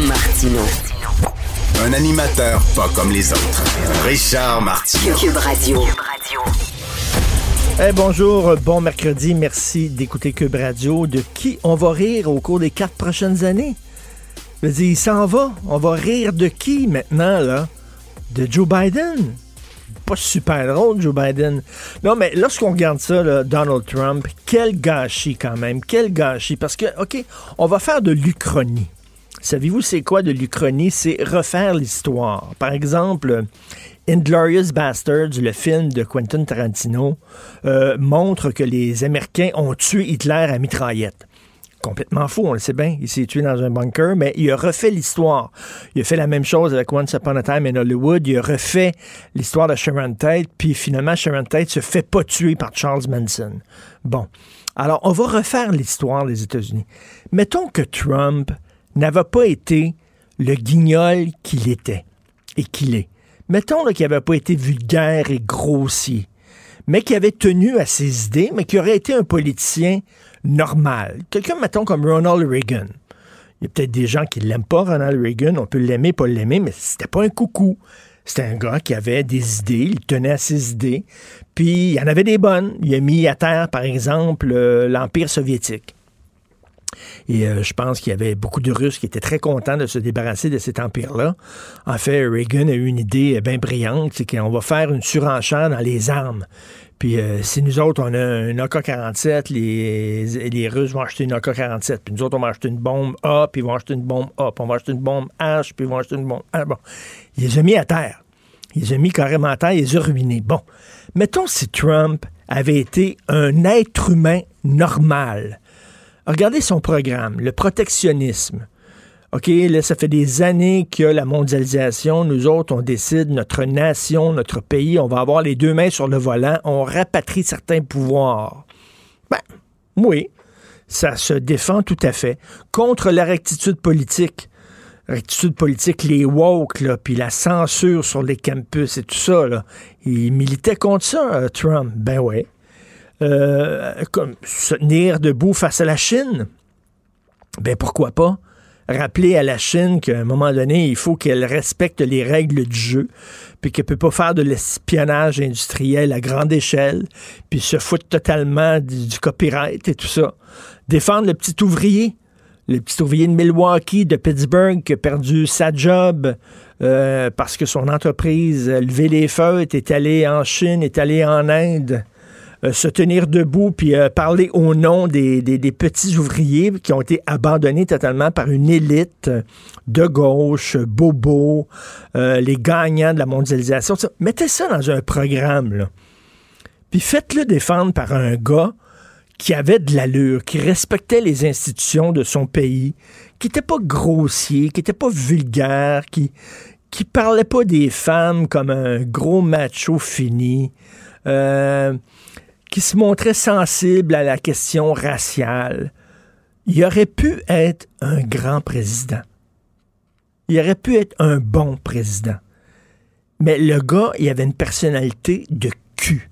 Martino. Un animateur pas comme les autres. Richard Martineau. Cube Radio. Eh, bonjour, bon mercredi, merci d'écouter Cube Radio. De qui on va rire au cours des quatre prochaines années? Je veux dire, il s'en va. On va rire de qui maintenant, là? De Joe Biden? Pas super drôle, Joe Biden. Non, mais lorsqu'on regarde ça, là, Donald Trump, quel gâchis quand même, quel gâchis. Parce que, OK, on va faire de l'Uchronie. Savez-vous c'est quoi de l'Uchronie? C'est refaire l'histoire. Par exemple, Inglorious Bastards, le film de Quentin Tarantino, euh, montre que les Américains ont tué Hitler à mitraillette complètement faux, on le sait bien. Il s'est tué dans un bunker, mais il a refait l'histoire. Il a fait la même chose avec Once Upon a Time in Hollywood. Il a refait l'histoire de Sharon Tate, puis finalement, Sharon Tate se fait pas tuer par Charles Manson. Bon. Alors, on va refaire l'histoire des États-Unis. Mettons que Trump n'avait pas été le guignol qu'il était et qu'il est. Mettons qu'il n'avait pas été vulgaire et grossier, mais qu'il avait tenu à ses idées, mais qu'il aurait été un politicien normal. Quelqu'un, mettons, comme Ronald Reagan. Il y a peut-être des gens qui l'aiment pas, Ronald Reagan. On peut l'aimer, pas l'aimer, mais c'était pas un coucou. C'était un gars qui avait des idées, il tenait à ses idées, puis il en avait des bonnes. Il a mis à terre, par exemple, euh, l'Empire soviétique. Et euh, je pense qu'il y avait beaucoup de Russes qui étaient très contents de se débarrasser de cet empire-là. En fait, Reagan a eu une idée bien brillante, c'est qu'on va faire une surenchère dans les armes. Puis euh, si nous autres, on a un AK-47, les, les Russes vont acheter une AK-47. Puis nous autres, on va acheter une bombe A, puis ils vont acheter une bombe A. Puis on va acheter une bombe H, puis ils vont acheter une bombe A. Bon. Ils les ont mis à terre. Ils les ont mis carrément à terre, ils les ont ruinés. Bon. Mettons si Trump avait été un être humain normal. Regardez son programme, le protectionnisme. OK, là, ça fait des années que la mondialisation, nous autres, on décide, notre nation, notre pays, on va avoir les deux mains sur le volant, on rapatrie certains pouvoirs. Ben, oui, ça se défend tout à fait contre la rectitude politique. Rectitude politique, les woke, là, puis la censure sur les campus et tout ça, là. Il militait contre ça, euh, Trump. Ben ouais. Euh, se tenir debout face à la Chine. Ben pourquoi pas? rappeler à la Chine qu'à un moment donné, il faut qu'elle respecte les règles du jeu, puis qu'elle peut pas faire de l'espionnage industriel à grande échelle, puis se foutre totalement du, copyright et tout ça. Défendre le petit ouvrier, le petit ouvrier de Milwaukee, de Pittsburgh, qui a perdu sa job euh, parce que son entreprise a levé les feuilles, est allé en Chine, est allé en Inde. Euh, se tenir debout puis euh, parler au nom des, petits ouvriers qui ont été abandonnés totalement par une élite de gauche, bobo, euh, les gagnants de la mondialisation. Mettez ça dans un programme. Puis faites-le défendre par un gars qui avait de l'allure, qui respectait les institutions de son pays, qui n'était pas grossier, qui n'était pas vulgaire, qui qui parlait pas des femmes comme un gros macho fini. Qui se montrait sensible à la question raciale, il aurait pu être un grand président. Il aurait pu être un bon président. Mais le gars, il avait une personnalité de cul.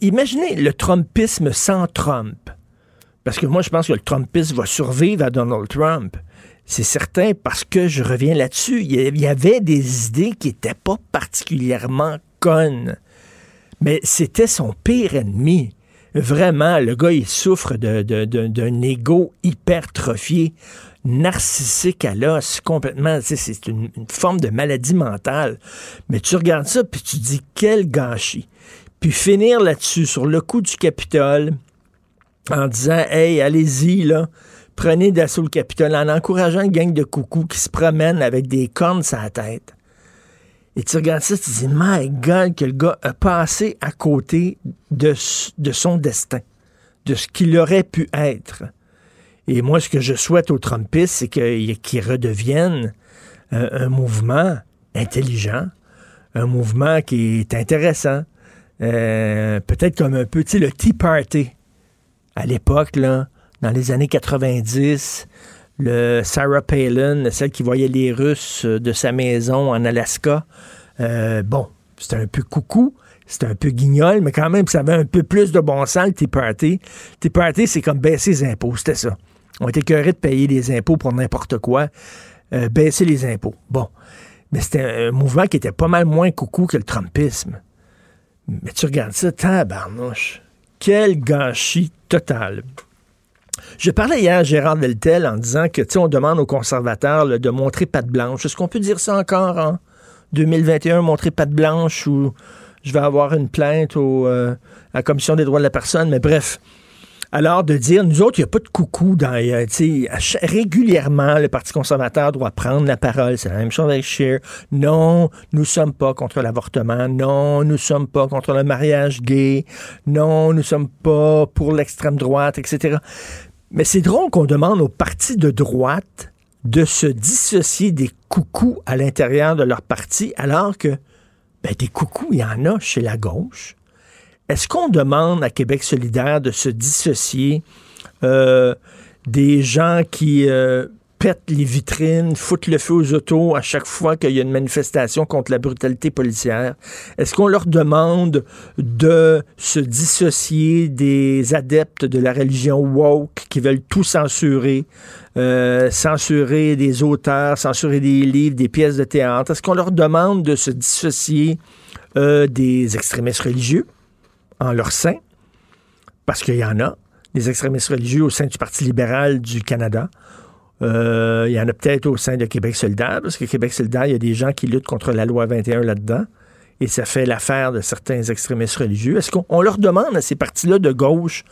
Imaginez le Trumpisme sans Trump. Parce que moi, je pense que le Trumpisme va survivre à Donald Trump. C'est certain parce que je reviens là-dessus. Il y avait des idées qui n'étaient pas particulièrement connes mais c'était son pire ennemi. Vraiment, le gars, il souffre d'un ego hypertrophié. narcissique à l'os, complètement. C'est une, une, forme de maladie mentale. Mais tu regardes ça, puis tu dis quel gâchis. Puis finir là-dessus, sur le coup du Capitole, en disant Hey, allez-y, là, prenez d'assaut le Capitole, en encourageant une gang de coucous qui se promènent avec des cornes sur la tête. Et tu regardes ça, tu dis, my God, que le gars a passé à côté de, de son destin, de ce qu'il aurait pu être. Et moi, ce que je souhaite aux Trumpistes, c'est qu'ils redeviennent un, un, mouvement intelligent, un mouvement qui est intéressant, euh, peut-être comme un peu, tu sais, le Tea Party à l'époque, dans les années 90, le Sarah Palin, celle qui voyait les Russes de sa maison en Alaska. Euh, bon, c'était un peu coucou, c'était un peu guignol, mais quand même, ça avait un peu plus de bon sens, le Tea Party. Tea Party, c'est comme baisser les impôts, c'était ça. On était curés de payer les impôts pour n'importe quoi, euh, baisser les impôts. Bon, mais c'était un mouvement qui était pas mal moins coucou que le Trumpisme. Mais tu regardes ça, tabarnouche. Quel gâchis total. Je parlais hier à Gérard Deltel en disant que, tu on demande aux conservateurs de montrer patte blanche. Est-ce qu'on peut dire ça encore en 2021, montrer patte blanche ou je vais avoir une plainte euh, à la Commission des droits de la personne? Mais bref, alors, de dire, nous autres, il n'y a pas de coucou dans. régulièrement, le Parti conservateur doit prendre la parole. C'est la même chose avec Scheer. Non, nous ne sommes pas contre l'avortement. Non, nous ne sommes pas contre le mariage gay. Non, nous ne sommes pas pour l'extrême droite, etc. Mais c'est drôle qu'on demande aux partis de droite de se dissocier des coucous à l'intérieur de leur parti, alors que ben, des coucous, il y en a chez la gauche. Est-ce qu'on demande à Québec solidaire de se dissocier euh, des gens qui euh, pètent les vitrines, foutent le feu aux autos à chaque fois qu'il y a une manifestation contre la brutalité policière? Est-ce qu'on leur demande de se dissocier des adeptes de la religion woke qui veulent tout censurer, euh, censurer des auteurs, censurer des livres, des pièces de théâtre? Est-ce qu'on leur demande de se dissocier des extrémistes religieux? en leur sein, parce qu'il y en a, des extrémistes religieux au sein du Parti libéral du Canada. Euh, il y en a peut-être au sein de Québec solidaire, parce que Québec solidaire, il y a des gens qui luttent contre la loi 21 là-dedans. Et ça fait l'affaire de certains extrémistes religieux. Est-ce qu'on leur demande à ces partis-là de gauche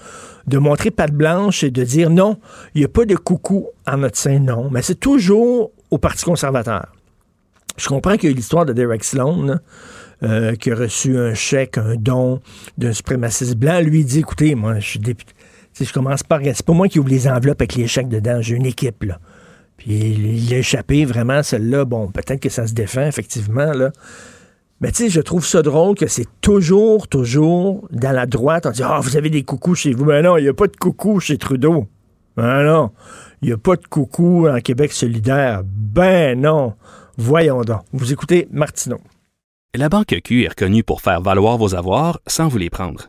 de montrer patte blanche et de dire non, il n'y a pas de coucou en notre sein? Non. Mais c'est toujours au Parti conservateur. Je comprends qu'il y a l'histoire de Derek Sloan. Euh, qui a reçu un chèque, un don d'un suprémaciste blanc, lui dit écoutez, moi, je suis député. Je commence par. C'est pas moi qui ouvre les enveloppes avec les chèques dedans, j'ai une équipe, là. Puis il a échappé vraiment, celle-là. Bon, peut-être que ça se défend, effectivement, là. Mais tu sais, je trouve ça drôle que c'est toujours, toujours dans la droite. On dit Ah, vous avez des coucous chez vous. Ben non, il n'y a pas de coucou chez Trudeau. Ben non. Il n'y a pas de coucou en Québec solidaire. Ben non. Voyons donc. Vous écoutez Martineau. La Banque Q est reconnue pour faire valoir vos avoirs sans vous les prendre.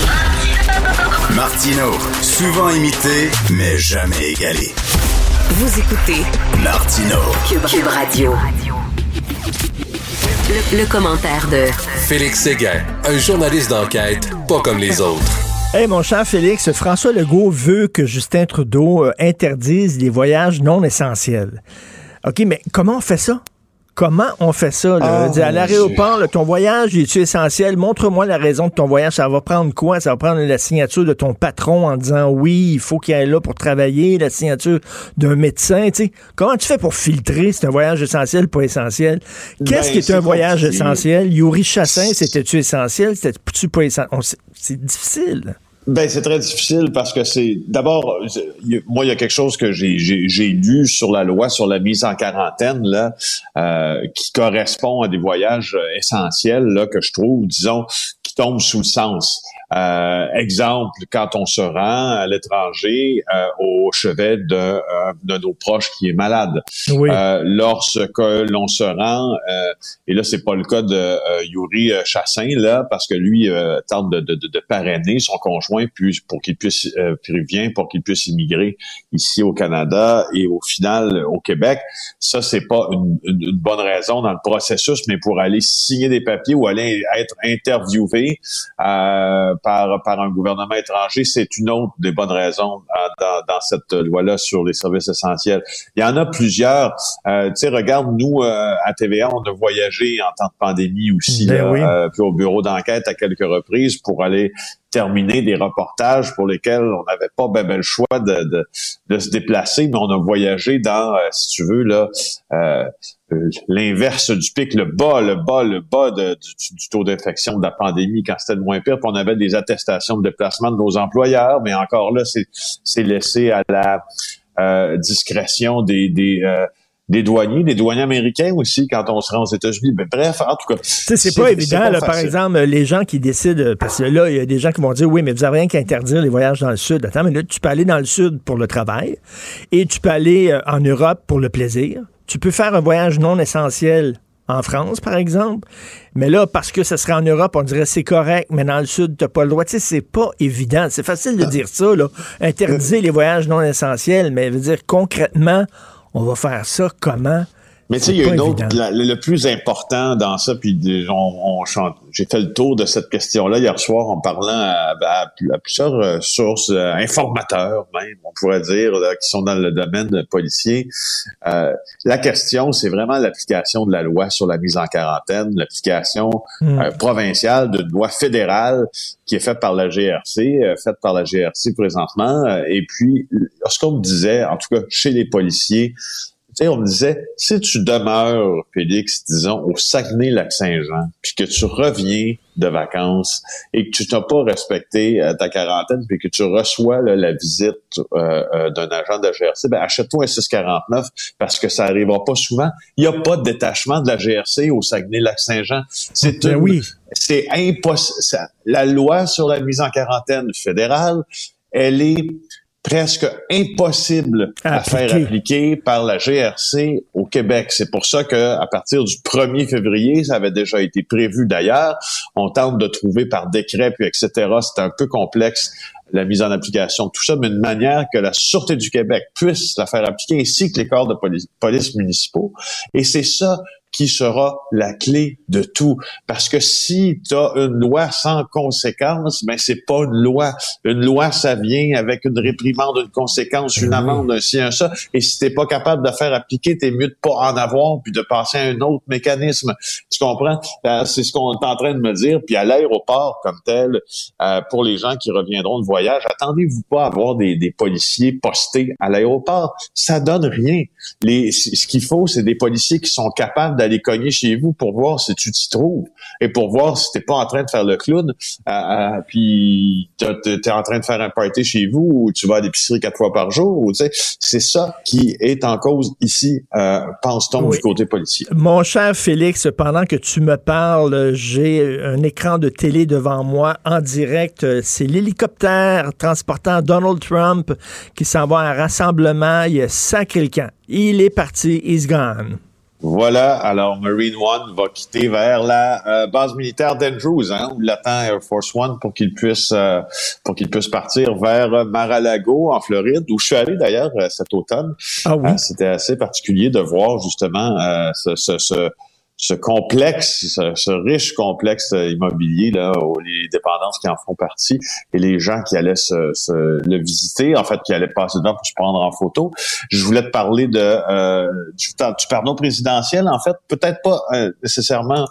Martino, souvent imité, mais jamais égalé. Vous écoutez Martino, Cube, Radio. Le, commentaire de Félix Séguin, un journaliste d'enquête pas comme les autres. Hey, mon cher Félix, François Legault veut que Justin Trudeau euh, interdise les voyages non essentiels. OK, mais comment on fait ça? Comment on fait ça? Là? Ah, à l'aéroport, ton voyage, est-tu essentiel? Montre-moi la raison de ton voyage. Ça va prendre quoi? Ça va prendre la signature de ton patron en disant oui, il faut qu'il aille là pour travailler, la signature d'un médecin. sais. Comment tu fais pour filtrer c'est un voyage essentiel, pas essentiel? Qu'est-ce Ben, qui est un voyage essentiel? Yuri Chassin, c'était-tu essentiel? C'était-tu pas essentiel? C'est difficile. Ben c'est très difficile parce que c'est d'abord moi il y a quelque chose que j'ai lu sur la loi sur la mise en quarantaine là euh, qui correspond à des voyages essentiels là que je trouve disons qui tombent sous le sens. Euh, exemple, quand on se rend à l'étranger euh, au chevet de, euh, de nos proches qui est malade. Oui. lorsque l'on se rend, et là c'est pas le cas de Yuri Chassin là, parce que lui tente de, de, de, parrainer son conjoint pour qu'il puisse vient pour qu'il puisse immigrer ici au Canada et au final au Québec. Ça c'est pas une, une, bonne raison dans le processus, mais pour aller signer des papiers ou aller être interviewé. Euh, par, par un gouvernement étranger, c'est une autre des bonnes raisons dans, dans cette loi-là sur les services essentiels. Il y en a plusieurs. Euh, tu sais, regarde, nous, euh, à TVA, on a voyagé en temps de pandémie aussi, ben euh, puis au bureau d'enquête à quelques reprises pour aller terminer des reportages pour lesquels on n'avait pas ben, ben, le choix de, de, de, se déplacer, mais on a voyagé dans, si tu veux, là, euh, l'inverse du pic, le bas, le bas, le bas du, taux d'infection de la pandémie quand c'était le moins pire. Puis on avait des attestations de déplacement de nos employeurs, mais encore là, c'est laissé à la euh, discrétion des, des euh, des douaniers, des douaniers américains aussi quand on se rend aux États-Unis. Ben, bref, en tout cas. C'est pas évident, là, par exemple, les gens qui décident, parce que là, il y a des gens qui vont dire oui, mais vous avez rien qu'à interdire les voyages dans le Sud. Attends, mais là, tu peux aller dans le Sud pour le travail et tu peux aller euh, en Europe pour le plaisir. Tu peux faire un voyage non essentiel en France, par exemple. Mais là, parce que ce serait en Europe, on dirait c'est correct, mais dans le Sud, tu n'as pas le droit. Tu sais, c'est pas évident. C'est facile de dire ça, là. Interdire les voyages non essentiels, mais veut dire concrètement, on va faire ça comment? Mais tu sais, il y a une autre, le plus important dans ça, puis on, on chante. J'ai fait le tour de cette question-là hier soir en parlant à, plusieurs euh, sources, euh, informateurs même, on pourrait dire, qui sont dans le domaine policier. Euh, la question, c'est vraiment l'application de la loi sur la mise en quarantaine, l'application hmm. provinciale d'une loi fédérale qui est faite par la GRC, faite par la GRC présentement. et puis, lorsqu'on me disait, en tout cas chez les policiers, sais, on me disait, si tu demeures, Félix, disons, au Saguenay-Lac-Saint-Jean, puis que tu reviens de vacances et que tu n'as pas respecté euh, ta quarantaine, puis que tu reçois la visite euh, euh, d'un agent de la GRC, ben achète-toi un 649 parce que ça n'arrivera pas souvent. Il n'y a pas de détachement de la GRC au Saguenay-Lac-Saint-Jean. C'est ben oui. C'est impossible. La loi sur la mise en quarantaine fédérale, elle est presque impossible à, faire appliquer par la GRC au Québec. C'est pour ça que à partir du 1er février, ça avait déjà été prévu d'ailleurs. On tente de trouver par décret puis etc. C'est un peu complexe la mise en application de tout ça, mais une manière que la Sûreté du Québec puisse la faire appliquer ainsi que les corps de police, police municipaux. Et c'est ça qui sera la clé de tout. Parce que si tu as une loi sans conséquence, ben c'est pas une loi. Une loi, ça vient avec une réprimande, une conséquence, une ben amende, un ci, un ça. Et si t'es pas capable de faire appliquer, t'es mieux de pas en avoir puis de passer à un autre mécanisme. Tu comprends? Euh, c'est ce qu'on est en train de me dire. Puis à l'aéroport comme tel, euh, pour les gens qui reviendront de voyage, attendez-vous pas à avoir des, des policiers postés à l'aéroport. Ça donne rien. Les, ce qu'il faut, c'est des policiers qui sont capables d'aller cogner chez vous pour voir si tu t'y trouves et pour voir si t'es pas en train de faire le clown, euh, euh, puis t'es en train de faire un party chez vous ou tu vas à l'épicerie quatre fois par jour. Ou, c'est ça qui est en cause ici, euh, pense-t-on, du côté policier. Mon cher Félix, pendant que tu me parles, j'ai un écran de télé devant moi en direct. C'est l'hélicoptère transportant Donald Trump qui s'en va à un rassemblement. Il a sacré le camp. Il est parti, he's gone. Voilà, alors Marine One va quitter vers la euh, base militaire d'Andrews, hein, où l'attend Air Force One pour qu'il puisse euh, pour qu'il puisse partir vers Mar-a-Lago en Floride, où je suis allé d'ailleurs euh, cet automne. Ah oui? C'était assez particulier de voir justement ce, ce, ce ce complexe, ce, riche complexe immobilier, là, les dépendances qui en font partie, et les gens qui allaient se, le visiter, en fait, qui allaient passer dedans pour se prendre en photo. Je voulais te parler de euh, du, du pardon présidentiel, en fait, peut-être pas euh, nécessairement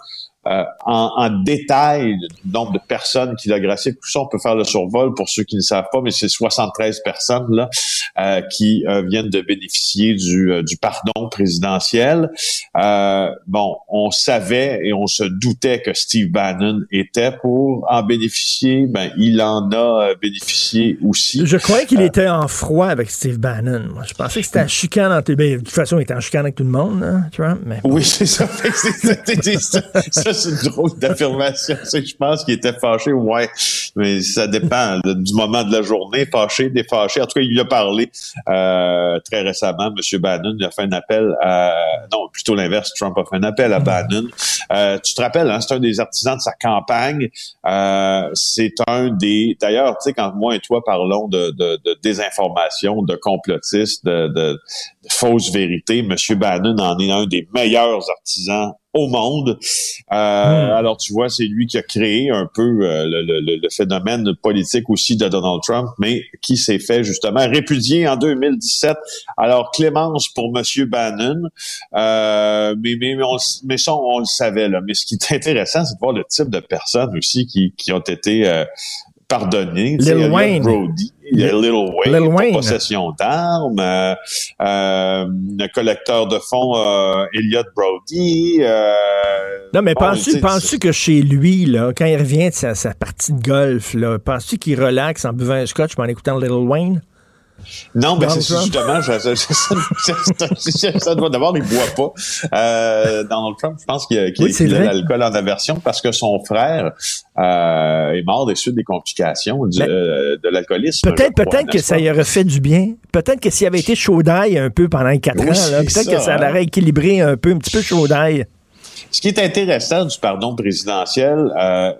euh, en, en, détail le nombre de personnes qu'il a graciées. Tout ça, on peut faire le survol pour ceux qui ne savent pas, mais c'est 73 personnes là euh, qui euh, viennent de bénéficier du, du pardon présidentiel. bon, on savait et on se doutait que Steve Bannon était pour en bénéficier. Ben, il en a bénéficié aussi. Je croyais qu'il était en froid avec Steve Bannon. Moi, je pensais que c'était un chicane. En... Ben, de toute façon, il était en chicane avec tout le monde, hein, Trump. Mais... Oui, c'est ça. ça, c'est une drôle d'affirmation. je pense qu'il était fâché, ouais. Mais ça dépend du moment de la journée. Fâché, défâché. En tout cas, il a parlé euh, très récemment. M. Bannon il a fait un appel à... Non, plutôt l'inverse. Trump a fait un appel à mm. Bannon. Euh, tu te rappelles, hein, c'est un des artisans de sa campagne. Euh, c'est un des... D'ailleurs, tu sais, quand moi et toi parlons de, de, de désinformation, de complotistes, de, de, de fausses vérités, M. Bannon en est un des meilleurs artisans au monde. Euh, hmm. Alors, tu vois, c'est lui qui a créé un peu euh, le, phénomène politique aussi de Donald Trump, mais qui s'est fait justement répudier en 2017. Alors, clémence pour Monsieur Bannon, euh, mais, mais, on, mais ça, on le savait. Là. Mais ce qui est intéressant, c'est de voir le type de personnes aussi qui, qui ont été pardonné. Lil Wayne. Brody, Lil Wayne, Lil possession d'armes, euh, euh, le collecteur de fonds euh, Elliot Brody. Euh, non, mais penses-tu penses que chez lui, là, quand il revient de sa, sa partie de golf, là, penses-tu qu'il relaxe en buvant un scotch en écoutant Lil Wayne? Non, mais c'est justement, je, ça doit d'abord, il boit pas. Euh, Donald Trump, je pense qu'il a, qu a l'alcool en aversion parce que son frère euh, est mort des suites des complications du, euh, de l'alcoolisme. Peut-être, peut-être que ça y aurait fait du bien. Peut-être que s'il avait été chaud d'ail un peu pendant quatre ans, peut-être que ça hein. aurait équilibré un peu, un petit peu chaud d'ail. Ce qui est intéressant du pardon présidentiel, euh,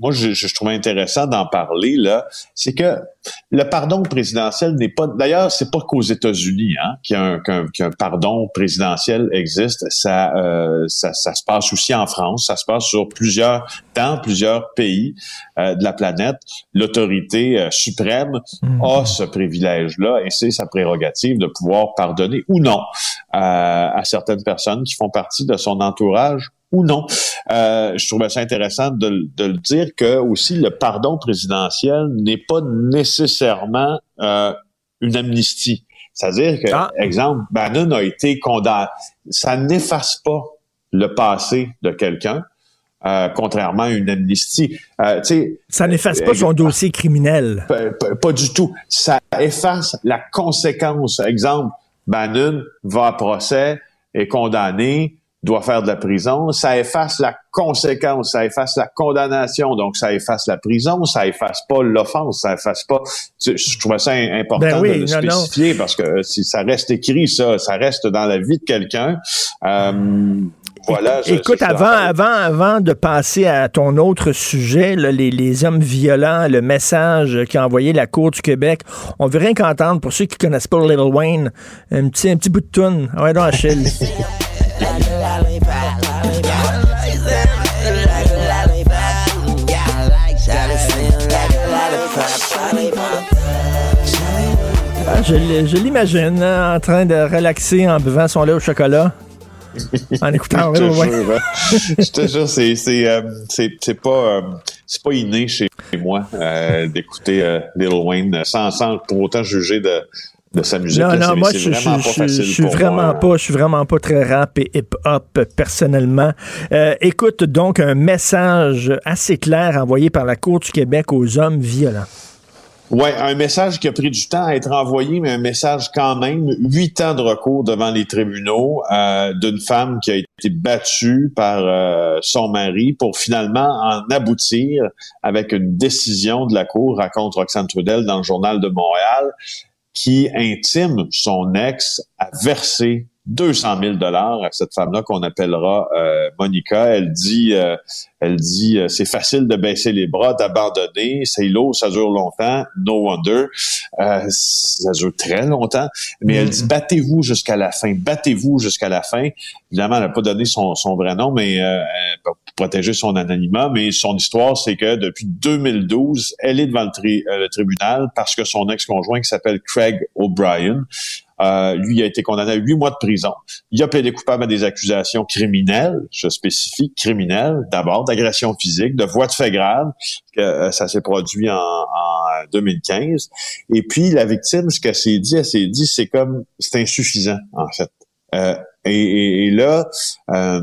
moi, je, je, trouvais intéressant d'en parler, là, c'est que le pardon présidentiel n'est pas... D'ailleurs, c'est pas qu'aux États-Unis hein, qu'un pardon présidentiel existe. Ça, euh, ça, ça, se passe aussi en France. Ça se passe sur plusieurs, dans plusieurs pays euh, de la planète. L'autorité euh, suprême mmh. a ce privilège-là et c'est sa prérogative de pouvoir pardonner ou non à certaines personnes qui font partie de son entourage ou non. Euh, je trouvais ça intéressant de, de, le dire que aussi le pardon présidentiel n'est pas nécessairement euh, une amnistie. C'est-à-dire que, ah. exemple, Bannon a été condamné. Ça n'efface pas le passé de quelqu'un. Euh, contrairement à une amnistie. Euh, ça n'efface pas son dossier criminel. Pas, du tout. Ça efface la conséquence. Exemple, Bannon va à procès, est condamné, doit faire de la prison, ça efface la conséquence, ça efface la condamnation, donc ça efface la prison, ça efface pas l'offense, ça efface pas. Je trouvais ça important ben de le spécifier parce que si ça reste écrit, ça, ça reste dans la vie de quelqu'un. Euh, voilà, Écoute, avant, avant, avant de passer à ton autre sujet, les, les, hommes violents, le message qu'a envoyé la Cour du Québec, on veut rien qu'entendre pour ceux qui connaissent pas Little Wayne, un petit, un petit bout de tune. Ouais, donc, Achille. Ah, je, l'imagine hein, en train de relaxer en buvant son lait au chocolat. en écoutant je, te jure, hein. je te jure, c'est c'est euh, c'est pas euh, c'est pas inné chez moi euh, d'écouter Lil Wayne sans sans pour autant juger de de sa musique. Non, non, moi, je, je, suis vraiment pas, je suis vraiment pas très rap et hip-hop personnellement. écoute donc un message assez clair envoyé par la Cour du Québec aux hommes violents. Oui, un message qui a pris du temps à être envoyé, mais un message quand même. Huit ans de recours devant les tribunaux euh, d'une femme qui a été battue par euh, son mari pour finalement en aboutir avec une décision de la Cour, raconte Roxane Trudel dans le Journal de Montréal, qui intime son ex à verser 200 000 dollars à cette femme-là qu'on appellera euh, Monica. Elle dit, euh, elle dit, euh, c'est facile de baisser les bras, d'abandonner, c'est lourd, ça dure longtemps, no wonder, ça dure très longtemps. Mais elle dit, mm. battez-vous jusqu'à la fin, battez-vous jusqu'à la fin. Évidemment, elle n'a pas donné son, son, vrai nom, mais pour protéger son anonymat. Mais son histoire, c'est que depuis 2012, elle est devant le, le tribunal parce que son ex-conjoint, qui s'appelle Craig O'Brien, Euh, lui a été condamné à huit mois de prison. Il a plaidé coupable à des accusations criminelles, je spécifie criminelles, d'abord d'agression physique, de voie de fait grave, que euh, ça s'est produit en, en 2015. Et puis la victime, ce qu'elle s'est dit, elle s'est dit, c'est comme c'est insuffisant en fait. Euh, et, et, là, euh,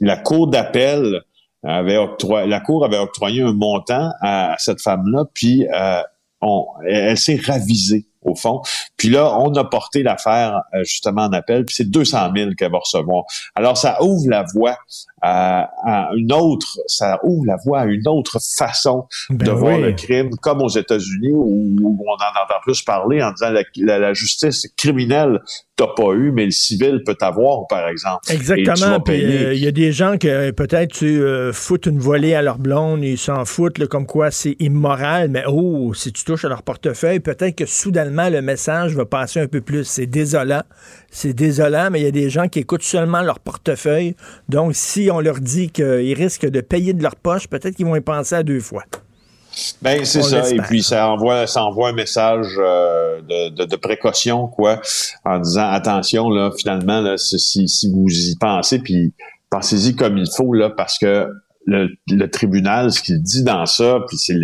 la cour d'appel avait octroyé, la cour avait octroyé un montant à, cette femme-là, puis euh, on, elle s'est ravisée au fond. Puis là, on a porté l'affaire euh, justement en appel, puis c'est 200 000 qu'elle va recevoir. Alors, ça ouvre la voie à, une autre, ça ouvre la voie à une autre façon ben de voir le crime, comme aux États-Unis, où, on en entend plus parler en disant la, la justice criminelle t'as pas eu, mais le civil peut t'avoir, par exemple. Exactement. Euh, il y a des gens que peut-être tu euh, foutent une volée à leur blonde, ils s'en foutent, comme quoi c'est immoral, mais oh, si tu touches à leur portefeuille, peut-être que soudainement le message va passer un peu plus. C'est désolant. C'est désolant, mais il y a des gens qui écoutent seulement leur portefeuille. Donc, si on leur dit qu'ils risquent de payer de leur poche, peut-être qu'ils vont y penser à deux fois. Ben c'est ça. Et puis ça envoie, ça envoie un message euh, de, de, précaution, quoi, en disant attention là, finalement là, si, si vous y pensez, puis pensez-y comme il faut là, parce que le, le tribunal, ce qu'il dit dans ça, puis c'est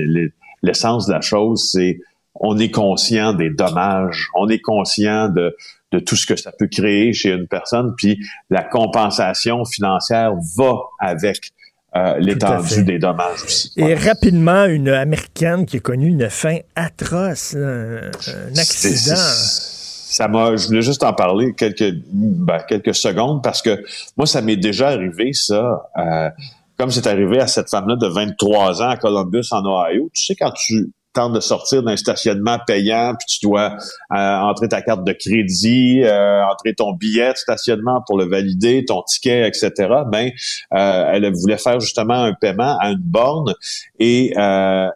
l'essence de la chose, c'est on est conscient des dommages, on est conscient de, de tout ce que ça peut créer chez une personne, puis la compensation financière va avec euh, l'étendue des dommages aussi. Et rapidement, une Américaine qui a connu une fin atroce, un, accident. ça m'a, je voulais juste en parler quelques, ben, quelques secondes parce que moi, ça m'est déjà arrivé, ça. Euh, comme c'est arrivé à cette femme-là de 23 ans à Columbus, en Ohio. Tu sais, quand tu tente de sortir d'un stationnement payant, puis tu dois euh, entrer ta carte de crédit, euh, entrer ton billet de stationnement pour le valider, ton ticket, etc. Ben, euh, elle voulait faire justement un paiement à une borne et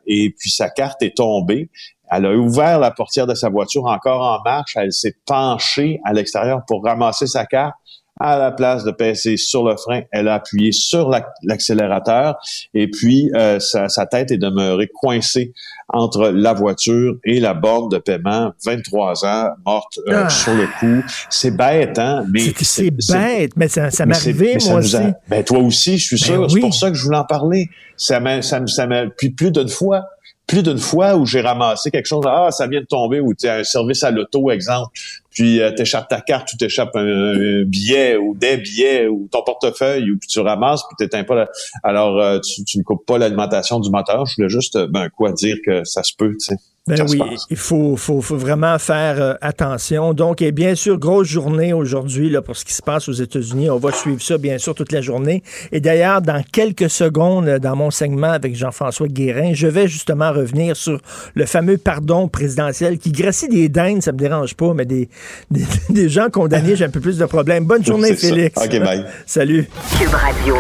et puis sa carte est tombée. Elle a ouvert la portière de sa voiture encore en marche. Elle s'est penchée à l'extérieur pour ramasser sa carte à la place de passer sur le frein, elle a appuyé sur l'accélérateur et puis euh, sa, sa, tête est demeurée coincée entre la voiture et la borne de paiement. 23 ans, morte euh, ah. sur le coup. C'est bête, hein? Mais c'est bête, mais ça, ça m'est arrivé, moi aussi. Ben, toi aussi, je suis ben sûr. C'est pour ça que je voulais en parler. Ça m'a, ça, ça puis plus d'une fois, plus d'une fois où j'ai ramassé quelque chose, ah, ça vient de tomber, ou tu as un service à l'auto, exemple, puis euh, t'échappes ta carte ou t'échappes un, billet ou des billets ou ton portefeuille ou puis tu ramasses puis t'éteins pas la... alors euh, tu, tu ne coupes pas l'alimentation du moteur. Je voulais juste ben quoi dire que ça se peut, tu sais. Ben oui, il faut, faut, faut, vraiment faire euh, attention. Donc, et bien sûr, grosse journée aujourd'hui là, pour ce qui se passe aux États-Unis. On va suivre ça, bien sûr, toute la journée. Et d'ailleurs, dans quelques secondes, dans mon segment avec Jean-François Guérin, je vais justement revenir sur le fameux pardon présidentiel qui gracie des dindes, ça me dérange pas, mais des, des, gens condamnés, j'ai un peu plus de problèmes. Bonne journée, Félix. OK, bye. Salut. Cube Radio.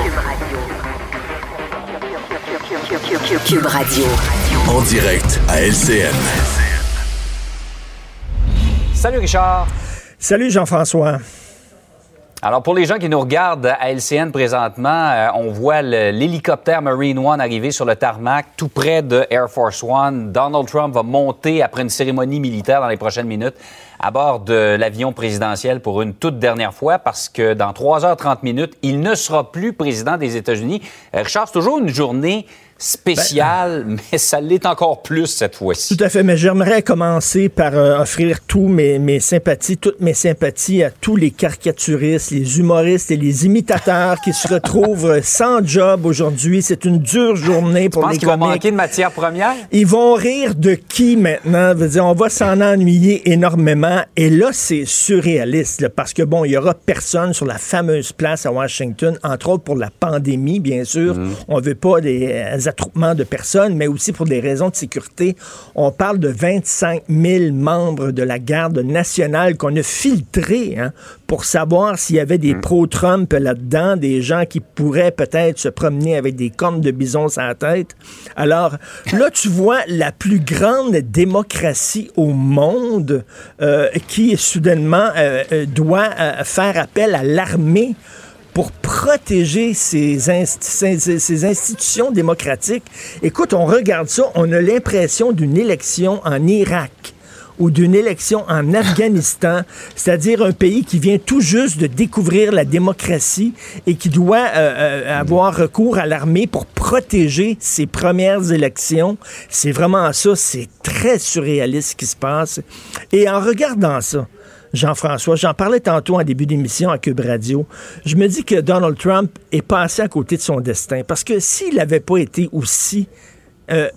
Cube Radio. En direct à LCN. Salut Richard. Salut Jean-François. Alors, pour les gens qui nous regardent à LCN présentement, euh, on voit l'hélicoptère Marine One arriver sur le tarmac tout près de Air Force One. Donald Trump va monter après une cérémonie militaire dans les prochaines minutes à bord de l'avion présidentiel pour une toute dernière fois parce que dans 3h30 minutes, il ne sera plus président des États-Unis. Euh, Richard, c'est toujours une journée spécial, ben, mais ça l'est encore plus cette fois-ci. Tout à fait, mais j'aimerais commencer par euh, offrir tous mes, mes sympathies, toutes mes sympathies à tous les caricaturistes, les humoristes et les imitateurs qui se retrouvent sans job aujourd'hui. C'est une dure journée pour tu les qu'ils vont manquer de matière première? Ils vont rire de qui maintenant? Dire, on va s'en ennuyer énormément. Et là, c'est surréaliste, parce que bon, il y aura personne sur la fameuse place à Washington, entre autres pour la pandémie, bien sûr. Mm-hmm. On veut pas des attroupements de personnes, mais aussi pour des raisons de sécurité. On parle de 25 000 membres de la garde nationale qu'on a filtrés hein, pour savoir s'il y avait des hmm. pro-Trump là-dedans, des gens qui pourraient peut-être se promener avec des cornes de bison sur la tête. Alors là, tu vois la plus grande démocratie au monde euh, qui soudainement euh, euh, doit faire appel à l'armée pour protéger ces, institutions démocratiques. Écoute, on regarde ça, on a l'impression d'une élection en Irak ou d'une élection en Afghanistan, c'est-à-dire un pays qui vient tout juste de découvrir la démocratie et qui doit euh, euh, avoir recours à l'armée pour protéger ses premières élections. C'est vraiment ça, c'est très surréaliste ce qui se passe. Et en regardant ça, Jean-François. J'en parlais tantôt en début d'émission à Cube Radio. Je me dis que Donald Trump est passé à côté de son destin parce que s'il n'avait pas été aussi euh,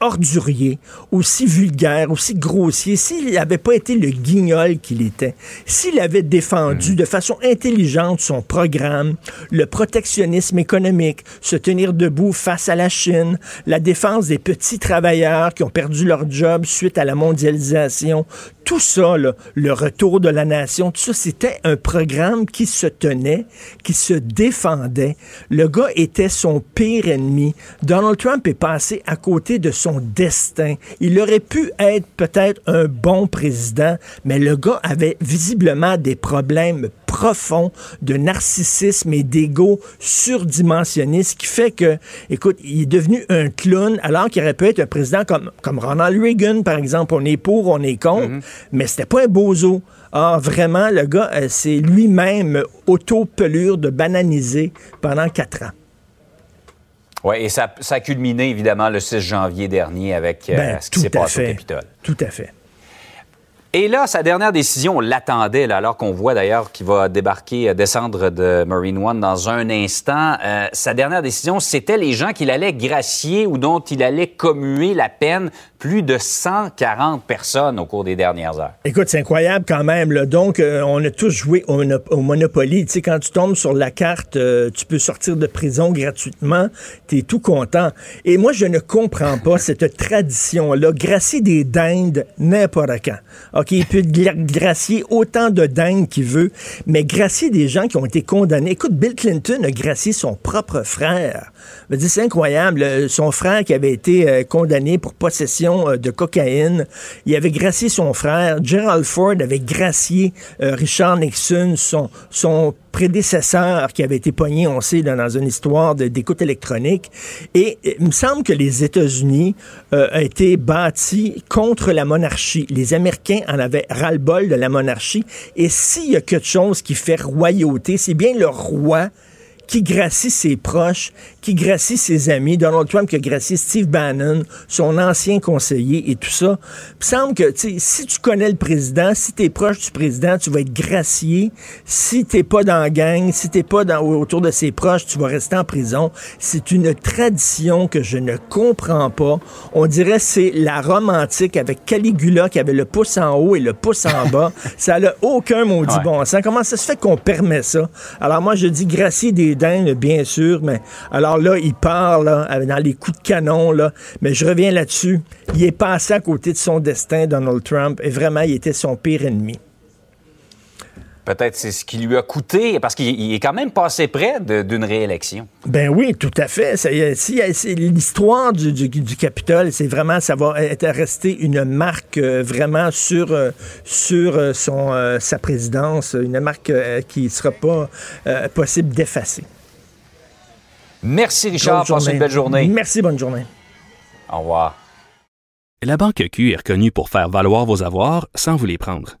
ordurier, aussi vulgaire, aussi grossier, s'il n'avait pas été le guignol qu'il était, s'il avait défendu de façon intelligente son programme, le protectionnisme économique, se tenir debout face à la Chine, la défense des petits travailleurs qui ont perdu leur job suite à la mondialisation, tout ça, le retour de la nation, tout ça, c'était un programme qui se tenait, qui se défendait. Le gars était son pire ennemi. Donald Trump est passé à côté de son destin. Il aurait pu être peut-être un bon président, mais le gars avait visiblement des problèmes profonds de narcissisme et d'ego surdimensionné, ce qui fait que, écoute, il est devenu un clown alors qu'il aurait pu être un président comme, comme Ronald Reagan, par exemple. On est pour, on est contre, mm-hmm. mais c'était pas un bozo. Ah, vraiment, le gars, euh, c'est lui-même auto-pelure de bananiser pendant quatre ans. Oui, et ça, a culminé évidemment le 6 janvier dernier avec euh, ben, ce qui s'est passé au Capitole. Tout à fait. Et là, sa dernière décision, on l'attendait, alors qu'on voit d'ailleurs qu'il va débarquer, euh, descendre de Marine One dans un instant. Euh, sa dernière décision, c'était les gens qu'il allait gracier ou dont il allait commuer la peine. Plus de 140 personnes au cours des dernières heures. Écoute, c'est incroyable quand même. Donc, euh, on a tous joué au, Monopoly. Tu sais, quand tu tombes sur la carte, tu peux sortir de prison gratuitement. Tu es tout content. Et moi, je ne comprends pas cette tradition-là. Gracier des dindes n'importe quand. OK, il peut gracier autant de dingues qu'il veut, mais gracier des gens qui ont été condamnés. Écoute, Bill Clinton a gracié son propre frère. C'est incroyable. Son frère qui avait été euh, condamné pour possession euh, de cocaïne, il avait gracié son frère. Gerald Ford avait gracié euh, Richard Nixon, son, son prédécesseur qui avait été pogné, on sait, dans, une histoire d'écoute électronique. Et il me semble que les États-Unis ont été bâtis contre la monarchie. Les Américains en avaient ras-le-bol de la monarchie. Et s'il y a quelque chose qui fait royauté, c'est bien le roi qui gracie ses proches, qui gracie ses amis. Donald Trump qui a gracié Steve Bannon, son ancien conseiller et tout ça. Il semble que si tu connais le président, si tu es proche du président, tu vas être gracié. Si t'es pas dans la gang, si t'es pas dans, autour de ses proches, tu vas rester en prison. C'est une tradition que je ne comprends pas. On dirait c'est la Rome antique avec Caligula qui avait le pouce en haut et le pouce en bas. ça n'a aucun maudit bon sens. Comment ça se fait qu'on permet ça? Alors moi, je dis gracier des bien sûr, mais alors là, il part dans les coups de canon, là, mais je reviens là-dessus. Il est passé à côté de son destin, Donald Trump, et vraiment, il était son pire ennemi. Peut-être c'est ce qui lui a coûté, parce qu'il est quand même passé près d'une réélection. Ben oui, tout à fait. C'est l'histoire du, Capitole, c'est vraiment, ça va être resté une marque euh, vraiment sur, euh, sur euh, son, sa présidence, une marque qui ne sera pas possible d'effacer. Merci Richard, passe une belle journée. Merci, bonne journée. Au revoir. La Banque Q est reconnue pour faire valoir vos avoirs sans vous les prendre.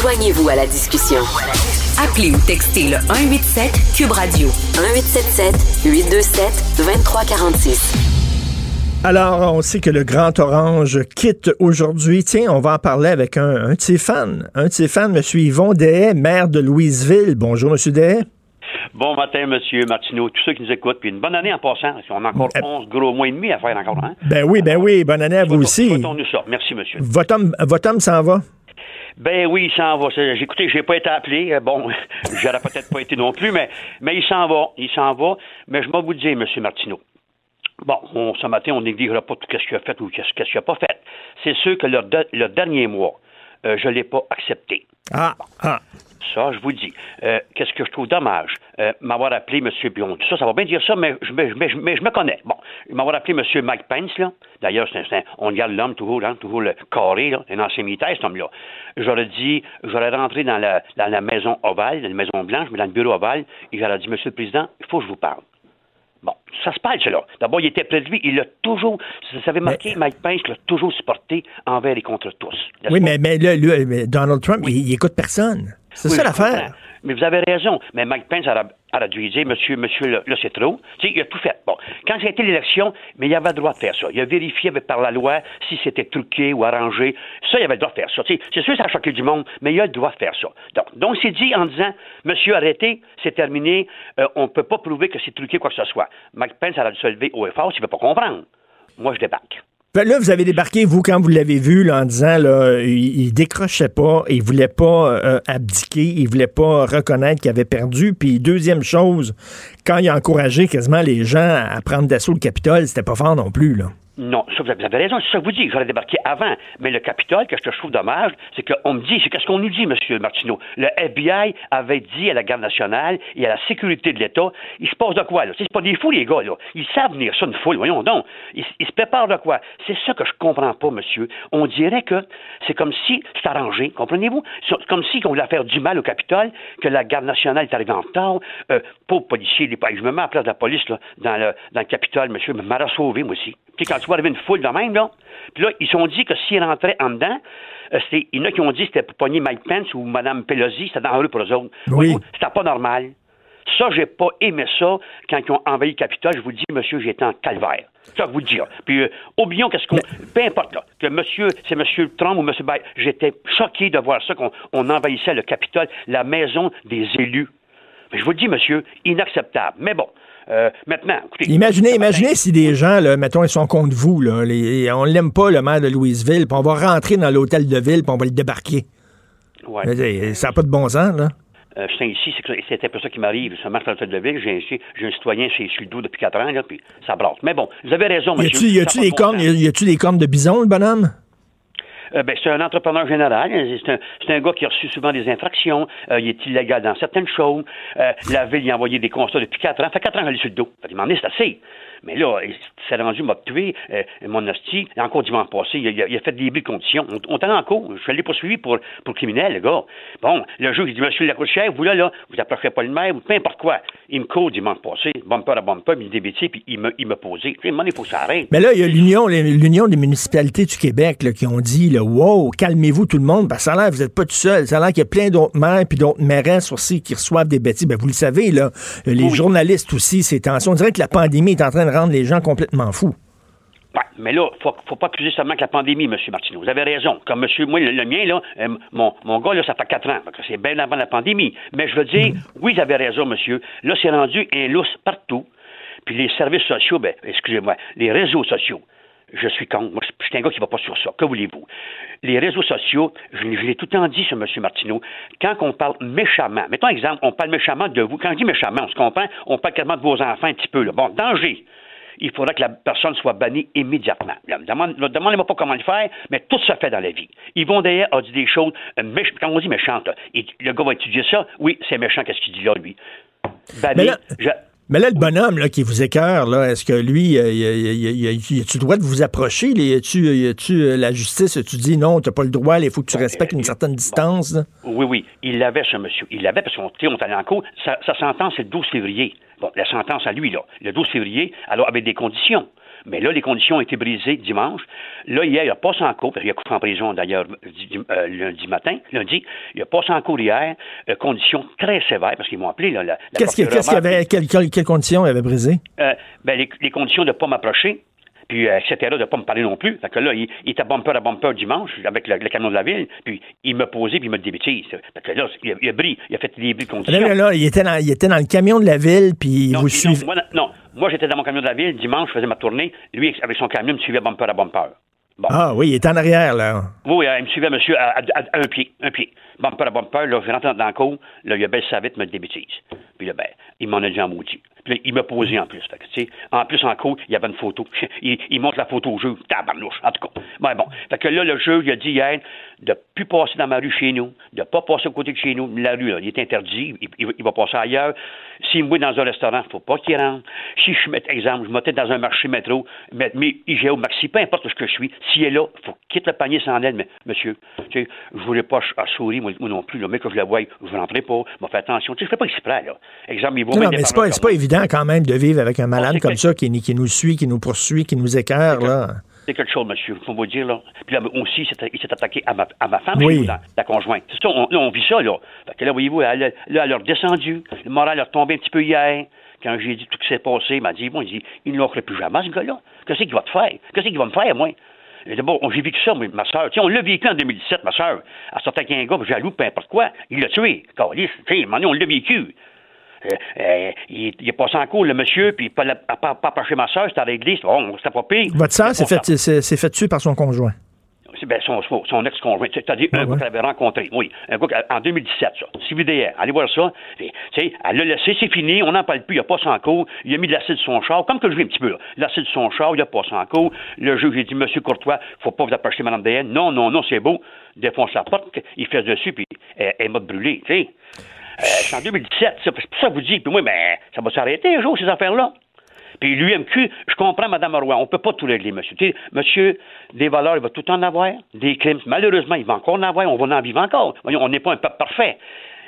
Joignez-vous à la discussion. Appelez ou textez le 187 Cube Radio 1877 827 2346. Alors, on sait que le Grand Orange quitte aujourd'hui. Tiens, on va en parler avec un, de ses fans. Un de ses fans, M. Yvon Dehaye, maire de Louisville. Bonjour, M. Dehaye. Bon matin, Monsieur Martineau, tous ceux qui nous écoutent, puis une bonne année en passant. On a encore 11 eh. gros mois et demi à faire encore. Hein? Ben oui, ben oui, bonne année à vous aussi. nous ça. Merci, monsieur. Votre homme, votre homme s'en va? Ben oui, il s'en va. Écoutez, j'ai pas été appelé. Euh, bon, j'aurais peut-être pas été non plus, mais, mais il s'en va. Il s'en va. Mais je vais vous dire, M. Martineau. Bon, ce matin, on n'exigera pas tout ce qu'il a fait ou ce qu'il n'a pas fait. C'est sûr que le, dernier mois, euh, je ne l'ai pas accepté. Ah, ah. Ça, je vous dis. Euh, qu'est-ce que je trouve dommage? Euh, m'avoir appelé M. Bion. Ça, ça va bien dire ça, mais je, mais, mais, mais je me connais. Bon, m'avoir appelé M. Mike Pence, là. D'ailleurs, on garde l'homme toujours, hein, toujours le carré, là, un ancien militaire, cet homme-là. J'aurais dit, j'aurais rentré dans la, dans la maison ovale, dans la maison blanche, mais dans le bureau ovale, et j'aurais dit, Monsieur le Président, il faut que je vous parle. Bon, ça se passe, cela. D'abord, il était près de lui. Il l'a toujours, vous savez, marqué, Mike Pence l'a toujours supporté envers et contre tous. Oui, mais, mais, là, lui, Donald Trump, il, il écoute personne. C'est ça l'affaire. Mais vous avez raison. Mais Mike Pence a, dû dire, monsieur, monsieur, là, c'est trop. Tu sais, il a tout fait. Bon, quand a été l'élection, mais il avait le droit de faire ça. Il a vérifié par la loi si c'était truqué ou arrangé. Ça, il avait le droit de faire ça. c'est sûr, ça a choqué du monde, mais il a le droit de faire ça. Donc, donc c'est dit en disant, monsieur, arrêtez, c'est terminé, euh, on ne peut pas prouver que c'est truqué quoi que ce soit. Mike Pence a dû se lever au effort s'il ne veut pas comprendre. Moi, je débarque. Ben là, vous avez débarqué, vous, quand vous l'avez vu, là, en disant, là, il, décrochait pas, il voulait pas euh, abdiquer, il voulait pas reconnaître qu'il avait perdu. Puis, deuxième chose, quand il a encouragé quasiment les gens à prendre d'assaut le Capitole, c'était pas fort non plus, là. Non, ça, vous avez raison, c'est ça que vous dites. J'aurais débarqué avant. Mais le Capitole, que je trouve dommage, c'est qu'on me dit, c'est qu'est-ce qu'on nous dit, M. Martineau? Le FBI avait dit à la garde nationale et à la sécurité de l'État, il se passe de quoi, là? C'est pas des fous, les gars, là. Ils savent venir ça, une foule, voyons donc. Ils, se préparent de quoi? C'est ça que je comprends pas, monsieur. On dirait que c'est comme si c'est arrangé, comprenez-vous? C'est comme si on voulait faire du mal au Capitole, que la garde nationale est arrivée en retard. Euh, pauvre policier, je me mets à la place de la police, là, dans le, dans le Capitole, monsieur, m'a sauvé, moi aussi. Puis quand vois arriver une foule de même, là, puis là, ils se sont dit que s'ils rentraient en dedans, euh, il y en a qui ont dit que c'était pour pogner Mike Pence ou Mme Pelosi, c'était dangereux pour eux autres. Oui. C'était pas normal. Ça, j'ai pas aimé ça quand ils ont envahi le Capitole. Je vous dis, monsieur, j'étais en calvaire. Ça, je vous dire. Puis, euh, oublions qu'est-ce qu'on. Peu importe, là, que monsieur, c'est monsieur Trump ou monsieur Biden. J'étais choqué de voir ça, qu'on envahissait le Capitole, la maison des élus. Mais je vous dis, monsieur, inacceptable. Mais bon, euh, maintenant, écoutez, Imaginez, imaginez si des gens, là, mettons, ils sont contre vous, là, les, on l'aime pas, le maire de Louisville, puis on va rentrer dans l'hôtel de ville, puis on va le débarquer. Ouais. Ça n'a pas de bon sens, là. Euh, je suis ici, c'est un peu ça qui m'arrive. Je marche dans l'hôtel de ville, j'ai un citoyen chez le dos depuis quatre ans, là, puis ça brasse. Mais bon, vous avez raison, monsieur. Y a-tu des, cornes, y a des cornes de bison, le bonhomme? Euh, ben, c'est un entrepreneur général. C'est un, gars qui a reçu souvent des infractions. Euh, il est illégal dans certaines choses. Euh, la ville lui a envoyé des constats depuis quatre ans. Ça fait quatre ans qu'elle est sur le dos. Il m'en est, c'est assez. Mais là, il s'est rendu, m'a tué, euh, mon hostie. Encore dimanche passé, il a, il a fait des de conditions. On, on est en cours. Je l'ai poursuivi pour, pour criminel, le gars. Bon, le juge, il dit, monsieur Lacouchère, vous là, là, vous approchez pas le maire, ou peu importe quoi. Il me court dimanche passé, bumper à bumper, il me dit puis il me, il me posait. Tu sais, il faut que ça arrête. Mais là, il y a l'Union, l'Union des municipalités du Québec, là, qui ont dit, là, wow, calmez-vous tout le monde, parce que ça a l'air, vous n'êtes pas tout seul. Ça a l'air qu'il y a plein d'autres maires puis d'autres mairesses aussi qui reçoivent des bêtises. Ben, vous le savez, là, les journalistes aussi, c'est tension. On dirait que la pandémie est en train de rendre les gens complètement complètement fou. Ouais, mais là, faut, faut pas accuser seulement que la pandémie, M. Martineau. Vous avez raison. Comme monsieur, moi, le, mien, là, euh, mon, mon gars, là, ça fait quatre ans. C'est bien avant la pandémie. Mais je veux dire, mm. oui, vous avez raison, monsieur. Là, c'est rendu un lousse partout. Puis les services sociaux, ben, excusez-moi, les réseaux sociaux. Je suis contre. Moi, je suis un gars qui ne va pas sur ça. Que voulez-vous? Les réseaux sociaux, je, l'ai tout le temps dit sur M. Martineau, quand on parle méchamment, mettons un exemple, on parle méchamment de vous. Quand je dis méchamment, on se comprend, on parle quasiment de vos enfants un petit peu. Là. Bon, danger il faudrait que la personne soit bannie immédiatement. Demandez-moi pas comment le faire, mais tout se fait dans la vie. Yvon d'ailleurs a dit des choses, euh, quand on dit méchante, le gars va étudier ça, oui, c'est méchant, qu'est-ce qu'il dit là, lui? Mais là, le bonhomme là, qui vous écœure, là, est-ce que lui, euh, le droit de vous approcher? As-tu euh, la justice? Tu dis non, tu n'as pas le droit, il faut que tu respectes une certaine distance? Oui, oui. Il l'avait, ce monsieur. Il l'avait parce qu'on on allé en cours. Sa, sa sentence, c'est le 12 février. Bon, la sentence à lui, là, le 12 février, alors avec des conditions. Mais là, les conditions ont été brisées dimanche. Là, hier, il a passé en cours, il a coupé en prison d'ailleurs euh, lundi matin, lundi. Il a passé en cours hier, euh, conditions très sévères, parce qu'ils m'ont appelé. Là, la, qu'est-ce qu'il y avait, quelles, conditions il avait brisées? Euh, ben, les, les, conditions de ne pas m'approcher, puis euh, etc., de ne pas me parler non plus. Fait que là, il, il était bumper à bumper dimanche avec le, camion de la ville, puis il me posait, puis il me dit Fait que là, il a, il a bris, il a fait des bris conditions. Là, là, il, était dans, il était dans le camion de la ville, puis non, vous suivez... moi, non, moi, j'étais dans mon camion de la ville, dimanche, je faisais ma tournée, lui, avec son camion, me suivait bumper à bumper. Ah oui, il est en arrière, là. Oui, il me suivait, monsieur, à, un pied, un pied. Bumper à bumper, là, je rentre dans le cours, là, il a baissé sa vitre, me dit des bêtises. Puis là, ben, il m'en a dit en maudit. Puis il m'a posé en plus. Fait que, en plus, en cours, il y avait une photo. il, il montre la photo au jeu. Tabarnouche, en tout cas. Ben bon. Fait que là, le jeu, il a dit hier de plus passer dans ma rue chez nous, de pas passer à côté de chez nous. La rue, là, il est interdit. Il, va passer ailleurs. S'il me voit dans un restaurant, faut pas qu'il rentre. Si je mets, exemple, je m'étais dans un marché métro, mais, mais IGO Maxi, peu importe ce que je suis, s'il est là, il faut quitte le panier sans aide. Mais, monsieur, tu sais, je voulais pas à sourire, moi, non plus. Le mec, que je le vois, je ne rentrerai pas. Je fais attention. Tu sais, je fais pas exprès, là. Exemple, il Non, mais c'est pas, pas évident quand même de vivre avec un malade comme ça qui, qui, nous suit, qui nous poursuit, qui nous écœure, là. C'est quelque chose, monsieur, faut vous dire, là. Puis là aussi, il s'est attaqué à ma, à ma femme, oui. la, conjointe. C'est ça, on, là, on vit ça, là. Fait que là, voyez-vous, elle, là, elle a redescendu. Le moral a retombé un petit peu hier. Quand j'ai dit tout ce qui s'est passé, il m'a dit, bon, il dit, il ne l'offre plus jamais, ce gars-là. Qu'est-ce qu'il va te faire? Qu'est-ce qu'il va me faire, moi? D'abord, j'ai vécu ça, ma soeur. on l'a vécu en 2017, ma soeur. Elle sortait avec un gars, jaloux, peu importe quoi. Il l'a tué. Carlis, on l'a vécu. Euh, euh, il, il, est passé en cours, le monsieur, puis pas, pas, pas, chez ma soeur, c'était à l'église. Bon, c'était pas pire. Votre soeur s'est fait, fait tuer par son conjoint. Ben, son, son ex-conjoint, c'est-à-dire un gars qu'elle avait rencontré, oui, un gars en 2017, ça, CVDR, allez voir ça, elle l'a laissé, c'est fini, on n'en parle plus, il a pas son cours, il a mis de l'acide sur son char, comme que je vis un petit peu, l'acide sur son char, il a pas son cours, le juge, j'ai dit, monsieur Courtois, faut pas vous approcher Mme DN, non, non, non, c'est beau, défonce la porte, il fait dessus, puis elle, m'a brûlé, tu sais. Euh, en 2017, c'est pour ça que vous dites, puis moi, ben, ça va s'arrêter un jour, ces affaires-là. Puis l'UMQ, je comprends, Mme Roy, on ne peut pas tout régler, monsieur. monsieur, des valeurs, il va tout en avoir. Des crimes, malheureusement, il va encore en avoir. On va en vivre encore. on n'est pas un peuple parfait.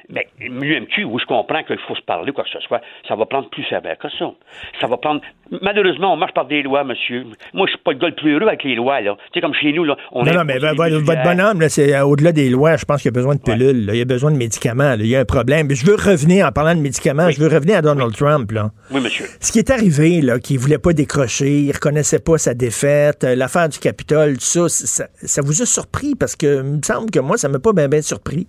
Mais l'UMQ, où je comprends qu'il faut se parler, quoi que ce soit, ça va prendre plus sévère que ça. Ça va prendre. Malheureusement, on marche par des lois, monsieur. Moi, je suis pas le gars le plus heureux avec les lois, là. Tu sais, comme chez nous, là. On non, non, mais votre bonhomme, là, c'est euh, au-delà des lois, je pense qu'il y a besoin de pilules, il y a besoin de médicaments, il y a un problème. Mais je veux revenir, en parlant de médicaments, je veux revenir à Donald Trump, là. Oui, monsieur. Ce qui est arrivé, là, qu'il voulait pas décrocher, il reconnaissait pas sa défaite, euh, l'affaire du Capitole, tout ça, ça, vous a surpris? Parce que, il me semble que moi, ça m'a pas bien, bien surpris.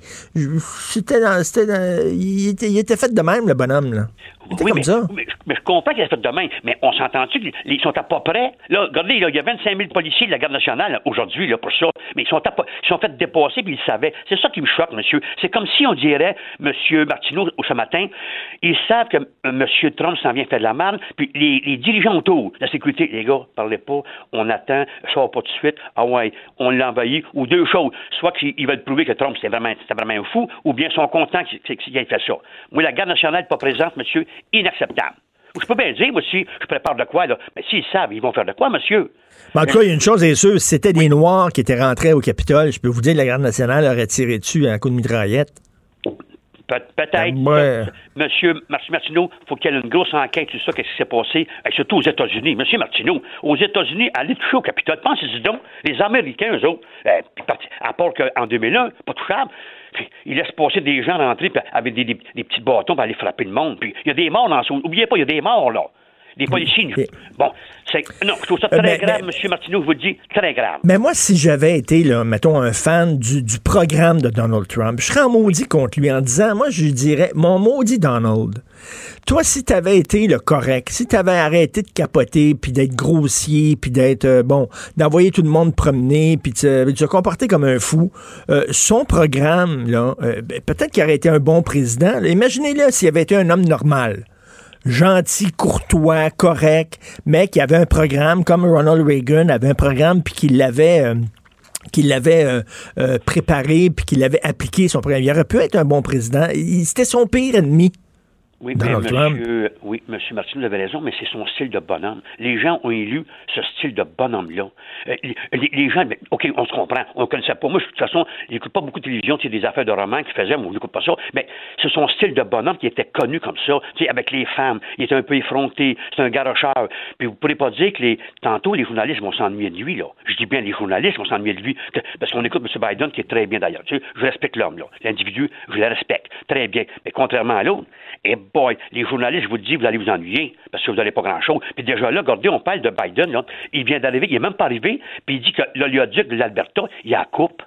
C'était dans, c'était dans, il était, fait de même, le bonhomme, là. Oui, comme mais, ça. Mais, je comprends qu'il est fait de même, mais on s'entend-tu qu'ils sont à peu près. Là, regardez, il y a 25 000 policiers de la Garde nationale aujourd'hui là, pour ça, mais ils sont, ils sont fait dépasser puis ils savaient. C'est ça qui me choque, monsieur. C'est comme si on dirait, monsieur Martineau, ce matin, ils savent que euh, monsieur Trump s'en vient faire de la merde, puis les, dirigeants autour, la sécurité, les gars, parlez pas, on attend, ça va pas tout de suite, ah ouais, on l'a envahi, ou deux choses. Soit qu'ils veulent prouver que Trump, c'est vraiment, vraiment un fou, ou bien ils sont contents qu'il ait fait ça. Moi, la garde nationale n'est pas présente, monsieur, inacceptable. Je peux bien dire, moi, si je prépare de quoi, là. Mais s'ils savent, ils vont faire de quoi, monsieur? en tout cas, il y a une chose est sûre, c'était des Noirs qui étaient rentrés au Capitole, je peux vous dire que la garde nationale aurait tiré dessus à un coup de mitraillette. Peut-être. Ouais. Monsieur Martineau, il faut qu'il y ait une grosse enquête sur ça, qu'est-ce qui s'est passé, surtout aux États-Unis. Monsieur Martineau, aux États-Unis, allez toucher au Capitole. Pensez-y donc, les Américains, eux autres, euh, à part qu'en 2001, pas touchable, ils laissent passer des gens rentrer avec des, petits bâtons pour aller frapper le monde. Puis il y a des morts dans ce... Oubliez pas, il y a des morts, là. Des policiers. Bon, c'est. Non, je trouve ça très grave, M. Martineau, je vous le dis, très grave. Mais moi, si j'avais été, là, mettons, un fan du, programme de Donald Trump, je serais en maudit contre lui en disant, moi, je lui dirais, mon maudit Donald, toi, si t'avais été le correct, si t'avais arrêté de capoter, puis d'être grossier, puis d'être, euh, bon, d'envoyer tout le monde promener, puis de, te comporter comme un fou, euh, son programme, là, euh, ben, peut-être qu'il aurait été un bon président. Imaginez-le s'il avait été un homme normal gentil, courtois, correct, mais qui avait un programme comme Ronald Reagan avait un programme puis qu'il l'avait euh, qu'il l'avait euh, euh, préparé puis qu'il avait appliqué son programme. Il aurait pu être un bon président. C'était son pire ennemi. Oui, mais monsieur, oui, monsieur Martin, vous avez raison, mais c'est son style de bonhomme. Les gens ont élu ce style de bonhomme-là. Euh, les, gens, OK, on se comprend, on ne connaissait pas. Moi, de toute façon, n'écoute pas beaucoup de télévision, c'est des affaires de romans qui faisaient, mais on n'écoute pas ça. Mais c'est son style de bonhomme qui était connu comme ça, avec les femmes. Il était un peu effronté, c'est un garocheur. Puis vous ne pourrez pas dire que les, tantôt, les journalistes vont s'ennuyer de lui, là. Je dis bien les journalistes vont s'ennuyer de lui, parce qu'on écoute M. Biden, qui est très bien d'ailleurs. Tu sais, je respecte l'homme, là. L'individu, je le respecte. Très bien. Mais contrairement à l'autre, et boy, les journalistes, je vous le dis, vous allez vous ennuyer parce que vous n'avez pas grand-chose. Puis déjà là, regardez, on parle de Biden, là. Il vient d'arriver, il n'est même pas arrivé, puis il dit que l'oléoduc de l'Alberta, il a coupe.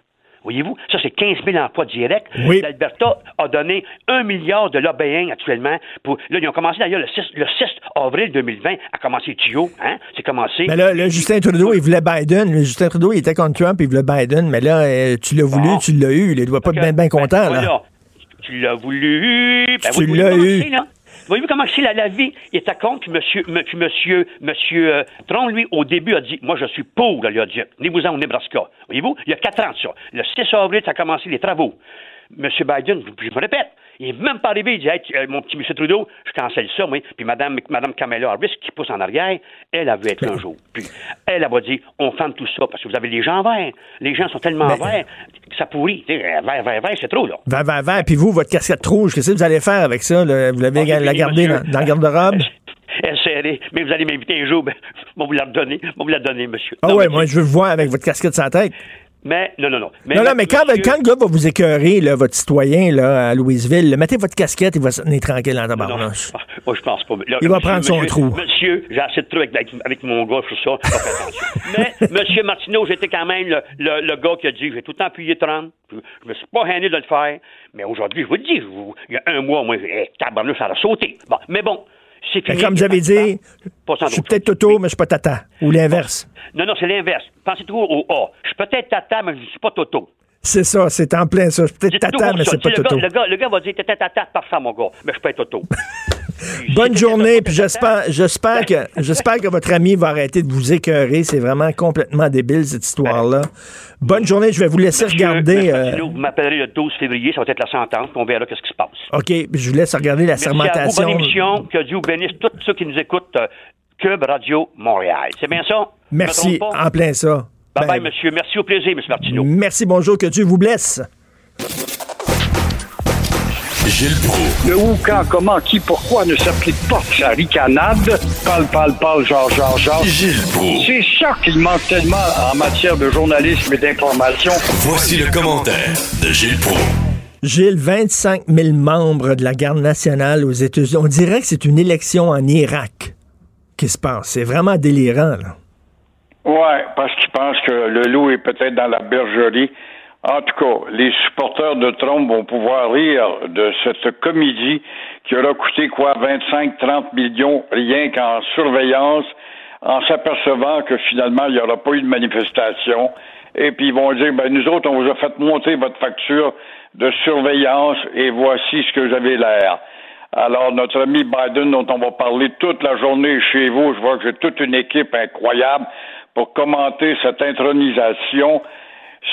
Voyez-vous, ça, c'est 15 000 emplois directs. L'Alberta a donné un milliard de lobbying actuellement. Pour... Là, ils ont commencé d'ailleurs le 6, le 6 avril 2020 à commencer tuyau. Hein? C'est commencé. Mais là, Justin Trudeau, il voulait Biden. Justin Trudeau, il était contre Trump, il voulait Biden. Mais là, euh, tu l'as voulu, tu l'as eu. Il ne doit pas être bien, bien content. là tu l'as voulu. Ben tu l'as eu. Voyez-vous comment c'est la, vie? Est à compte, puis monsieur, monsieur, monsieur euh, Tron, lui, au début, a dit, moi, je suis pour l'oléoduc. Venez-vous-en au Nebraska. Voyez-vous, il y a quatre ans de ça. Le 6 avril, ça a commencé les travaux. Monsieur Biden, je me répète, il n'est même pas arrivé. Il dit hey, euh, Mon petit monsieur Trudeau, je cancelle ça, moi. Puis Mme, Madame Kamala Harris, qui pousse en arrière, elle a vu être un jour. Puis elle, a dit On ferme tout ça parce que vous avez les gens verts. Les gens sont tellement verts que ça pourrit. Vert, vert, vert, c'est trop, là. Vert, vert, vert. Puis vous, votre casquette rouge, qu'est-ce que vous allez faire avec ça? Vous l'avez la gardée dans, dans le garde-robe? elle serrée. Mais vous allez m'inviter un jour, ben, je vais vous la vais vous la donner, monsieur. Ah ouais, moi, je veux vous voir avec votre casquette sur la tête. Mais, non, non, non. Mais non, non, mais quand, quand, le gars va vous écœurer, là, votre citoyen, là, à Louisville, mettez votre casquette, il va se tenir tranquille dans ta barnouche. Moi, je pense pas. il va prendre son trou. Monsieur, j'ai assez de trucs avec, avec, mon gars sur ça. mais, monsieur Martineau, j'étais quand même le, le, gars qui a dit, j'ai tout le temps appuyé 30. Je, je me suis pas gêné de le faire. Mais aujourd'hui, je vous le dis, il y a un mois, moi, hey, tabarnouche, ça a sauté. Bon, mais bon, comme vous avez dit, je suis peut-être Toto, mais je suis pas Tata. Ou l'inverse. Non, non, c'est l'inverse. Pensez toujours au A. Je suis peut-être Tata, mais je ne suis pas Toto. C'est ça, c'est en plein ça. Peut-être Tata, mais c'est pas Toto. le, gars, le gars va dire Tata, Tata, parfait, mon gars, mais je suis pas Toto. Bonne journée, puis j'espère, j'espère que, j'espère que votre ami va arrêter de vous écœurer. C'est vraiment complètement débile, cette histoire-là. Bonne journée, je vais vous laisser regarder. Euh, vous m'appellerez le 12 février, ça va être la sentence, puis on verra qu'est-ce qui se passe. OK, je vous laisse regarder la Merci sermentation. À vous, bonne émission, que Dieu bénisse tous ceux qui nous écoutent, euh, Cube Radio Montréal. C'est bien ça? Merci, en plein ça. Bye bye, ben, monsieur. Merci au plaisir, M. Martineau. Merci, bonjour, que Dieu vous blesse. Gilles Proulx. Le où, quand, comment, qui, pourquoi ne s'applique pas sa ricanade? Parle, parle, parle, genre, genre, genre. Gilles Proulx. C'est ça qu'il manque tellement en matière de journalisme et d'information. Voici le commentaire de Gilles Proulx. Gilles, 25 000 membres de la garde nationale aux États-Unis. On dirait que c'est une élection en Irak qui se passe. C'est vraiment délirant, là. Ouais, parce qu'ils pensent que le loup est peut-être dans la bergerie en tout cas, les supporters de Trump vont pouvoir rire de cette comédie qui aura coûté quoi 25-30 millions rien qu'en surveillance, en s'apercevant que finalement il n'y aura pas eu de manifestation. Et puis ils vont dire ben nous autres on vous a fait monter votre facture de surveillance et voici ce que j'avais l'air. Alors, notre ami Biden, dont on va parler toute la journée chez vous, je vois que j'ai toute une équipe incroyable pour commenter cette intronisation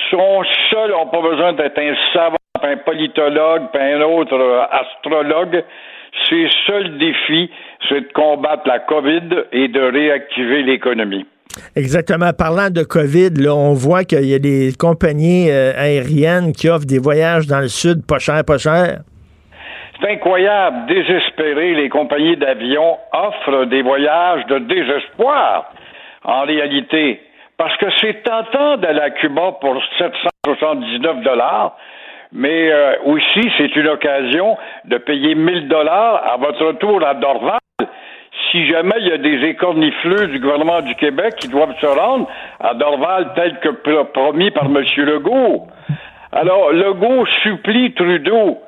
sont seuls, n'ont pas besoin d'être un savant, un politologue, un autre euh, astrologue. Ses seuls défis, c'est de combattre la COVID et de réactiver l'économie. Exactement. Parlant de COVID, là, on voit qu'il y a des compagnies euh, aériennes qui offrent des voyages dans le sud pas cher, pas cher. C'est incroyable, désespéré, les compagnies d'avions offrent des voyages de désespoir. En réalité, parce que c'est tentant d'aller à Cuba pour 779 dollars, mais euh, aussi c'est une occasion de payer 1000 dollars à votre retour à Dorval. Si jamais il y a des écornifleux du gouvernement du Québec qui doivent se rendre à Dorval tel que promis par M. Legault. Alors, Legault supplie Trudeau,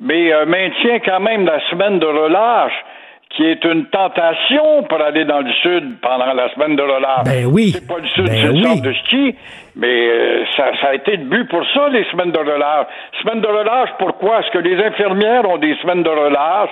mais euh, maintient quand même la semaine de relâche qui est une tentation pour aller dans le sud pendant la semaine de relâche. Ben oui. C'est pas le sud, ben c'est oui. de ski, mais euh, ça, ça, a été le but pour ça, les semaines de relâche. Semaines de relâche, pourquoi? Est-ce que les infirmières ont des semaines de relâche?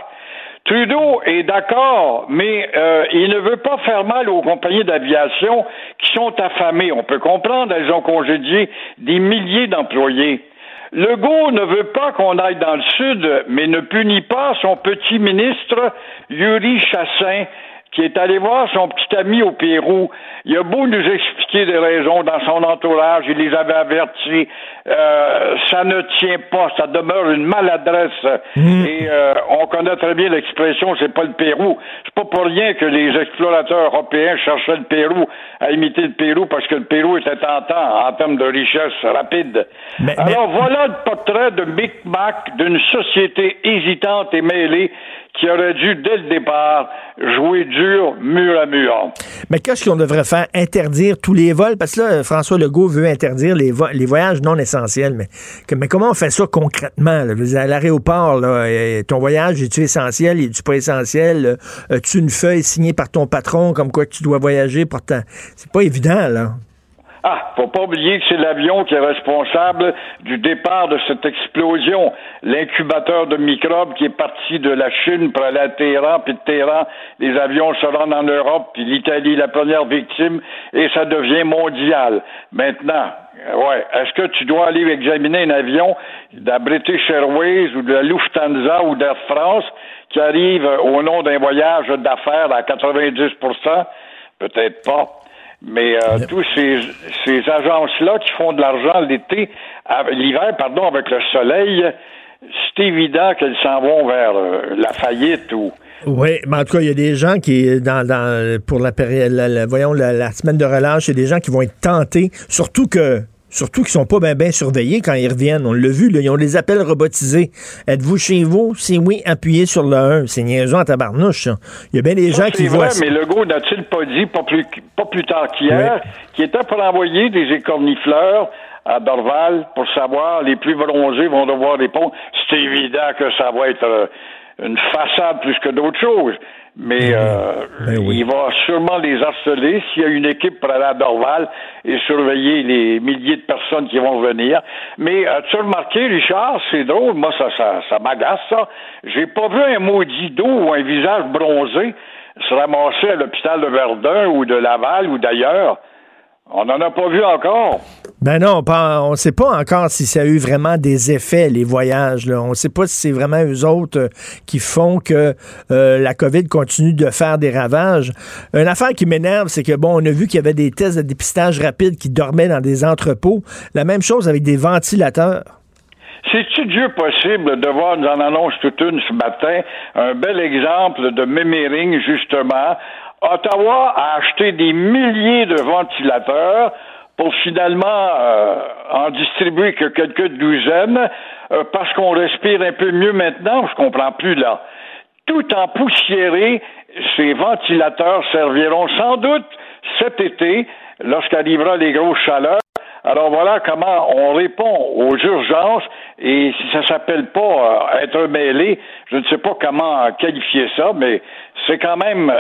Trudeau est d'accord, mais euh, il ne veut pas faire mal aux compagnies d'aviation qui sont affamées. On peut comprendre, elles ont congédié des milliers d'employés. Legault ne veut pas qu'on aille dans le sud, mais ne punit pas son petit ministre Yuri Chassin, qui est allé voir son petit ami au Pérou. Il a beau nous expliquer des raisons dans son entourage, il les avait avertis. Euh, ça ne tient pas, ça demeure une maladresse. Mmh. Et euh, on connaît très bien l'expression, c'est pas le Pérou. C'est pas pour rien que les explorateurs européens cherchaient le Pérou, à imiter le Pérou, parce que le Pérou était tentant en termes de richesse rapide. Mais, Alors voilà le portrait de Micmac d'une société hésitante et mêlée qui aurait dû, dès le départ, jouer dur, mur à mur. Mais qu'est-ce qu'on devrait faire? Interdire tous les vols? Parce que là, François Legault veut interdire les, voyages non essentiels. Mais, mais comment on fait ça concrètement? Là? À l'aéroport, ton voyage, est-tu essentiel? Est-tu pas essentiel? As-tu une feuille signée par ton patron comme quoi tu dois voyager? Pourtant, c'est pas évident, là. Ah, faut pas oublier que c'est l'avion qui est responsable du départ de cette explosion. L'incubateur de microbes qui est parti de la Chine pour aller à Téhéran, puis de Téhéran, les avions se rendent en Europe, puis l'Italie la première victime, et ça devient mondial. Maintenant, ouais, est-ce que tu dois aller examiner un avion de la British Airways ou de la Lufthansa ou d'Air France qui arrive au nom d'un voyage d'affaires à 90% Peut-être pas. Mais euh, tous ces, ces agences-là qui font de l'argent l'été, l'hiver, pardon, avec le soleil, c'est évident qu'elles s'en vont vers euh, la faillite ou. Oui, mais en tout cas, il y a des gens qui, dans, dans pour la période, voyons, la, la, semaine de relâche, il y a des gens qui vont être tentés, surtout que Surtout qu'ils sont pas bien ben surveillés quand ils reviennent. On l'a vu, là, ils ont des appels robotisés. Êtes-vous chez vous? Si oui, appuyez sur le 1. C'est niaisant à tabarnouche, ça. Il y a bien des gens qui voient vrai, mais Legault n'a-t-il pas dit, pas plus, pas plus tard qu'hier, qu'il était pour envoyer des écornifleurs à Dorval pour savoir les plus bronzés vont devoir répondre. C'est évident que ça va être euh, une façade plus que d'autres choses mais euh, ben il va sûrement les harceler s'il y a une équipe pour aller à Dorval et surveiller les milliers de personnes qui vont venir. Mais as-tu remarqué, Richard, c'est drôle, moi ça, ça, ça m'agace ça. J'ai pas vu un maudit dos ou un visage bronzé se ramasser à l'hôpital de Verdun ou de Laval ou d'ailleurs. On n'en a pas vu encore. Ben non, on ne sait pas encore si ça a eu vraiment des effets, les voyages. Là. On ne sait pas si c'est vraiment eux autres euh, qui font que euh, la COVID continue de faire des ravages. Une affaire qui m'énerve, c'est que, bon, on a vu qu'il y avait des tests de dépistage rapide qui dormaient dans des entrepôts. La même chose avec des ventilateurs. C'est-tu Dieu possible de voir, nous en annonce toute une ce matin, un bel exemple de mémering, justement, Ottawa a acheté des milliers de ventilateurs pour finalement euh, en distribuer que quelques douzaines euh, parce qu'on respire un peu mieux maintenant, je comprends plus là. Tout en poussiéré, ces ventilateurs serviront sans doute cet été lorsqu'arrivera les grosses chaleurs alors voilà comment on répond aux urgences et si ça s'appelle pas euh, être mêlé, je ne sais pas comment qualifier ça, mais c'est quand même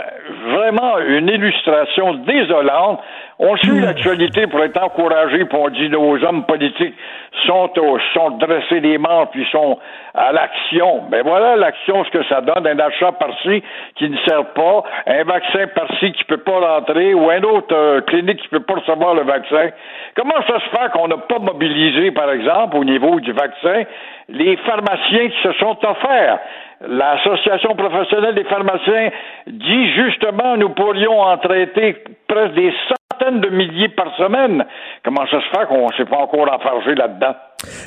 vraiment une illustration désolante. On suit l'actualité pour être encouragé, pour on dit nos hommes politiques sont, au, sont dressés des manches puis sont à l'action. Mais ben voilà l'action, ce que ça donne, un achat par-ci qui ne sert pas, un vaccin par-ci qui peut pas rentrer ou un autre euh, clinique qui peut pas recevoir le vaccin. Comment ça se fait qu'on n'a pas mobilisé, par exemple, au niveau du vaccin, les pharmaciens qui se sont offerts? L'Association professionnelle des pharmaciens dit justement nous pourrions en traiter presque des de milliers par semaine. Comment ça se fait qu'on ne s'est pas encore enfargé là-dedans?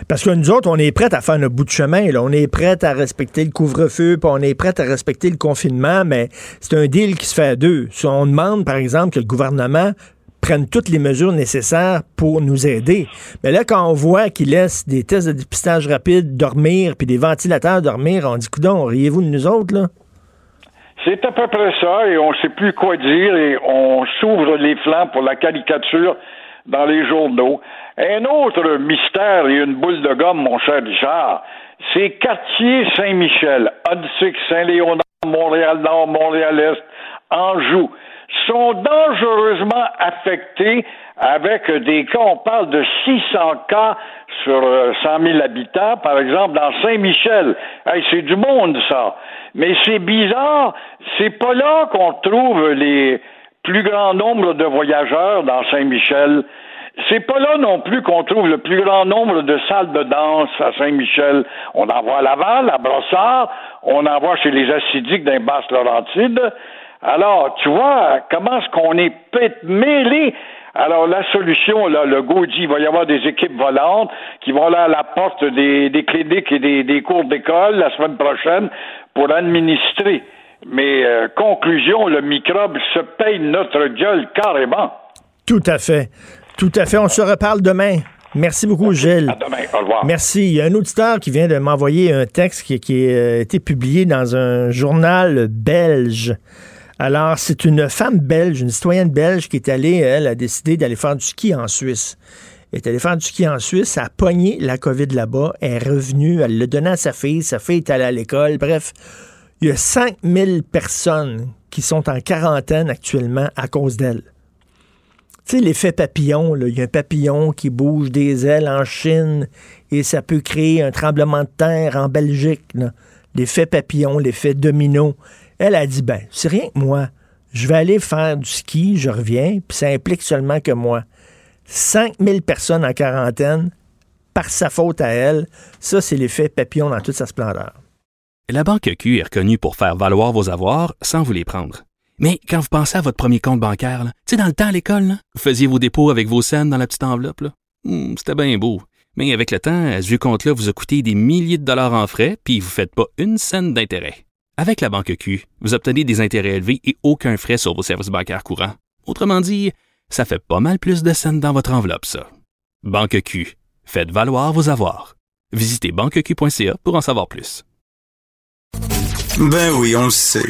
Parce que nous autres, on est prêts à faire notre bout de chemin. Là. On est prêts à respecter le couvre-feu, puis on est prêts à respecter le confinement, mais c'est un deal qui se fait à deux. Si on demande, par exemple, que le gouvernement prennent toutes les mesures nécessaires pour nous aider. Mais là, quand on voit qu'ils laissent des tests de dépistage rapide dormir, puis des ventilateurs dormir, on dit, coudon, riez-vous de nous autres, là? C'est à peu près ça, et on ne sait plus quoi dire, et on s'ouvre les flancs pour la caricature dans les journaux. Un autre mystère et une boule de gomme, mon cher Richard, c'est quartier Saint-Michel, Odyssey, Saint-Léonard, Montréal-Nord, Montréal-Est, Anjou sont dangereusement affectés avec des cas, on parle de 600 cas sur 100 euh, 000 habitants, par exemple, dans Saint-Michel. c'est du monde, ça. Mais c'est bizarre, c'est pas là qu'on trouve les plus grands nombres de voyageurs dans Saint-Michel. C'est pas là non plus qu'on trouve le plus grand nombre de salles de danse à Saint-Michel. On en voit à Laval, à Brossard, on en voit chez les acidiques d'un Basse-Laurentide. Alors, tu vois, comment est-ce qu'on est mêlé? Alors, la solution, là, le go dit, il va y avoir des équipes volantes qui vont aller à la porte des, cliniques et des, cours d'école la semaine prochaine pour administrer. Mais, euh, conclusion, le microbe se paye notre gueule carrément. Tout à fait. Tout à fait. On se reparle demain. Merci beaucoup, Gilles. À demain. Au revoir. Merci. Il y a un auditeur qui vient de m'envoyer un texte qui, qui a euh, été publié dans un journal belge. Alors, c'est une femme belge, une citoyenne belge qui est allée, elle, a décidé d'aller faire du ski en Suisse. Elle est allée faire du ski en Suisse, a pogné la COVID là-bas, elle est revenue, elle l'a donné à sa fille, sa fille est allée à l'école. Bref, il y a 5000 personnes qui sont en quarantaine actuellement à cause d'elle. Tu sais, l'effet papillon, il y a un papillon qui bouge des ailes en Chine et ça peut créer un tremblement de terre en Belgique. L'effet papillon, l'effet domino. Elle a dit, ben, c'est rien que moi. Je vais aller faire du ski, je reviens, puis ça implique seulement que moi. 5000 personnes en quarantaine, par sa faute à elle, ça, c'est l'effet papillon dans toute sa splendeur. La Banque Q est reconnue pour faire valoir vos avoirs sans vous les prendre. Mais quand vous pensez à votre premier compte bancaire, tu sais, dans le temps à l'école, vous faisiez vos dépôts avec vos scènes dans la petite enveloppe. Hmm, c'était bien beau. Mais avec le temps, ce vieux compte-là vous a coûté des milliers de dollars en frais, puis vous ne faites pas une scène d'intérêt. Avec la banque Q, vous obtenez des intérêts élevés et aucun frais sur vos services bancaires courants. Autrement dit, ça fait pas mal plus de scènes dans votre enveloppe, ça. Banque Q, faites valoir vos avoirs. Visitez banqueq.ca pour en savoir plus. Ben oui, on le sait.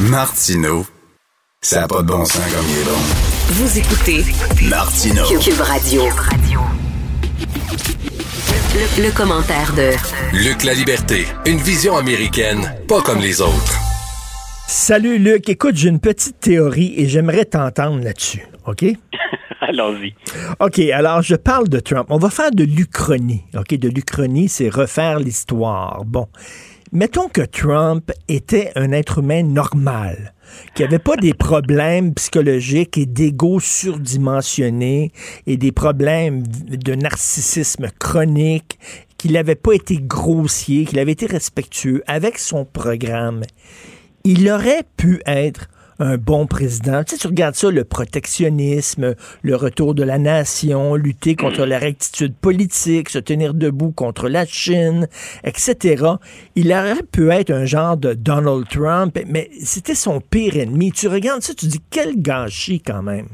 Martino, ça n'a pas de bon sens comme il est bon. Vous écoutez Martino. Cube Radio. Le, le commentaire de Luc La Liberté, une vision américaine, pas comme les autres. Salut Luc, écoute, j'ai une petite théorie et j'aimerais t'entendre là-dessus, OK? Allons-y. OK, alors je parle de Trump. On va faire de l'Uchronie. OK, de l'Uchronie, c'est refaire l'histoire. Bon. Mettons que Trump était un être humain normal, qui n'avait pas des problèmes psychologiques et d'ego surdimensionné et des problèmes de narcissisme chronique, qu'il n'avait pas été grossier, qu'il avait été respectueux avec son programme. Il aurait pu être un bon président. Tu sais, tu regardes ça, le protectionnisme, le retour de la nation, lutter contre la rectitude politique, se tenir debout contre la Chine, etc. Il aurait pu être un genre de Donald Trump, mais c'était son pire ennemi. Tu regardes ça, tu dis quel gâchis quand même.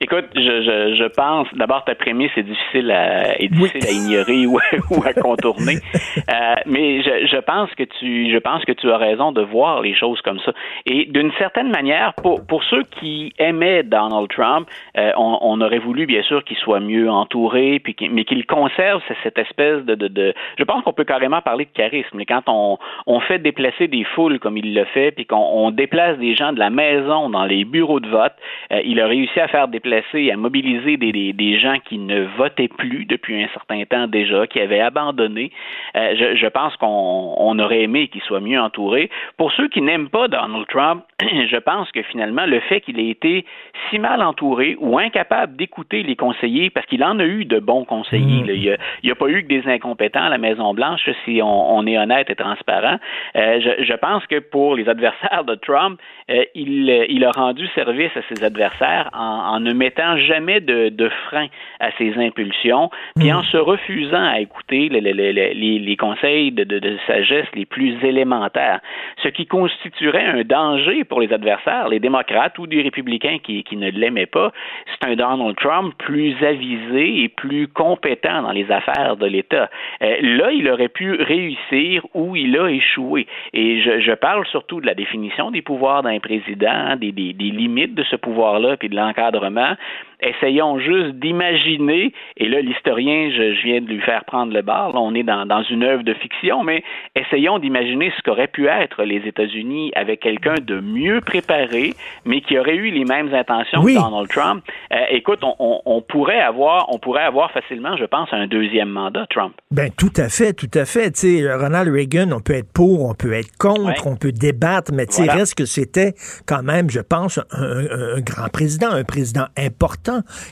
Écoute, je, je, je pense, d'abord, ta prémisse est difficile à, est difficile à ignorer ou, ou, à contourner. euh, mais je, je, pense que tu, je pense que tu as raison de voir les choses comme ça. Et d'une certaine manière, pour, pour ceux qui aimaient Donald Trump, euh, on, on, aurait voulu, bien sûr, qu'il soit mieux entouré, puis mais qu'il conserve cette espèce de, de, de je pense qu'on peut carrément parler de charisme. Et quand on, on fait déplacer des foules comme il le fait, puis qu'on déplace des gens de la maison dans les bureaux de vote, euh, il a réussi à faire déplacer à mobiliser des, des, des, gens qui ne votaient plus depuis un certain temps déjà, qui avaient abandonné. Euh, je, je, pense qu'on on aurait aimé qu'il soit mieux entouré. Pour ceux qui n'aiment pas Donald Trump, je pense que finalement, le fait qu'il ait été si mal entouré ou incapable d'écouter les conseillers, parce qu'il en a eu de bons conseillers, mmh. il n'y a, a, pas eu que des incompétents à la Maison-Blanche, si on, on, est honnête et transparent. Euh, je, je, pense que pour les adversaires de Trump, euh, il, il, a rendu service à ses adversaires en, en ne mettant jamais de, de, frein à ses impulsions, puis en se refusant à écouter les, les, les, les conseils de, de, de, sagesse les plus élémentaires, ce qui constituerait un danger pour les adversaires, les démocrates ou des républicains qui, qui ne l'aimaient pas. C'est un Donald Trump plus avisé et plus compétent dans les affaires de l'État. Euh, là, il aurait pu réussir où il a échoué. Et je, je parle surtout de la définition des pouvoirs d'un président, des limites de ce pouvoir-là, puis de l'encadrement essayons juste d'imaginer, et là, l'historien, je, je, viens de lui faire prendre le bar, là, on est dans, dans une œuvre de fiction, mais essayons d'imaginer ce qu'aurait pu être les États-Unis avec quelqu'un de mieux préparé, mais qui aurait eu les mêmes intentions oui. que Donald Trump. Euh, écoute, on, on, on, pourrait avoir, on pourrait avoir facilement, je pense, un deuxième mandat, Trump. Ben, tout à fait, tout à fait. Tu sais, Ronald Reagan, on peut être pour, on peut être contre, ouais. on peut débattre, mais tu sais, voilà. reste que c'était quand même, je pense, un, un, un grand président, un président important,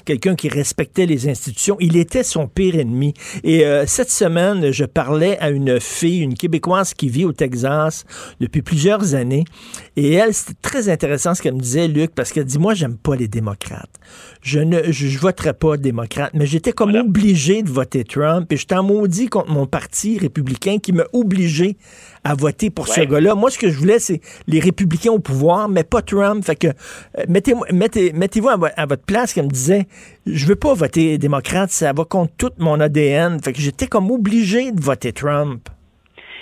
quelqu'un qui respectait les institutions. Il était son pire ennemi. Et euh, cette semaine, je parlais à une fille, une Québécoise qui vit au Texas depuis plusieurs années. Et elle, c'était très intéressant ce qu'elle me disait, Luc, parce qu'elle dit, moi, j'aime pas les démocrates. Je ne je, je voterai pas démocrate, mais j'étais comme voilà. obligé de voter Trump. Et j'étais en maudit contre mon parti républicain qui m'a obligé à voter pour ouais. ce gars-là. Moi, ce que je voulais, c'est les républicains au pouvoir, mais pas Trump. Fait que euh, mettez, mettez, mettez-vous à, à, votre place, qu'elle me disait, je veux pas voter démocrate, ça va contre tout mon ADN. Fait que j'étais comme obligé de voter Trump.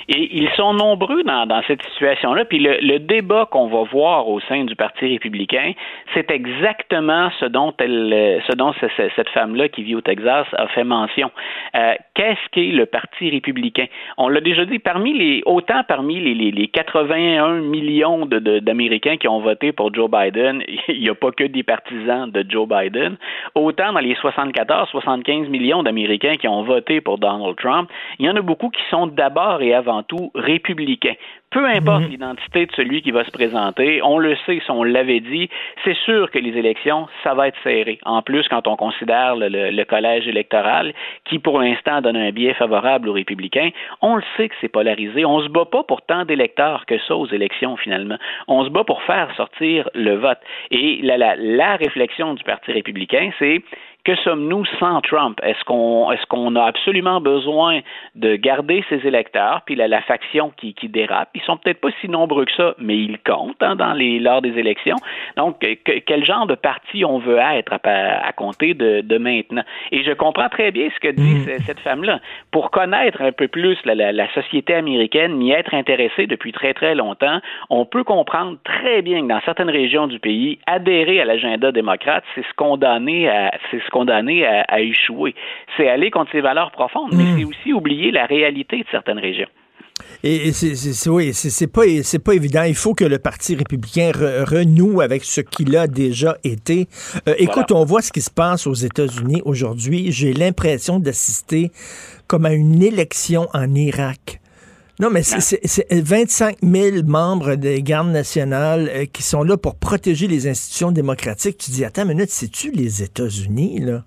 Et ils sont nombreux dans, dans cette situation-là. Puis le, le débat qu'on va voir au sein du Parti républicain, c'est exactement ce dont elle, ce dont cette femme-là qui vit au Texas a fait mention. Euh, Qu'est-ce qu'est le Parti républicain? On l'a déjà dit. Parmi les, autant parmi les, les, les 81 millions d'Américains qui ont voté pour Joe Biden, il n'y a pas que des partisans de Joe Biden. Autant dans les 74, 75 millions d'Américains qui ont voté pour Donald Trump, il y en a beaucoup qui sont d'abord et avant tout républicains. Peu importe mhm. l'identité de celui qui va se présenter, on le sait, si on l'avait dit, c'est sûr que les élections, ça va être serré. En plus, quand on considère le, collège électoral, qui pour l'instant donne un biais favorable aux républicains, on le sait que c'est polarisé. On se bat pas pour tant d'électeurs que ça aux élections, finalement. On se bat pour faire sortir le vote. Et la, la, la réflexion du Parti républicain, c'est que sommes-nous sans Trump? Est-ce qu'on est-ce qu'on a absolument besoin de garder ses électeurs, puis la, la faction qui, qui dérape? Ils sont peut-être pas si nombreux que ça, mais ils comptent hein, dans les lors des élections. Donc, quel genre de parti on veut être à, à compter de, de, maintenant? Et je comprends très bien ce que dit mm. cette femme-là. Pour connaître un peu plus la, la, la société américaine, m'y être intéressé depuis très très longtemps, on peut comprendre très bien que dans certaines régions du pays, adhérer à l'agenda démocrate, c'est se condamner à c'est condamné à, échouer. C'est aller contre ses valeurs profondes, mais hmm. c'est aussi oublier la réalité de certaines régions. Et c'est oui, c'est pas c'est pas évident. Il faut que le Parti républicain renoue avec ce qu'il a déjà été. Euh, écoute, on voit ce qui se passe aux États-Unis aujourd'hui. J'ai l'impression d'assister comme à une élection en Irak. Non, mais c'est 25 000 membres des gardes nationales euh, qui sont là pour protéger les institutions démocratiques. Tu dis, attends une minute, c'est-tu les États-Unis, là?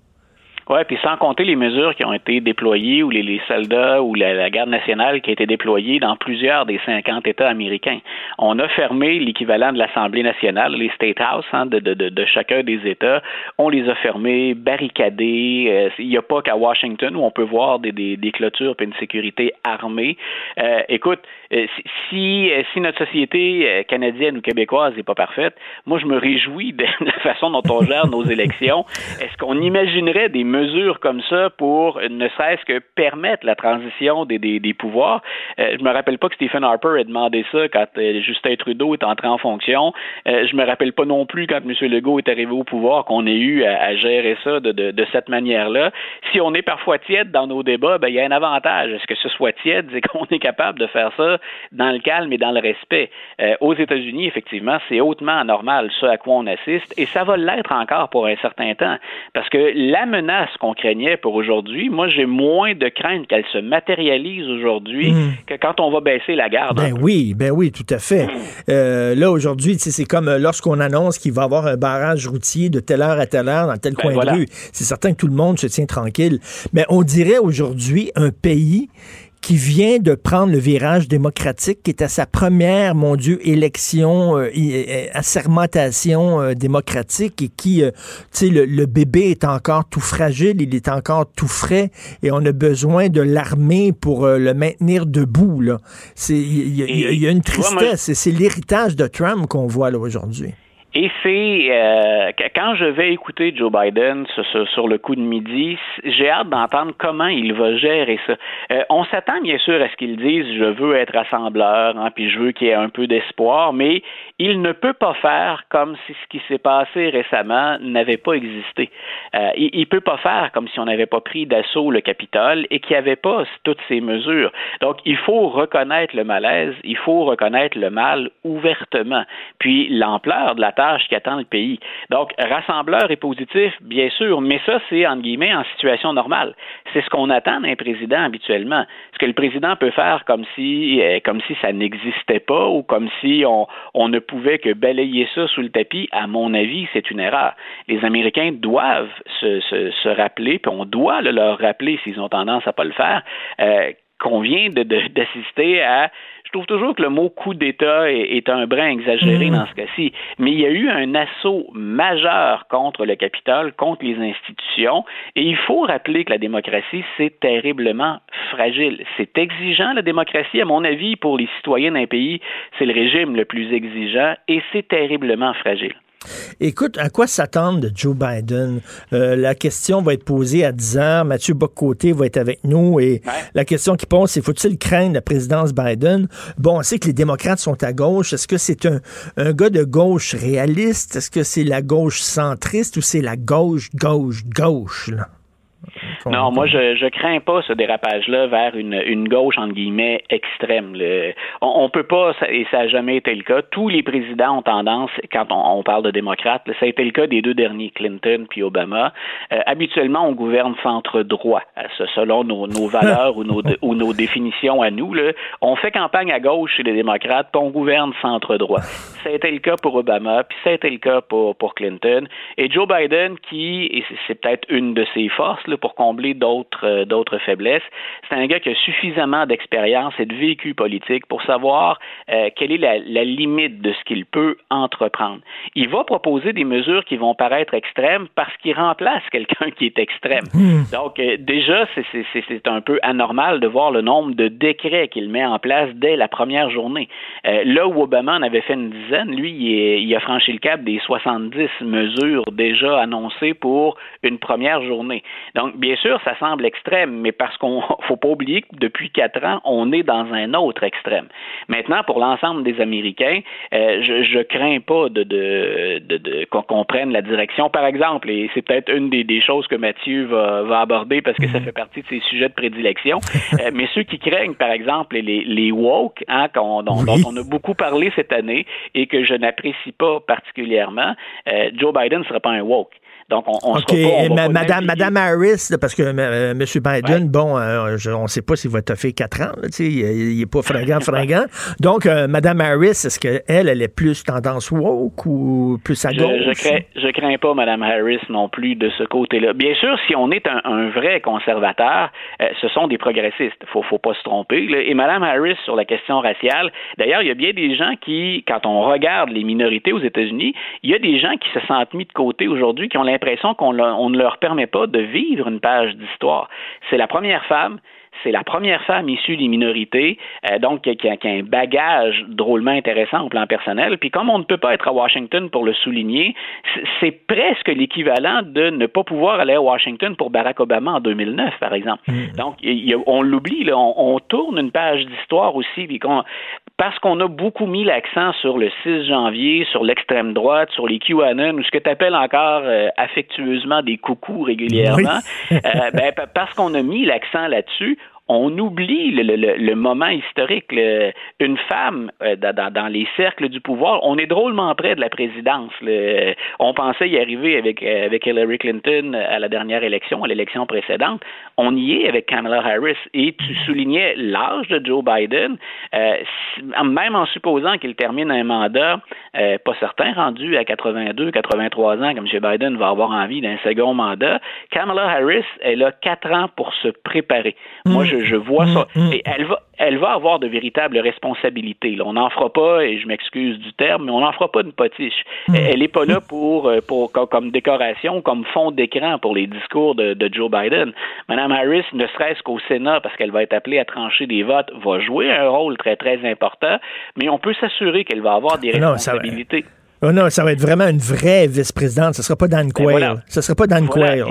Oui, puis sans compter les mesures qui ont été déployées ou les, soldats ou la, garde nationale qui a été déployée dans plusieurs des 50 États américains. On a fermé l'équivalent de l'Assemblée nationale, les State House hein, de, de, de, chacun des États. On les a fermés, barricadés. Euh, il n'y a pas qu'à Washington où on peut voir des, des, des clôtures et une sécurité armée. Euh, écoute, euh, si, si notre société canadienne ou québécoise n'est pas parfaite, moi je me réjouis de la façon dont on gère nos élections. Est-ce qu'on imaginerait des comme ça pour ne serait-ce que permettre la transition des, des, des pouvoirs. Euh, je me rappelle pas que Stephen Harper ait demandé ça quand euh, Justin Trudeau est entré en fonction. Euh, je me rappelle pas non plus quand M. Legault est arrivé au pouvoir qu'on ait eu à, gérer ça de, de, de cette manière-là. Si on est parfois tiède dans nos débats, ben, il y a un avantage. Est-ce que ce soit tiède, c'est qu'on est capable de faire ça dans le calme et dans le respect. Euh, aux États-Unis, effectivement, c'est hautement anormal ce à quoi on assiste et ça va l'être encore pour un certain temps parce que la menace ce qu'on craignait pour aujourd'hui, moi, j'ai moins de crainte qu'elle se matérialise aujourd'hui hmm. que quand on va baisser la garde. Ben oui, ben oui, tout à fait. Euh, là, aujourd'hui, c'est comme euh, lorsqu'on annonce qu'il va y avoir un barrage routier de telle heure à telle heure dans tel ben coin de rue. C'est certain que tout le monde se tient tranquille. Mais on dirait aujourd'hui un pays qui vient de prendre le virage démocratique, qui est à sa première, mon Dieu, élection, euh, assermentation euh, démocratique et qui, euh, tu sais, le, bébé est encore tout fragile, il est encore tout frais et on a besoin de l'armée pour le maintenir debout. Là. Il y, y, a une tristesse, c'est l'héritage de Trump qu'on voit là aujourd'hui. Et c'est euh, quand je vais écouter Joe Biden sur, le coup de midi, j'ai hâte d'entendre comment il va gérer ça. Euh, on s'attend bien sûr à ce qu'il dise je veux être rassembleur, hein, puis je veux qu'il y ait un peu d'espoir, mais il ne peut pas faire comme si ce qui s'est passé récemment n'avait pas existé. Euh, il, ne peut pas faire comme si on n'avait pas pris d'assaut le Capitole et qu'il n'y avait pas toutes ces mesures. Donc il faut reconnaître le malaise, il faut reconnaître le mal ouvertement, puis l'ampleur de la qui attend le pays. Donc, rassembleur et positif, bien sûr, mais ça, c'est, guillemets, en situation normale. C'est ce qu'on attend d'un président habituellement. Ce que le président peut faire comme si, euh, comme si ça n'existait pas ou comme si on, on ne pouvait que balayer ça sous le tapis, à mon avis, c'est une erreur. Les Américains doivent se, se, rappeler, puis on doit le leur rappeler s'ils ont tendance à pas le faire, euh, qu'on vient d'assister à trouve toujours que le mot coup d'État est, un brin exagéré mmh. dans ce cas-ci, mais il y a eu un assaut majeur contre le Capitole, contre les institutions, et il faut rappeler que la démocratie, c'est terriblement fragile. C'est exigeant, la démocratie, à mon avis, pour les citoyens d'un pays, c'est le régime le plus exigeant, et c'est terriblement fragile. Écoute, à quoi s'attendre de Joe Biden? Euh, la question va être posée à 10 heures. Mathieu Bocoté va être avec nous et la question qui pose, c'est faut-il craindre la présidence Biden? Bon, on sait que les démocrates sont à gauche. Est-ce que c'est un, un gars de gauche réaliste? Est-ce que c'est la gauche centriste ou c'est la gauche, gauche, gauche? Là? Non, moi, je, je crains pas ce dérapage-là vers une, une gauche, entre guillemets, extrême. Le, on, on, peut pas, et ça n'a jamais été le cas, tous les présidents ont tendance, quand on, on parle de démocrates, ça a été le cas des deux derniers, Clinton puis Obama, euh, habituellement, on gouverne centre-droit, selon nos, nos valeurs ou, nos, ou nos définitions à nous. Là. On fait campagne à gauche chez les démocrates, puis on gouverne centre-droit. Ça a été le cas pour Obama, puis ça a été le cas pour, pour Clinton. Et Joe Biden, qui, et c'est peut-être une de ses forces, là, pour combler d'autres euh, d'autres faiblesses. C'est un gars qui a suffisamment d'expérience et de vécu politique pour savoir euh, quelle est la, la, limite de ce qu'il peut entreprendre. Il va proposer des mesures qui vont paraître extrêmes parce qu'il remplace quelqu'un qui est extrême. Mmh. Donc euh, déjà, c'est un peu anormal de voir le nombre de décrets qu'il met en place dès la première journée. Euh, là où Obama en avait fait une dizaine, lui, il, il a franchi le cap des 70 mesures déjà annoncées pour une première journée. Donc, bien sûr, ça semble extrême, mais parce qu'on faut pas oublier que depuis quatre ans, on est dans un autre extrême. Maintenant, pour l'ensemble des Américains, euh, je, je crains pas de, de, de, de qu'on prenne la direction. Par exemple, et c'est peut-être une des, des, choses que Mathieu va, va aborder parce que ça fait partie de ses sujets de prédilection. euh, mais ceux qui craignent, par exemple, les, les woke, hein, dont, dont, oui. dont on a beaucoup parlé cette année et que je n'apprécie pas particulièrement, euh, Joe Biden ne serait pas un woke. Donc, on, on OK. Pas, on ma, Madame, Madame Harris, parce que euh, M. Biden, ouais. bon, euh, je, on ne sait pas s'il va toffer quatre ans. Là, il n'est pas fringant, fringant. Donc, euh, Madame Harris, est-ce qu'elle, elle est plus tendance woke ou plus à gauche? Je, je, crains, je crains pas Madame Harris non plus de ce côté-là. Bien sûr, si on est un, un vrai conservateur, euh, ce sont des progressistes. Faut, faut pas se tromper. Là. Et Madame Harris, sur la question raciale, d'ailleurs, il y a bien des gens qui, quand on regarde les minorités aux États-Unis, il y a des gens qui se sentent mis de côté aujourd'hui, qui ont l'impression qu'on ne leur permet pas de vivre une page d'histoire. C'est la première femme c'est la première femme issue des minorités, euh, donc qui a, qui a, un bagage drôlement intéressant au plan personnel. Puis comme on ne peut pas être à Washington pour le souligner, c'est presque l'équivalent de ne pas pouvoir aller à Washington pour Barack Obama en 2009, par exemple. Mmh. Donc y a, on l'oublie, on, on, tourne une page d'histoire aussi, puis qu'on parce qu'on a beaucoup mis l'accent sur le 6 janvier, sur l'extrême droite, sur les QAnon, ou ce que tu appelles encore euh, affectueusement des coucous régulièrement, oui. euh, ben, parce qu'on a mis l'accent là-dessus, on oublie le, le, le moment historique. Le, une femme euh, dans, dans, les cercles du pouvoir, on est drôlement près de la présidence. on pensait y arriver avec, euh, avec Hillary Clinton à la dernière élection, à l'élection précédente. On y est avec Kamala Harris. Et tu soulignais l'âge de Joe Biden, euh, même en supposant qu'il termine un mandat, euh, pas certain, rendu à 82, 83 ans, comme M. Biden va avoir envie d'un second mandat, Kamala Harris, elle a quatre ans pour se préparer. Moi, je je, je vois ça. Mm, Et elle va, elle va avoir de véritables responsabilités. Là. On n'en fera pas, et je m'excuse du terme, mais on n'en fera pas une potiche. Mm. Elle n'est pas là pour, euh, pour comme décoration, comme fond d'écran pour les discours de, de, Joe Biden. Madame Harris, ne serait-ce qu'au Sénat, parce qu'elle va être appelée à trancher des votes, va jouer un rôle très, très important, mais on peut s'assurer qu'elle va avoir des responsabilités. Non, Oh non, ça va être vraiment une vraie vice-présidente. Ce ne sera pas Dan Quayle. Voilà. Ce ne sera pas Dan voilà. Quayle.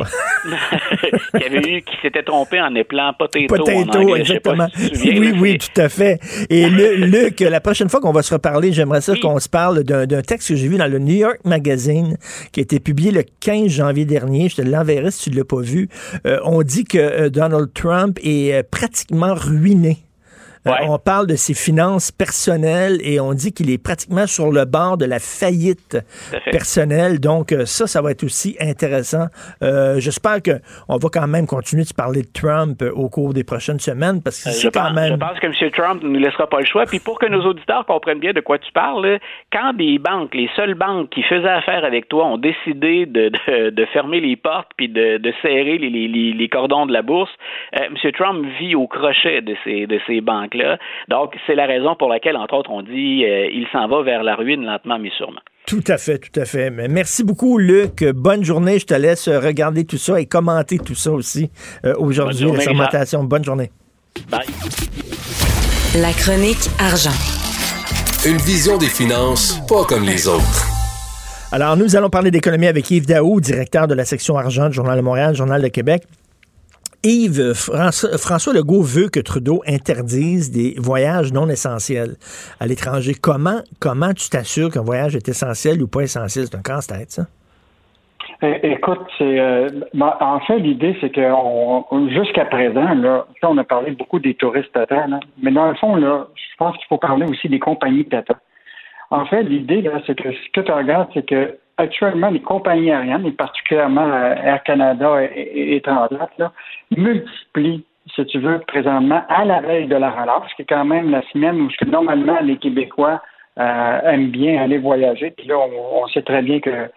qui avait eu, qui s'était trompé en épelant potato. Potato, anglais, exactement. Si souviens, oui, oui, tout à fait. Et Luc, la prochaine fois qu'on va se reparler, j'aimerais ça oui. qu'on se parle d'un texte que j'ai vu dans le New York Magazine qui a été publié le 15 janvier dernier. Je te l'enverrai si tu ne l'as pas vu. Euh, on dit que euh, Donald Trump est euh, pratiquement ruiné. Ouais. Euh, on parle de ses finances personnelles et on dit qu'il est pratiquement sur le bord de la faillite personnelle. Donc euh, ça, ça va être aussi intéressant. Euh, J'espère que on va quand même continuer de parler de Trump euh, au cours des prochaines semaines parce que c'est quand pense, même. Je pense que M. Trump ne nous laissera pas le choix. Puis pour que nos auditeurs comprennent bien de quoi tu parles, quand des banques, les seules banques qui faisaient affaire avec toi ont décidé de, de, de fermer les portes puis de, de serrer les, les, les, cordons de la bourse, euh, M. Trump vit au crochet de ces, de ces banques Donc, c'est la raison pour laquelle, entre autres, on dit euh, il s'en va vers la ruine lentement mais sûrement. Tout à fait, tout à fait. Mais merci beaucoup, Luc. Bonne journée. Je te laisse regarder tout ça et commenter tout ça aussi euh, aujourd'hui, la fermentation. Bonne journée. Bye. La chronique argent. Une vision des finances pas comme les autres. Alors, nous allons parler d'économie avec Yves Daou, directeur de la section argent du Journal de Montréal, Journal de Québec. Yves, François, Legault veut que Trudeau interdise des voyages non essentiels à l'étranger. Comment, comment tu t'assures qu'un voyage est essentiel ou pas essentiel? C'est un casse-tête, ça? Écoute, euh, en fait l'idée, c'est que jusqu'à présent, là, on a parlé beaucoup des touristes Tata, mais dans le fond, là, je pense qu'il faut parler aussi des compagnies Tata. En fait, l'idée, c'est que ce que tu regardes, c'est que actuellement, les compagnies aériennes, et particulièrement euh, Air Canada et, et, Transat, là, multiplient, si tu veux, présentement, à la veille de la relâche, qui est quand même la semaine où normalement les Québécois euh, aiment bien aller voyager. Puis là, on, sait très bien que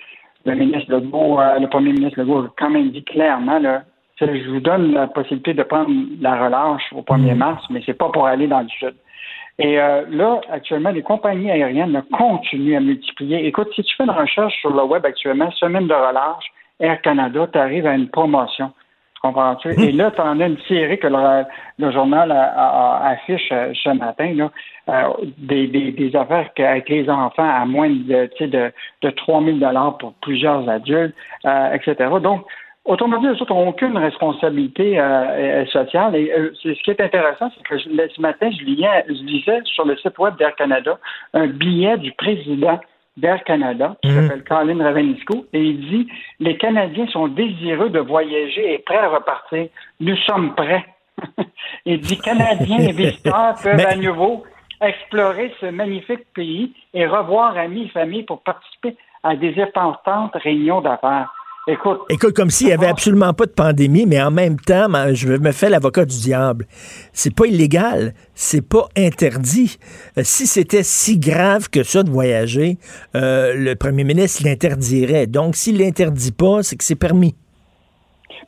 le ministre Legault, euh, le premier ministre Legault a quand même dit clairement, là, je vous donne la possibilité de prendre la relâche au 1er mm. mars, mais c'est pas pour aller dans le sud. Et euh, là, actuellement, les compagnies aériennes continuent à multiplier. Écoute, si tu fais une recherche sur le web actuellement, semaine de relâche, Air Canada, tu arrives à une promotion. Tu comprends-tu? Et là, tu en as une série que le, journal affiche euh, ce matin, là, euh, des, des, affaires avec les enfants à moins de, de, de 3 000 pour plusieurs adultes, etc. Donc, Autrement dit, les autres n'ont aucune responsabilité euh, euh, sociale. Et euh, ce qui est intéressant, c'est que ce matin, je lisais, je lisais sur le site web d'Air Canada un billet du président d'Air Canada, qui mhm. s'appelle Colin Ravenisco, et il dit Les Canadiens sont désireux de voyager et prêts à repartir. Nous sommes prêts. il dit Canadiens et visiteurs peuvent à nouveau explorer ce magnifique pays et revoir amis et familles pour participer à des importantes réunions d'affaires. Écoute. Écoute, comme s'il n'y avait absolument pas de pandémie, mais en même temps, je me fais l'avocat du diable. C'est pas illégal, c'est pas interdit. Euh, si c'était si grave que ça de voyager, euh, le premier ministre l'interdirait. Donc, s'il l'interdit pas, c'est que c'est permis.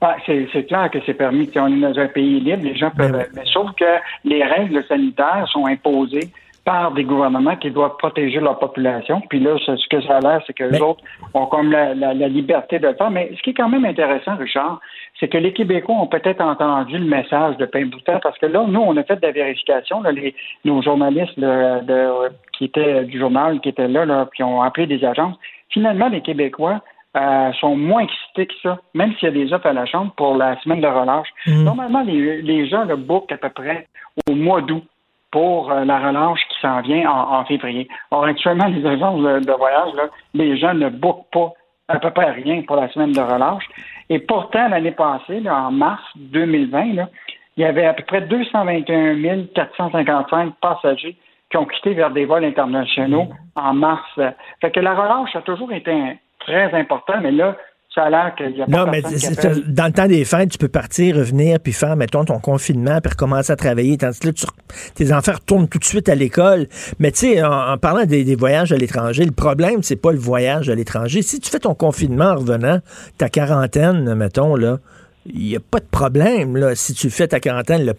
Ben, c'est clair que c'est permis. On est dans un pays libre, les gens peuvent. Ben mais sauf que les règles sanitaires sont imposées par des gouvernements qui doivent protéger leur population. Puis là, ce que ça a l'air, c'est que les autres ont comme la, liberté de le faire. Mais ce qui est quand même intéressant, Richard, c'est que les Québécois ont peut-être entendu le message de Pain Boutin parce que là, nous, on a fait de la vérification. les, nos journalistes de, qui étaient du journal, qui étaient là, là, qui ont appelé des agences. Finalement, les Québécois euh, sont moins excités que ça, même s'il y a des offres à la Chambre pour la semaine de relâche. Mmh. Normalement, les, les gens le bookent à peu près au mois d'août pour euh, la relâche qui s'en vient en, février. Or, actuellement, les agences de, voyage, les gens ne bookent pas à peu près rien pour la semaine de relâche. Et pourtant, l'année passée, en mars 2020, il y avait à peu près 221 455 passagers qui ont quitté vers des vols internationaux en mars. Fait que la relâche a toujours été très important, mais là, ça a l'air qu'il y a pas Non, mais dans le temps des fêtes, tu peux partir, revenir, puis faire, mettons, ton confinement, puis recommencer à travailler. Tandis que là, tes enfants retournent tout de suite à l'école. Mais tu sais, en, parlant des, voyages à l'étranger, le problème, c'est pas le voyage à l'étranger. Si tu fais ton confinement en revenant, ta quarantaine, mettons, là, il n'y a pas de problème, là, si tu fais ta quarantaine.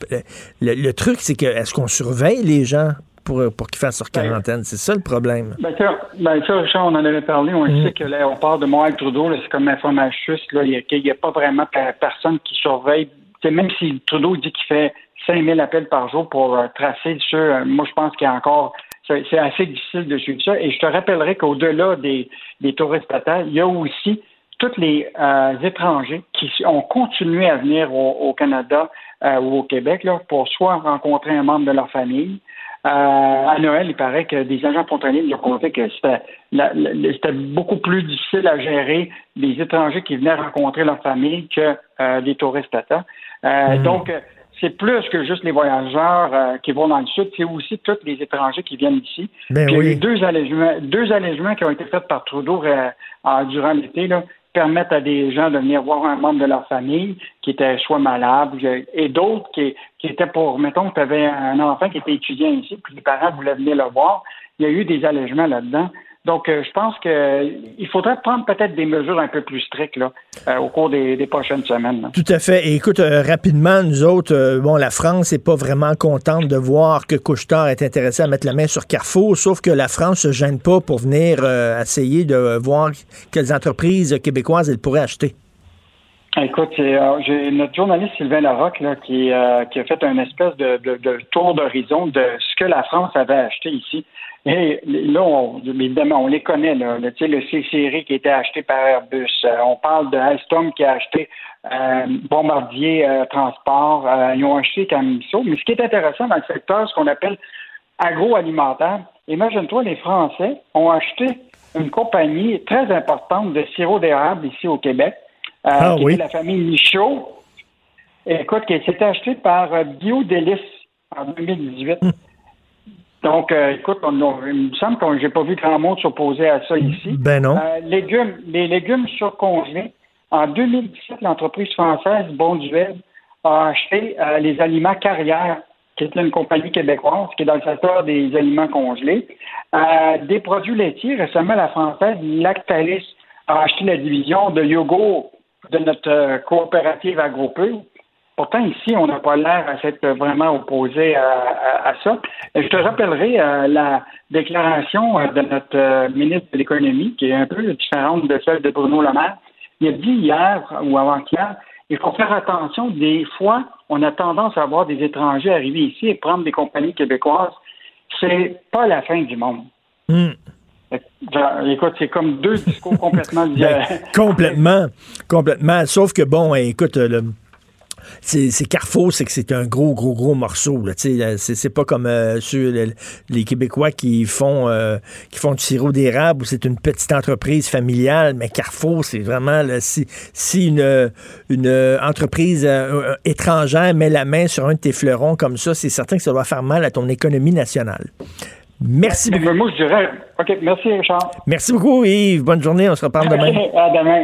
le truc, c'est que, est-ce qu'on surveille les gens? Pour, pour qu'ils fassent leur ben, quarantaine. c'est ça le problème. Ben ça, ben ça, Richard, on en avait parlé. On mm. sait que l'aéroport de Montréal-Trudeau, c'est comme information juste. Il n'y a, pas vraiment personne qui surveille. même si Trudeau dit qu'il fait 5000 appels par jour pour euh, tracer ceux, euh, moi, je pense qu'il y a encore. C'est assez difficile de suivre ça. Et je te rappellerai qu'au-delà des, des touristes totales, il y a aussi tous les euh, étrangers qui ont continué à venir au, Canada ou au Québec là, pour soit rencontrer un membre de leur famille, euh, à Noël, il paraît que des agents frontaliers nous ont conté que c'était beaucoup plus difficile à gérer des étrangers qui venaient rencontrer leur famille que euh, des touristes à euh, hmm. Donc, c'est plus que juste les voyageurs qui vont dans le sud, c'est aussi tous les étrangers qui viennent ici. Ben il y a eu deux allégements, deux allégements qui ont été faits par Trudeau durant l'été. Permettre à des gens de venir voir un membre de leur famille qui était soit malade et d'autres qui, étaient pour, mettons tu avais un enfant qui était étudiant ici, puis les parents voulaient venir le voir. Il y a eu des allègements là-dedans. Donc, euh, je pense qu'il faudrait prendre peut-être des mesures un peu plus strictes là, euh, au cours des, prochaines semaines. Tout à fait. Et écoute, euh, rapidement, nous autres, bon, la France n'est pas vraiment contente de voir que Couchetard est intéressé à mettre la main sur Carrefour, sauf que la France ne se gêne pas pour venir essayer de voir quelles entreprises québécoises elle pourrait acheter. Écoute, j'ai notre journaliste Sylvain Larocque là, qui, qui a fait un espèce de, de, tour d'horizon de ce que la France avait acheté ici. Et là, on, évidemment, on les connaît, là, le, le C-Série qui était acheté par Airbus. Euh, on parle de Alstom qui a acheté Bombardier Transport. ils ont acheté Camiso. Mais ce qui est intéressant dans le secteur, ce qu'on appelle agroalimentaire, imagine-toi, les Français ont acheté une compagnie très importante de sirop d'érable ici au Québec euh, ah, qui oui. la famille Michaud. Écoute, qui s'est acheté par euh, Biodélice en 2018. Donc, euh, écoute, il me semble que j'ai pas vu grand monde s'opposer à ça ici. Ben non. légumes, les légumes surcongelés. En 2017, l'entreprise française Bonduel a acheté les aliments Carrière, qui est une compagnie québécoise qui est dans le secteur des aliments congelés. des produits laitiers, récemment, la française Lactalis a acheté la division de yogourt de notre euh, coopérative agropure. Pourtant, ici, on n'a pas l'air à s'être vraiment opposé à, ça. je te rappellerai euh, la déclaration euh, de notre ministre de l'Économie, qui est un peu différente de celle de Bruno Le Maire. Il a dit hier ou avant-hier, il faut faire attention. Des fois, on a tendance à voir des étrangers arriver ici et prendre des compagnies québécoises. C'est pas la fin du monde. Hmm. Écoute, c'est comme deux discours complètement ben, différents. complètement, complètement. Sauf que bon, écoute, le, c'est Carrefour, c'est que c'est un gros, gros, gros morceau. C'est pas comme euh, les, Québécois qui font euh, qui font du sirop d'érable où c'est une petite entreprise familiale, mais Carrefour, c'est vraiment si, si une, une entreprise euh, étrangère met la main sur un de tes fleurons comme ça, c'est certain que ça doit faire mal à ton économie nationale. Merci beaucoup. Moi, je dirais. OK, merci, Richard. Merci beaucoup, Yves. Bonne journée. On se reparle demain. À demain.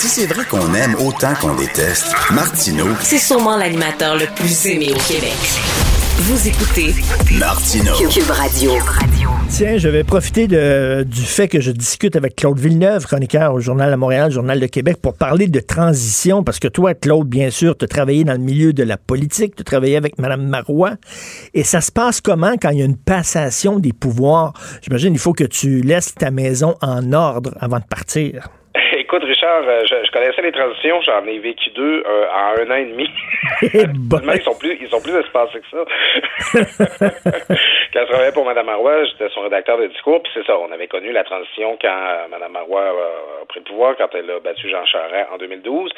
Si c'est vrai qu'on aime autant qu'on déteste, Martineau, c'est sûrement l'animateur le plus aimé au Québec. Vous écoutez Martino Cube Radio. Tiens, je vais profiter du fait que je discute avec Claude Villeneuve, chroniqueur au Journal de Montréal, Journal de Québec, pour parler de transition, parce que toi, Claude, bien sûr, tu as travaillé dans le milieu de la politique, tu as travaillé avec Mme Marois, et ça se passe comment quand il y a une passation des pouvoirs? J'imagine il faut que tu laisses ta maison en ordre avant de partir. Écoute, Richard, euh, je, connaissais les transitions, j'en ai vécu deux euh, en un an et demi. ils sont plus, ils sont plus espacés que ça. quand je travaillais pour Mme Marois, j'étais son rédacteur de discours, puis c'est ça, on avait connu la transition quand euh, Mme Marois a pris le pouvoir, quand elle a battu Jean Charest en 2012.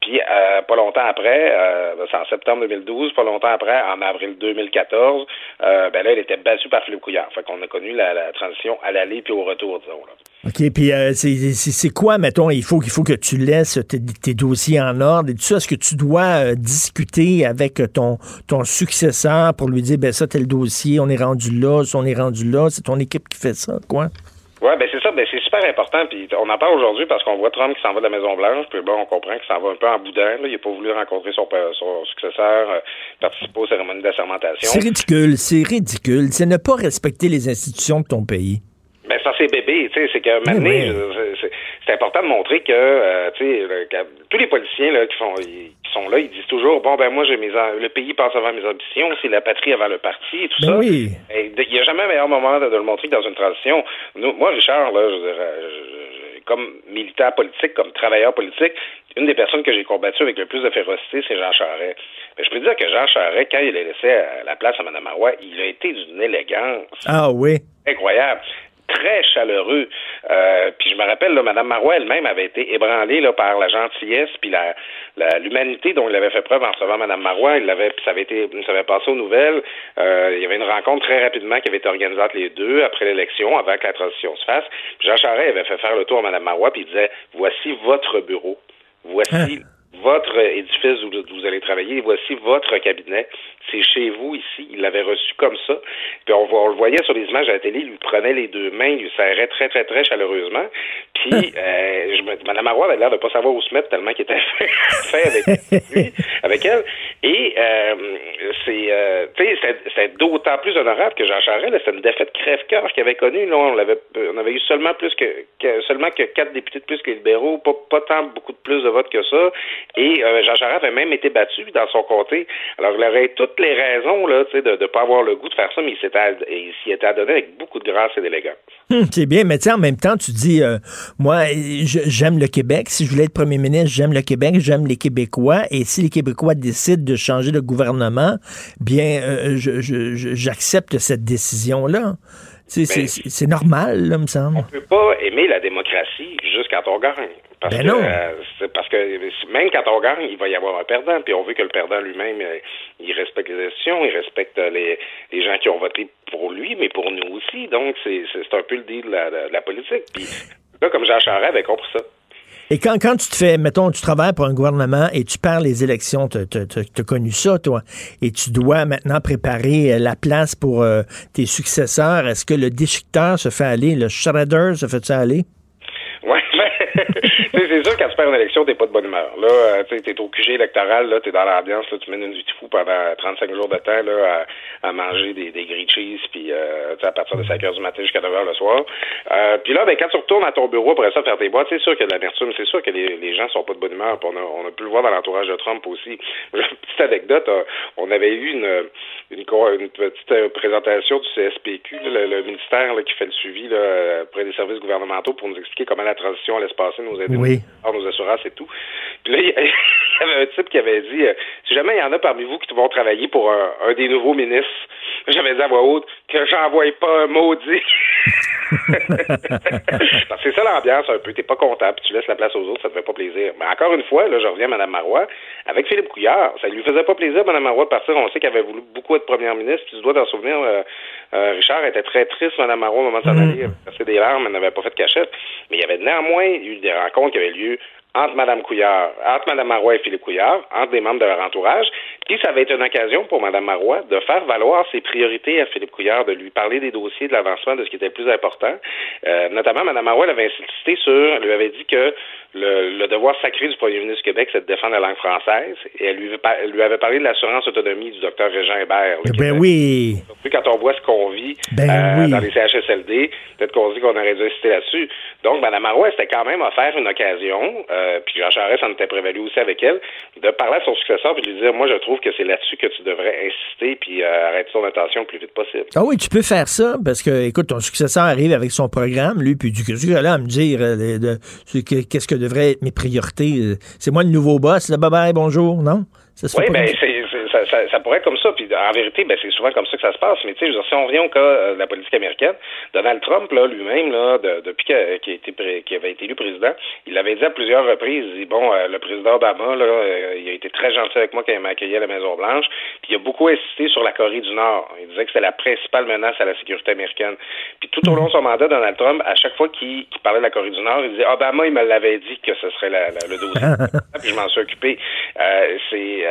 Puis euh, pas longtemps après, euh, c'est en septembre 2012, pas longtemps après, en avril 2014, euh, ben là, elle était battue par Philippe Couillard. Fait qu'on a connu la, transition à l'aller puis au retour, disons. Là. OK, puis euh, c'est quoi, mettons, il faut faut que tu laisses tes, dossiers en ordre? Et tout ça. Est-ce que tu dois discuter avec ton, ton successeur pour lui dire, ben ça, tel dossier, on est rendu là, on est rendu là, c'est ton équipe qui fait ça, quoi? Oui, ben c'est ça, ben c'est super important. Puis on en parle aujourd'hui parce qu'on voit Trump qui s'en va de la Maison Blanche, puis bon, on comprend qu'il s'en va un peu en boudin. Là. Il n'a pas voulu rencontrer son, son successeur, euh, participer aux cérémonies d'assermentation. C'est ridicule, c'est ridicule. C'est ne pas respecter les institutions de ton pays. Ben ça c'est bébé, tu sais, c'est que maintenant, c'est important de montrer que, euh, tu sais, tous les policiers là qui font, sont là, ils disent toujours bon ben moi j'ai mes le pays passe avant mes ambitions, c'est la patrie avant le parti et tout ben ça. Oui. Il n'y a jamais un meilleur moment de, le montrer que dans une transition. moi Richard là, je, comme militant politique, comme travailleur politique, une des personnes que j'ai combattu avec le plus de férocité, c'est Jean Charest. Mais je peux dire que Jean Charest, quand il a laissé la place à Mme Marois, il a été d'une élégance. Ah oui. Incroyable très chaleureux. Euh, puis je me rappelle, là, Mme Marois elle-même avait été ébranlée là, par la gentillesse puis la, l'humanité dont il avait fait preuve en recevant Mme Marois. Il l'avait, ça avait été, ça avait passé aux nouvelles. Euh, il y avait une rencontre très rapidement qui avait été organisée entre les deux après l'élection, avant que la transition se fasse. Jean Charest avait fait faire le tour à Mme Marois puis il disait voici votre bureau, voici hein? votre édifice où vous allez travailler, voici votre cabinet. C'est chez vous ici. Il l'avait reçu comme ça. Puis on, on, le voyait sur les images à la télé, il lui prenait les deux mains, il lui serrait très, très, très chaleureusement. Puis euh, je me, Mme Marois avait l'air de pas savoir où se mettre tellement qu'il était fait, avec lui, avec elle. Et euh, c'est, euh, tu sais, c'est d'autant plus honorable que Jean Charest, c'est une défaite crève-cœur qu'il avait connue. Là, on avait, on avait eu seulement plus que, que, seulement que quatre députés de plus que les libéraux, pas, pas tant beaucoup de plus de votes que ça. Et euh, Jean Charest avait même été battu dans son comté. Alors il aurait les raisons là, de ne pas avoir le goût de faire ça, mais il s'y était adonné avec beaucoup de grâce et d'élégance. Hum, c'est bien, mais en même temps, tu dis, euh, moi, j'aime le Québec. Si je voulais être premier ministre, j'aime le Québec, j'aime les Québécois. Et si les Québécois décident de changer de gouvernement, bien, euh, j'accepte cette décision-là. Ben, c'est normal, là, me semble. On peut pas aimer la démocratie juste quand on gagne. Parce ben que, euh, parce que même quand on gagne, il va y avoir un perdant. Puis on veut que le perdant lui-même, euh, il respecte les décisions, il respecte les, les gens qui ont voté pour lui, mais pour nous aussi. Donc c'est un peu le deal de la, de la politique. Puis là, comme Jean Charest avait compris ça. Et quand, quand tu te fais, mettons, tu travailles pour un gouvernement et tu perds les élections, tu as connu ça, toi, et tu dois maintenant préparer euh, la place pour euh, tes successeurs. Est-ce que le déchiqueteur se fait aller, le shredder se fait aller? Oui, c'est sûr, quand tu perds une élection, t'es pas de bonne humeur. Là, euh, tu es au QG électoral, là, t'es dans l'ambiance, là, tu mènes une vie de fou pendant 35 jours de temps, là, à, manger des, des grilled cheese, puis euh, à partir de 5 heures du matin jusqu'à 9 heures le soir. Euh, puis là, ben, quand tu retournes à ton bureau après ça faire tes boîtes, c'est sûr qu'il y a de l'amertume, c'est sûr que les, les gens sont pas de bonne humeur. On a, on a pu le voir dans l'entourage de Trump aussi. Une petite anecdote, on avait eu une, une, une petite présentation du CSPQ, le, ministère qui fait le suivi là, auprès des services gouvernementaux pour nous expliquer comment la transition allait se passer, nos aider, nos assurances et tout. Puis là, il y avait un type qui avait dit, euh, si jamais il y en a parmi vous qui vont travailler pour un, des nouveaux ministres, j'avais dit à voix haute que j'envoie pas un maudit. c'est ça l'ambiance un peu. T'es pas content, puis tu laisses la place aux autres, ça te fait pas plaisir. Mais encore une fois, là, je reviens à Mme Marois, avec Philippe Couillard, ça lui faisait pas plaisir, Mme Marois, de partir. On sait qu'elle avait voulu beaucoup être première ministre. Tu dois t'en souvenir, euh, euh, Richard était très triste, Mme Marois, au moment de s'en aller. Elle avait des larmes, elle n'avait pas fait de cachette. Mais il y avait néanmoins eu des rencontres qui avaient lieu entre Mme Couillard, entre Mme Marois et Philippe Couillard, entre des membres de leur entourage. Puis ça va être une occasion pour Mme Marois de faire valoir ses priorités à Philippe Couillard, de lui parler des dossiers, de l'avancement, de ce qui était le plus important. Euh, notamment, Mme Marois elle avait insisté sur, elle lui avait dit que le, devoir sacré du premier ministre du Québec, c'est de défendre la langue française. Et elle lui, lui avait parlé de l'assurance autonomie du docteur Régent Hébert. ben oui. Quand on voit ce qu'on vit ben euh, dans les CHSLD, peut-être qu'on dit qu'on aurait dû insister là-dessus. Donc, Mme Marois, c'était quand même offert une occasion, euh, puis Jean Charest en était prévalu aussi avec elle, de parler à son successeur puis de lui dire, moi, je trouve que c'est là-dessus que tu devrais insister puis euh, arrêter son attention le plus vite possible. Ah oui, tu peux faire ça parce que, écoute, ton successeur arrive avec son programme, lui, puis du coup, là à me dire qu'est-ce que devraient être mes priorités. C'est moi le nouveau boss, là, bye bye, bonjour, non? oui, ben, c'est ça, ça, pourrait être comme ça. Puis en vérité, ben, c'est souvent comme ça que ça se passe. Mais tu sais, si on revient au cas euh, de la politique américaine, Donald Trump, là, lui-même, là, depuis qu'il a avait été élu président, il avait dit à plusieurs reprises, il dit, bon, euh, le président Obama, là, euh, il a été très gentil avec moi quand il m'a accueilli à la Maison-Blanche. Puis il a beaucoup insisté sur la Corée du Nord. Il disait que c'était la principale menace à la sécurité américaine. Puis tout au long de son mandat, Donald Trump, à chaque fois qu'il parlait de la Corée du Nord, il disait, Obama, il me l'avait dit que ce serait la, le dossier. puis je m'en suis occupé. c'est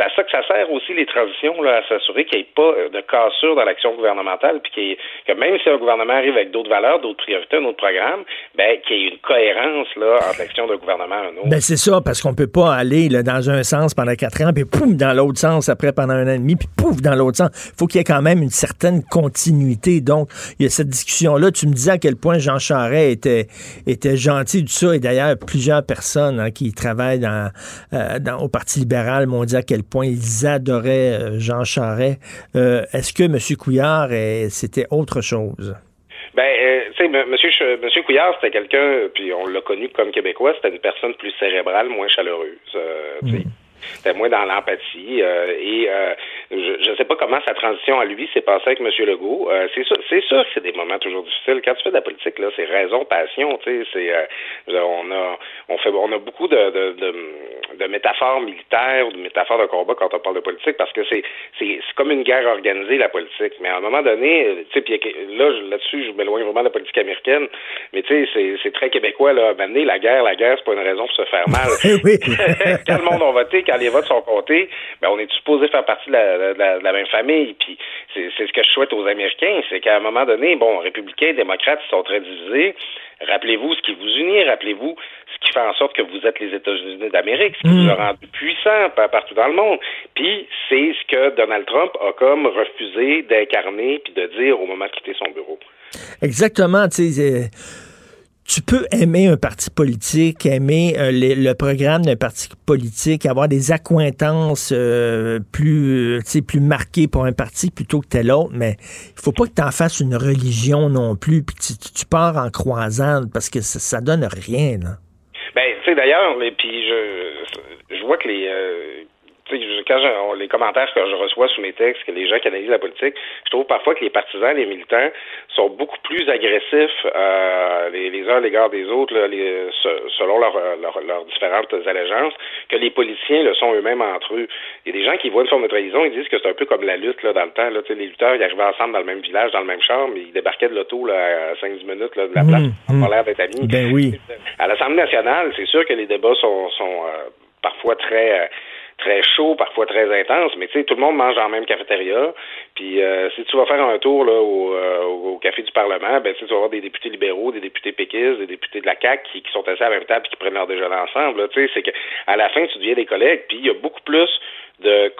à ça que ça sert aussi les transitions, là, à s'assurer qu'il n'y ait pas de cassure dans l'action gouvernementale, puis que même si un gouvernement arrive avec d'autres valeurs, d'autres priorités, un autre programme, ben, qu'il y ait une cohérence là, entre l'action d'un gouvernement et un autre. Ben, c'est ça, parce qu'on peut pas aller là, dans un sens pendant quatre ans, puis pouf, dans l'autre sens après pendant un an et demi, puis pouf, dans l'autre sens. Il faut qu'il y ait quand même une certaine continuité. Donc, il y a cette discussion-là. Tu me disais à quel point Jean Charest était, était gentil, tout ça, et d'ailleurs, plusieurs personnes hein, qui travaillent dans, euh, dans, au Parti libéral m'ont dit à quel point ils adoraient euh, Jean Charest. Euh, est-ce que M. Couillard, c'était autre chose? Ben, euh, tu sais, monsieur, monsieur Couillard, c'était quelqu'un, puis on l'a connu comme Québécois, c'était une personne plus cérébrale, moins chaleureuse. Mm. C'était moins dans l'empathie. et je ne sais pas comment sa transition à lui s'est passée avec M. Legault. c'est sûr, c'est sûr que c'est des moments toujours difficiles. Quand tu fais de la politique, là, c'est raison, passion. Tu sais, c'est on a on fait on a beaucoup de, de, de de métaphore militaire ou de métaphore de combat quand on parle de politique, parce que c'est c'est comme une guerre organisée, la politique. Mais à un moment donné, euh, tu sais, là, là-dessus, je m'éloigne vraiment de la politique américaine, mais tu sais, c'est très québécois, là. Mener la guerre, la guerre, c'est pas une raison pour se faire mal. quand le monde a voté, quand les votes sont comptés, ben, on est supposé faire partie de la, même famille. Puis c'est ce que je souhaite aux Américains, c'est qu'à un moment donné, bon, républicains démocrates sont très divisés. Rappelez-vous ce qui vous unit, rappelez-vous ce qui fait en sorte que vous êtes les États-Unis d'Amérique, ce qui vous a mm. rendu puissant partout dans le monde. Puis c'est ce que Donald Trump a comme refusé d'incarner puis de dire au moment de quitter son bureau. Exactement, tu sais tu peux aimer un parti politique, aimer euh, le programme d'un parti politique, avoir des accointances euh, plus, euh, plus marquées pour un parti plutôt que tel autre, mais il faut pas que tu en fasses une religion non plus, puis tu, tu, pars en croisant parce que ça, donne rien. Là. Ben, tu sais, d'ailleurs, puis je, je vois que les quand les commentaires que je reçois sous mes textes, que les gens qui analysent la politique, je trouve parfois que les partisans, les militants sont beaucoup plus agressifs euh, les, les, uns à l'égard des autres, selon leurs différentes allégeances, que les politiciens le sont eux-mêmes entre eux. Il y a des gens qui voient une forme de trahison, ils disent que c'est un peu comme la lutte là, dans le temps. Là, les lutteurs, ils arrivaient ensemble dans le même village, dans le même char, mais ils débarquaient de l'auto à 5-10 minutes de la place mmh, l'air d'être amis. Ben oui. À l'Assemblée nationale, c'est sûr que les débats sont, sont euh, parfois très... Très chaud, parfois très intense, mais tu sais, tout le monde mange la même cafétéria. Puis euh, si tu vas faire un tour là, au, euh, au café du Parlement, ben tu vas avoir des députés libéraux, des députés péquistes, des députés de la CAQ qui, qui sont assis à la même table et qui prennent leur déjeuner ensemble. Tu sais, c'est que à la fin, tu deviens des collègues, puis il y a beaucoup plus de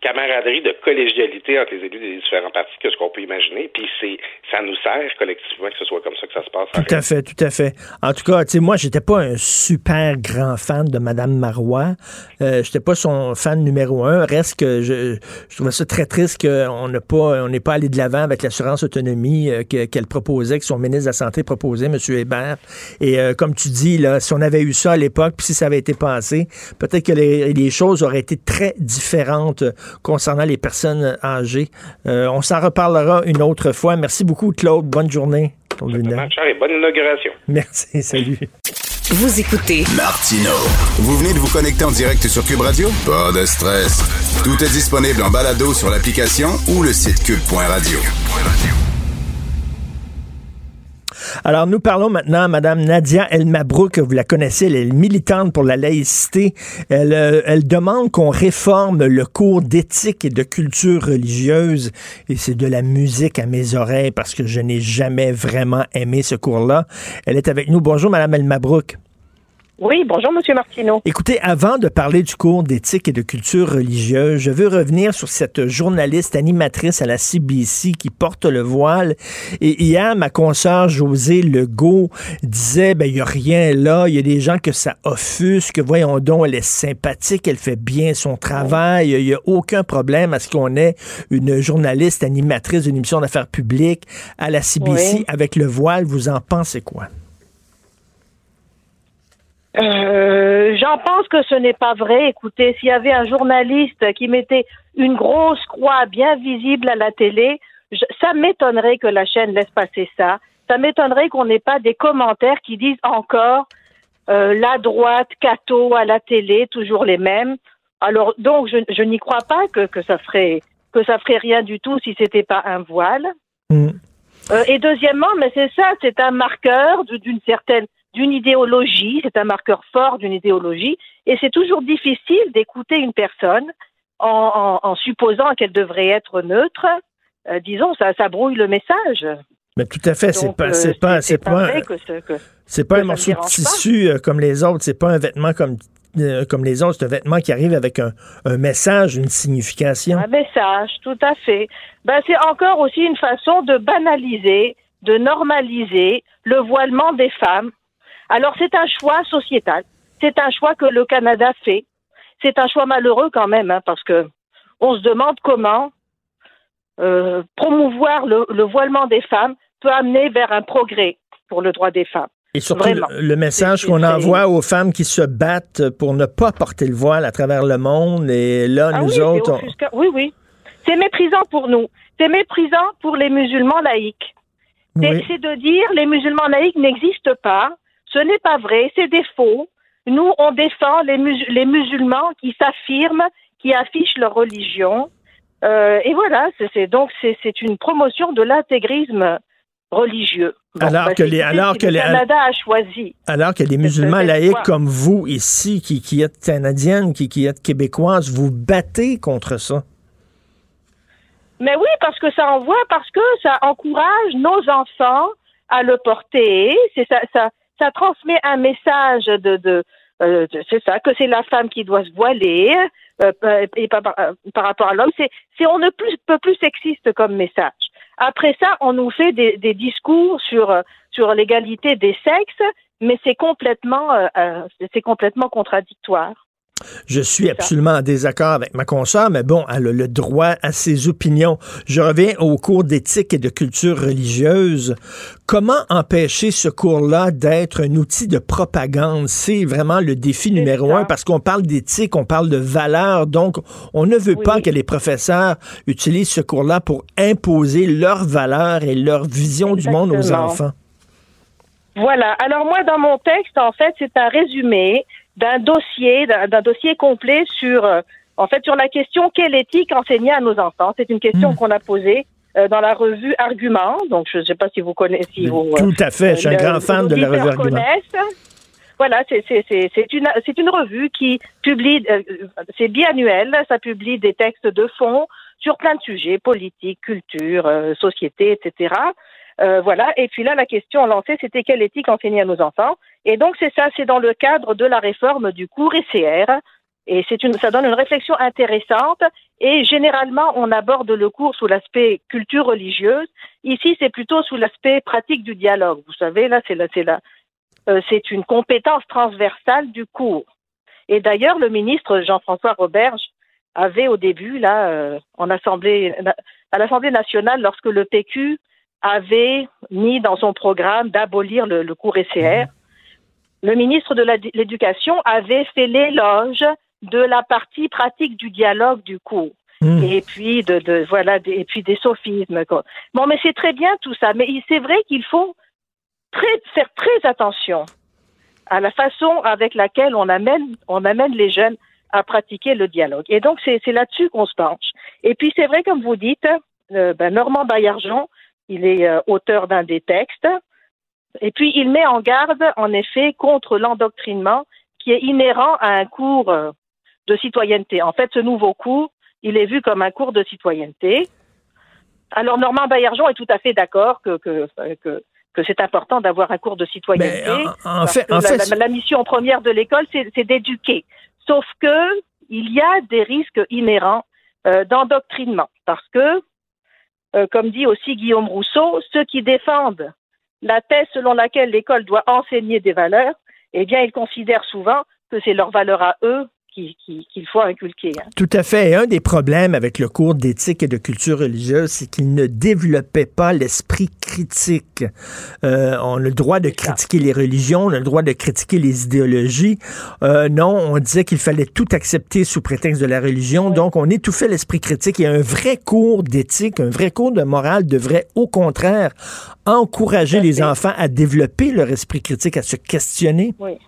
camaraderie, de collégialité entre les élus des différents partis que ce qu'on peut imaginer. Puis c'est, ça nous sert collectivement que ce soit comme ça que ça se passe. Tout à fait, tout à fait. En tout cas, tu sais, moi, j'étais pas un super grand fan de Madame Marois. Euh, j'étais pas son fan numéro un. Reste que je, je trouvais ça très triste qu'on n'a pas, on n'est pas allé de l'avant avec l'assurance autonomie euh, qu'elle proposait, que son ministre de la Santé proposait, M. Hébert. Et euh, comme tu dis, là, si on avait eu ça à l'époque, puis si ça avait été passé, peut-être que les, les choses auraient été très différentes concernant les personnes âgées. Euh, on s'en reparlera une autre fois. Merci beaucoup, Claude. Bonne journée. bonne inauguration. Merci, salut. Vous écoutez Martino. Vous venez de vous connecter en direct sur Cube Radio? Pas de stress. Tout est disponible en balado sur l'application ou le site cube.radio. Alors, nous parlons maintenant à Mme Nadia El Mabrouk. Vous la connaissez, elle est militante pour la laïcité. Elle, euh, elle demande qu'on réforme le cours d'éthique et de culture religieuse. Et c'est de la musique à mes oreilles parce que je n'ai jamais vraiment aimé ce cours-là. Elle est avec nous. Bonjour, Mme El Mabrouk. Oui, bonjour, Monsieur Martineau. Écoutez, avant de parler du cours d'éthique et de culture religieuse, je veux revenir sur cette journaliste animatrice à la CBC qui porte le voile. Et hier, ma consoeur José Legault disait, ben, il n'y a rien là, il y a des gens que ça offusque, voyons donc, elle est sympathique, elle fait bien son travail, il n'y a aucun problème à ce qu'on ait une journaliste animatrice d'une émission d'affaires publiques à la CBC avec le voile. Vous en pensez quoi? Euh, j'en pense que ce n'est pas vrai. Écoutez, s'il y avait un journaliste qui mettait une grosse croix bien visible à la télé, ça m'étonnerait que la chaîne laisse passer ça. Ça m'étonnerait qu'on n'ait pas des commentaires qui disent encore euh, la droite, Cato à la télé, toujours les mêmes. Alors donc je, n'y crois pas que, que ça ferait que ça ferait rien du tout si c'était pas un voile. Mm. Euh, et deuxièmement, mais c'est ça, c'est un marqueur d'une certaine d'une idéologie, c'est un marqueur fort d'une idéologie, et c'est toujours difficile d'écouter une personne en, supposant qu'elle devrait être neutre. Euh, disons, ça, ça brouille le message. Mais tout à fait, c'est pas, c'est pas, c'est pas, c'est pas un morceau de tissu euh, comme les autres, c'est pas un vêtement comme euh, comme les autres, c'est un vêtement qui arrive avec un, message, une signification. Un message, tout à fait. Ben, c'est encore aussi une façon de banaliser, de normaliser le voilement des femmes alors c'est un choix sociétal, c'est un choix que le Canada fait. C'est un choix malheureux quand même, hein, parce que on se demande comment euh, promouvoir le, voilement des femmes peut amener vers un progrès pour le droit des femmes. Et surtout, le, message qu'on envoie aux femmes qui se battent pour ne pas porter le voile à travers le monde, et là, ah nous autres... Oui, oui. C'est méprisant pour nous. C'est méprisant pour les musulmans laïcs. C'est de dire les musulmans laïcs n'existent pas. Ce n'est pas vrai, c'est des faux. Nous, on défend les, les musulmans qui s'affirment, qui affichent leur religion. Euh, et voilà, c'est donc c'est une promotion de l'intégrisme religieux. alors, ben, que les, alors que le Canada a choisi. Alors que les musulmans laïcs comme vous ici, qui, qui êtes canadienne, qui, qui êtes québécoise, vous battez contre ça. Mais oui, parce que ça envoie, parce que ça encourage nos enfants à le porter. C'est ça, ça, ça transmet un message de, de, euh, c'est ça, que c'est la femme qui doit se voiler euh, euh, et par, par, rapport à l'homme. C'est, c'est on ne plus, peut plus sexiste comme message. Après ça, on nous fait des, des discours sur sur l'égalité des sexes, mais c'est complètement c'est complètement contradictoire. Je suis absolument en désaccord avec ma consoeur, mais bon, elle a le droit à ses opinions. Je reviens au cours d'éthique et de culture religieuse. Comment empêcher ce cours-là d'être un outil de propagande? C'est vraiment le défi numéro un parce qu'on parle d'éthique, on parle de valeurs, donc on ne veut pas que les professeurs utilisent ce cours-là pour imposer leurs valeurs et leur vision du monde aux enfants. Voilà. Alors moi, dans mon texte, en fait, c'est un résumé d'un dossier, d'un dossier complet sur, euh, en fait, sur la question quelle éthique enseigner à nos enfants? C'est une question hmm. qu'on a posée euh, dans la revue Argument. Donc, je ne sais pas si vous connaissez. Si vous, Tout à fait. je suis un grand fan de la revue Argument. Voilà, c'est une, une revue qui publie, euh, c'est biannuel, ça publie des textes de fond sur plein de sujets, politique, culture, société, etc. Euh, voilà. Et puis là, la question lancée, c'était quelle éthique enseigner à nos enfants? Et donc, c'est ça, c'est dans le cadre de la réforme du cours ECR. Et une, ça donne une réflexion intéressante. Et généralement, on aborde le cours sous l'aspect culture religieuse. Ici, c'est plutôt sous l'aspect pratique du dialogue. Vous savez, là, c'est là, c'est euh, c'est une compétence transversale du cours. Et d'ailleurs, le ministre Jean-François Roberge avait au début, là, euh, en assemblée, à l'Assemblée nationale, lorsque le PQ avait mis dans son programme d'abolir le, cours ECR. Le ministre de l'Éducation avait fait l'éloge de la partie pratique du dialogue du cours. Hmm. Et puis de, voilà et puis des sophismes. Bon, mais c'est très bien tout ça, mais c'est vrai qu'il faut très, faire très attention à la façon avec laquelle on amène on amène les jeunes à pratiquer le dialogue. Et donc c'est là-dessus qu'on se penche. Et puis c'est vrai comme vous dites, euh, ben, Normand Baillargeon il est euh, auteur d'un des textes. Et puis, il met en garde, en effet, contre l'endoctrinement qui est inhérent à un cours euh, de citoyenneté. En fait, ce nouveau cours, il est vu comme un cours de citoyenneté. Alors, Normand Baillargeon est tout à fait d'accord que, que, que, que c'est important d'avoir un cours de citoyenneté. en, fait, en fait, la, mission première de l'école, c'est d'éduquer. Sauf que il y a des risques inhérents euh, d'endoctrinement, parce que euh, comme dit aussi Guillaume Rousseau, ceux qui défendent la thèse selon laquelle l'école doit enseigner des valeurs, eh bien, ils considèrent souvent que c'est leur valeur à eux qu'il faut inculquer. Hein. Tout à fait. Et un des problèmes avec le cours d'éthique et de culture religieuse, c'est qu'il ne développait pas l'esprit critique. Euh, on a le droit de critiquer les religions, on a le droit de critiquer les idéologies. Euh, non, on disait qu'il fallait tout accepter sous prétexte de la religion. Donc, on étouffait l'esprit critique. Et un vrai cours d'éthique, un vrai cours de morale devrait, au contraire, encourager les enfants à développer leur esprit critique, à se questionner. Oui.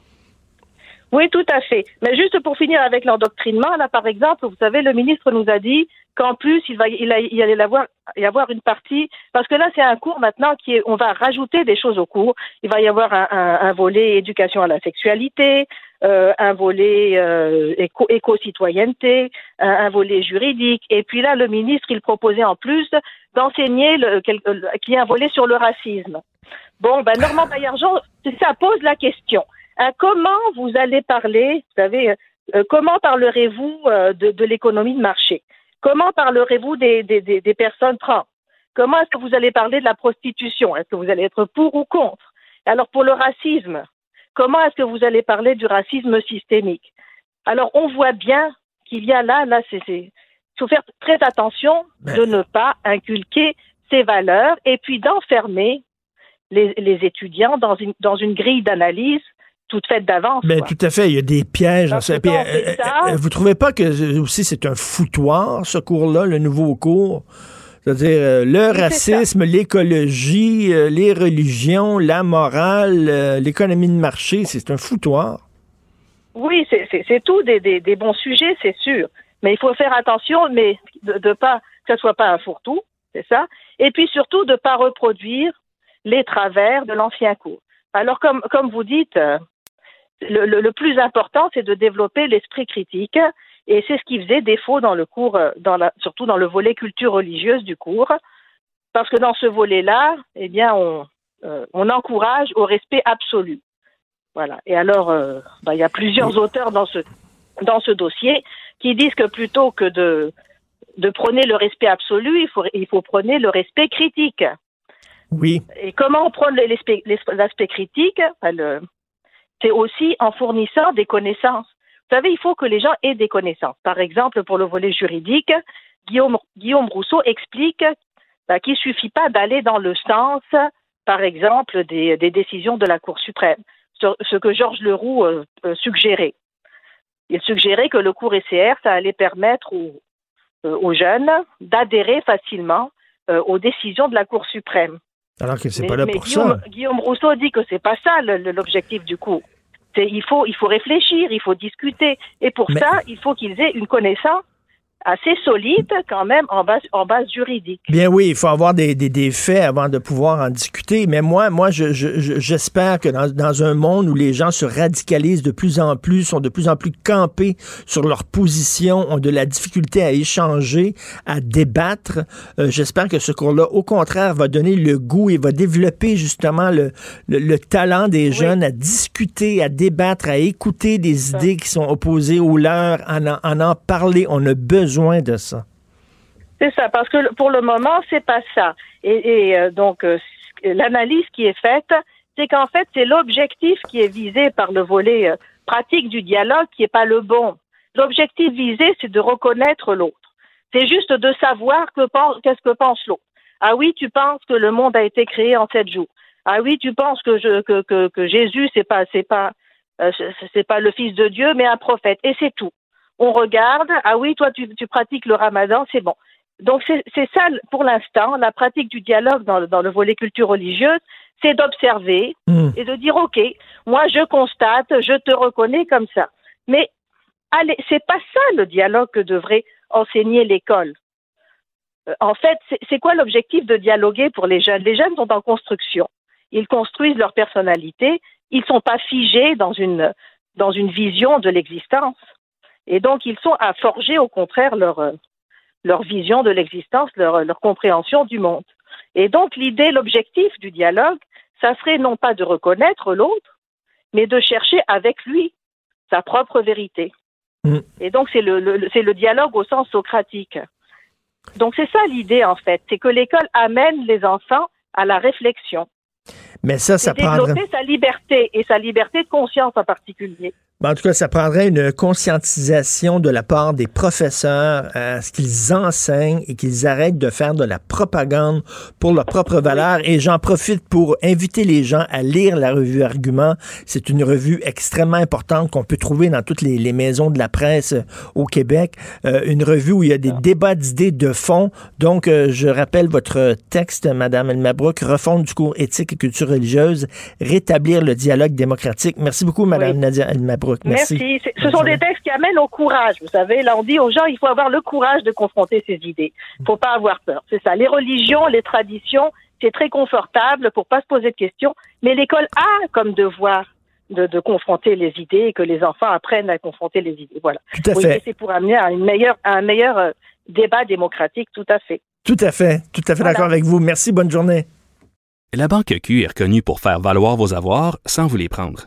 Oui, tout à fait. Mais juste pour finir avec l'endoctrinement, là, par exemple, vous savez, le ministre nous a dit qu'en plus, il va, il, il allait avoir, y avoir une partie, parce que là, c'est un cours maintenant qui est, on va rajouter des choses au cours. Il va y avoir un, volet éducation à la sexualité, euh, un volet euh, éco, éco-citoyenneté, un, volet juridique. Et puis là, le ministre, il proposait en plus d'enseigner qu'il y ait un volet sur le racisme. Bon, ben, Normand Baillargeon, ça pose la question. Euh, comment vous allez parler, vous savez, euh, euh, comment parlerez-vous de, l'économie de marché? Comment parlerez-vous des, des, personnes trans? Comment est-ce que vous allez parler de la prostitution? Est-ce que vous allez être pour ou contre? Alors pour le racisme, comment est-ce que vous allez parler du racisme systémique? Alors on voit bien qu'il y a là, là, c'est, il faut faire très attention de ne pas inculquer ces valeurs et puis d'enfermer les, les, étudiants dans une, dans une grille d'analyse toute faite d'avance. Mais ben, tout à fait, il y a des pièges. Euh, euh, euh, vous trouvez pas que aussi c'est un foutoir ce cours-là, le nouveau cours? C'est-à-dire le racisme, l'écologie, les religions, la morale, l'économie de marché, c'est un foutoir. Oui, c'est tout des, des, bons sujets, c'est sûr. Mais il faut faire attention, mais de, de pas que ce soit pas un fourre-tout, c'est ça. Et puis surtout de pas reproduire les travers de l'ancien cours. Alors, comme, comme vous dites, le, le, plus important, c'est de développer l'esprit critique, et c'est ce qui faisait défaut dans le cours, euh, dans la, surtout dans le volet culture religieuse du cours, parce que dans ce volet-là, eh bien, on, euh, on encourage au respect absolu. Voilà. Et alors, euh, bah, il y a plusieurs auteurs dans ce dans ce dossier qui disent que plutôt que de de prôner le respect absolu, il faut il faut prôner le respect critique. Oui. Et comment on prône l'aspect critique? C'est aussi en fournissant des connaissances. Vous savez, il faut que les gens aient des connaissances. Par exemple, pour le volet juridique, Guillaume, Rousseau explique bah, qu'il ne suffit pas d'aller dans le sens, par exemple, des, décisions de la Cour suprême, ce que Georges Leroux euh, euh, suggérait. Il suggérait que le cours ECR, ça allait permettre aux, euh, aux jeunes d'adhérer facilement aux décisions de la Cour suprême. Alors que c'est pas là pour Guillaume, ça. Guillaume Rousseau dit que c'est pas ça l'objectif du cours. Il faut, il faut réfléchir, il faut discuter. Et pour ça, il faut qu'ils aient une connaissance assez solide quand même en base, en base juridique. Bien oui, il faut avoir des, des, des faits avant de pouvoir en discuter. Mais moi, moi, je, j'espère que dans, dans, un monde où les gens se radicalisent de plus en plus, sont de plus en plus campés sur leur position, ont de la difficulté à échanger, à débattre, euh, j'espère que ce cours-là, au contraire, va donner le goût et va développer justement le, le, talent des jeunes à discuter, à débattre, à écouter des idées qui sont opposées aux leurs, en en, en parler. On a besoin C'est ça, parce que pour le moment, c'est pas ça. Et, euh, donc, euh, l'analyse qui est faite, c'est qu'en fait, c'est l'objectif qui est visé par le volet euh, pratique du dialogue qui est pas le bon. L'objectif visé, c'est de reconnaître l'autre. C'est juste de savoir que qu'est-ce que pense l'autre. Ah oui, tu penses que le monde a été créé en sept jours. Ah oui, tu penses que, Jésus, c'est pas, pas, pas le fils de Dieu, mais un prophète. Et c'est tout on regarde, ah oui, toi tu, pratiques le ramadan, c'est bon. Donc c'est ça pour l'instant, la pratique du dialogue dans, le volet culture religieuse, c'est d'observer hmm. et de dire ok, moi je constate, je te reconnais comme ça. Mais allez, c'est pas ça le dialogue que devrait enseigner l'école. Euh, en fait, c'est quoi l'objectif de dialoguer pour les jeunes? Les jeunes sont en construction. Ils construisent leur personnalité. Ils sont pas figés dans une dans une vision de l'existence. Et donc, ils sont à forger, au contraire, leur, euh, leur vision de l'existence, leur, leur compréhension du monde. Et donc, l'idée, l'objectif du dialogue, ça serait non pas de reconnaître l'autre, mais de chercher avec lui sa propre vérité. Mm. Et donc, c'est le, c'est le dialogue au sens socratique. Donc, c'est ça l'idée, en fait, c'est que l'école amène les enfants à la réflexion. Mais ça, ça prendrait... Développer sa liberté, et sa liberté de conscience en particulier. Ben, en tout cas, ça prendrait une conscientisation de la part des professeurs à ce qu'ils enseignent et qu'ils arrêtent de faire de la propagande pour leur propre valeur. Et j'en profite pour inviter les gens à lire la revue Argument. C'est une revue extrêmement importante qu'on peut trouver dans toutes les, maisons de la presse euh, au Québec. Euh, une revue où il y a des débats d'idées de fond. Donc, euh, je rappelle votre texte, Madame Elmabrook, refonte du cours éthique et culture religieuse, rétablir le dialogue démocratique. Merci beaucoup, Madame Nadia Elmabrook. Merci. Ce sont des textes qui amènent au courage. Vous savez, là, on dit aux gens, il faut avoir le courage de confronter ces idées. Il ne faut pas avoir peur. C'est ça. Les religions, les traditions, c'est très confortable pour pas se poser de questions. Mais l'école a comme devoir de, confronter les idées et que les enfants apprennent à confronter les idées. Voilà. Tout à fait. C'est pour amener à, une meilleure, un meilleur euh, débat démocratique. Tout à fait. Tout à fait. Tout à fait d'accord avec vous. Merci. Bonne journée. La Banque Q est reconnue pour faire valoir vos avoirs sans vous les prendre.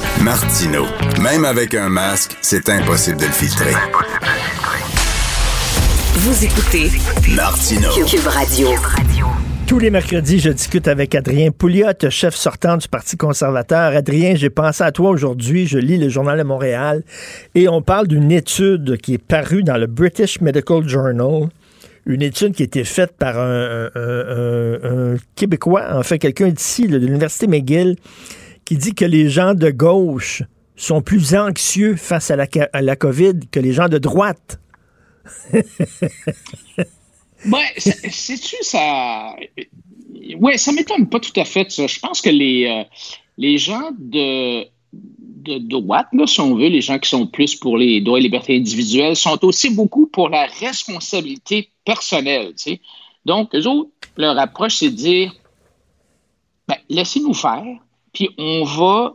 Martino. Même avec un masque, c'est impossible de le filtrer. Vous écoutez Martino. Cube Radio. Tous les mercredis, je discute avec Adrien Pouliot, chef sortant du Parti conservateur. Adrien, j'ai pensé à toi aujourd'hui. Je lis le Journal de Montréal et on parle d'une étude qui est parue dans le British Medical Journal une étude qui a été faite par un, Québécois, en fait quelqu'un d'ici, de l'Université McGill, qui dit que les gens de gauche sont plus anxieux face à la, COVID que les gens de droite. ouais, sais-tu, ça. Ouais, ça m'étonne pas tout à fait, ça. Je pense que les, euh, les gens de, de droite, là, si on veut, les gens qui sont plus pour les droits et libertés individuelles, sont aussi beaucoup pour la responsabilité personnelle. Donc, eux autres, leur approche, c'est de dire ben, laissez-nous faire, puis on va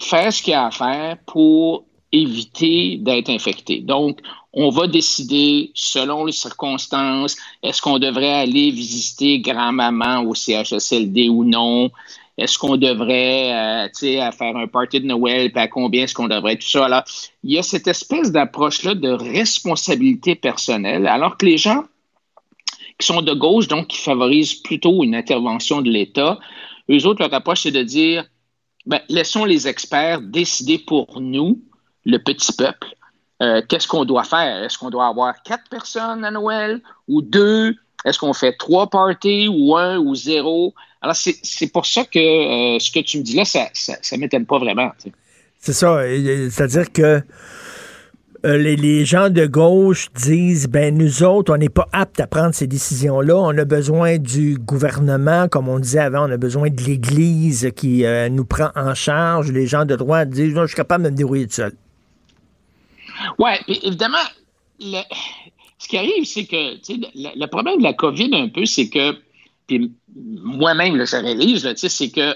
faire ce qu'il y a à faire pour éviter d'être infecté. Donc, on va décider, selon les circonstances, est-ce qu'on devrait aller visiter grand-maman au CHSLD ou non? Est-ce qu'on devrait, euh, faire un party de Noël, puis à combien est-ce qu'on devrait, tout ça? Alors, il y a cette espèce d'approche-là de responsabilité personnelle, alors que les gens qui sont de gauche, donc qui favorisent plutôt une intervention de l'État, eux autres, leur approche, c'est de dire, ben, laissons les experts décider pour nous, le petit peuple, euh, qu'est-ce qu'on doit faire? Est-ce qu'on doit avoir quatre personnes à Noël ou deux? Est-ce qu'on fait trois parties ou un ou zéro? Alors, c'est pour ça que euh, ce que tu me dis là, ça ne m'étonne pas vraiment. C'est ça. C'est-à-dire que euh, les, gens de gauche disent ben nous autres, on n'est pas aptes à prendre ces décisions-là. On a besoin du gouvernement, comme on disait avant, on a besoin de l'Église qui nous prend en charge. Les gens de droite disent je suis capable de me débrouiller tout seul. Oui, évidemment, ce qui arrive, c'est que le, le, problème de la COVID, un peu, c'est que, puis moi-même, je réalise, c'est que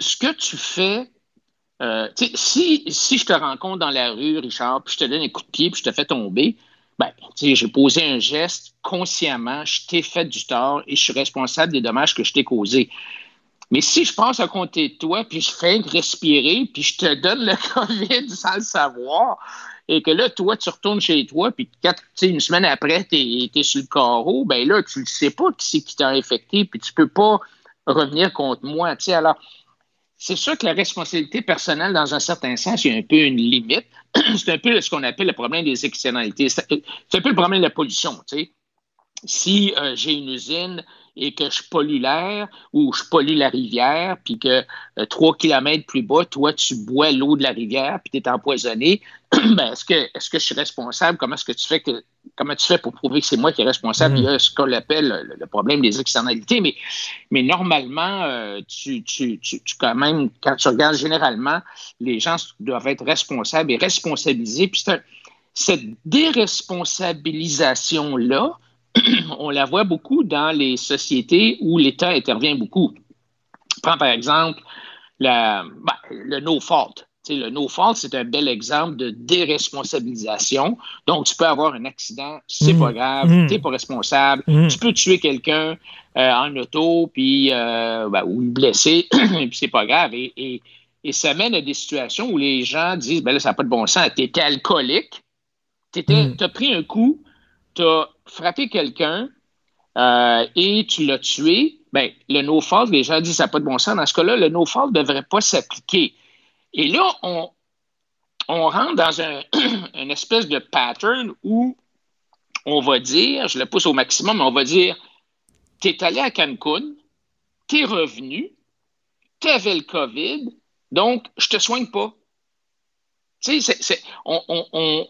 ce que tu fais, euh, si, si je te rencontre dans la rue, Richard, puis je te donne un coup de pied, puis je te fais tomber, ben, j'ai posé un geste consciemment, je t'ai fait du tort et je suis responsable des dommages que je t'ai causés. Mais si je passe à côté de toi, puis je fais respirer, puis je te donne le COVID sans le savoir, et que là, toi, tu retournes chez toi, puis quatre, une semaine après, tu es, sur le carreau, ben là, tu ne sais pas qui c'est qui t'a infecté, puis tu peux pas revenir contre moi. Alors, c'est sûr que la responsabilité personnelle, dans un certain sens, il y a un peu une limite. c'est un peu ce qu'on appelle le problème des externalités. C'est un peu le problème de la pollution. sais. Si euh, j'ai une usine et que je pollue l'air ou je pollue la rivière, puis que euh, trois kilomètres plus bas, toi, tu bois l'eau de la rivière, puis tu es empoisonné, ben, est-ce que, est que je suis responsable? Comment est-ce que tu fais que comment tu fais pour prouver que c'est moi qui est responsable? Mm. Il y a ce qu'on appelle le, problème des externalités, mais, mais normalement, euh, tu, tu, tu, quand même, quand tu regardes généralement, les gens doivent être responsables et responsabilisés. Puis cette déresponsabilisation-là, on la voit beaucoup dans les sociétés où l'État intervient beaucoup. Prends par exemple ben, le no fault. le no fault, c'est un bel exemple de déresponsabilisation. Donc, tu peux avoir un accident, c'est pas mmh. grave, mmh. tu n'es pas responsable. Mmh. Tu peux tuer quelqu'un euh, en auto, puis euh, ben, ou blesser, puis c'est pas grave. Et, ça mène à des situations où les gens disent ben là, ça n'a pas de bon sens. Tu étais alcoolique, tu as pris un coup, tu as frappé quelqu'un euh, et tu l'as tué, ben, le no-fault, les gens disent ça n'a pas de bon sens. Dans ce cas-là, le no-fault ne devrait pas s'appliquer. Et là, on, on rentre dans un, une espèce de pattern où on va dire, je le pousse au maximum, on va dire, tu es allé à Cancun, tu es revenu, tu avais le COVID, donc je te soigne pas. Tu sais, on, on,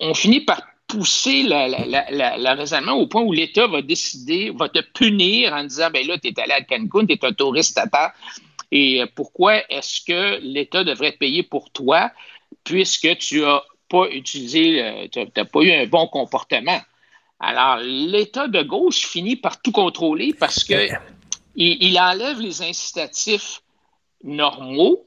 on, finit par pousser le raisonnement au point où l'État va décider, va te punir en disant, ben là, tu es allé à Cancun, tu es un touriste à terre, et pourquoi est-ce que l'État devrait payer pour toi puisque tu n'as pas utilisé, euh, tu n'as pas eu un bon comportement? Alors, l'État de gauche finit par tout contrôler parce que il, enlève les incitatifs normaux.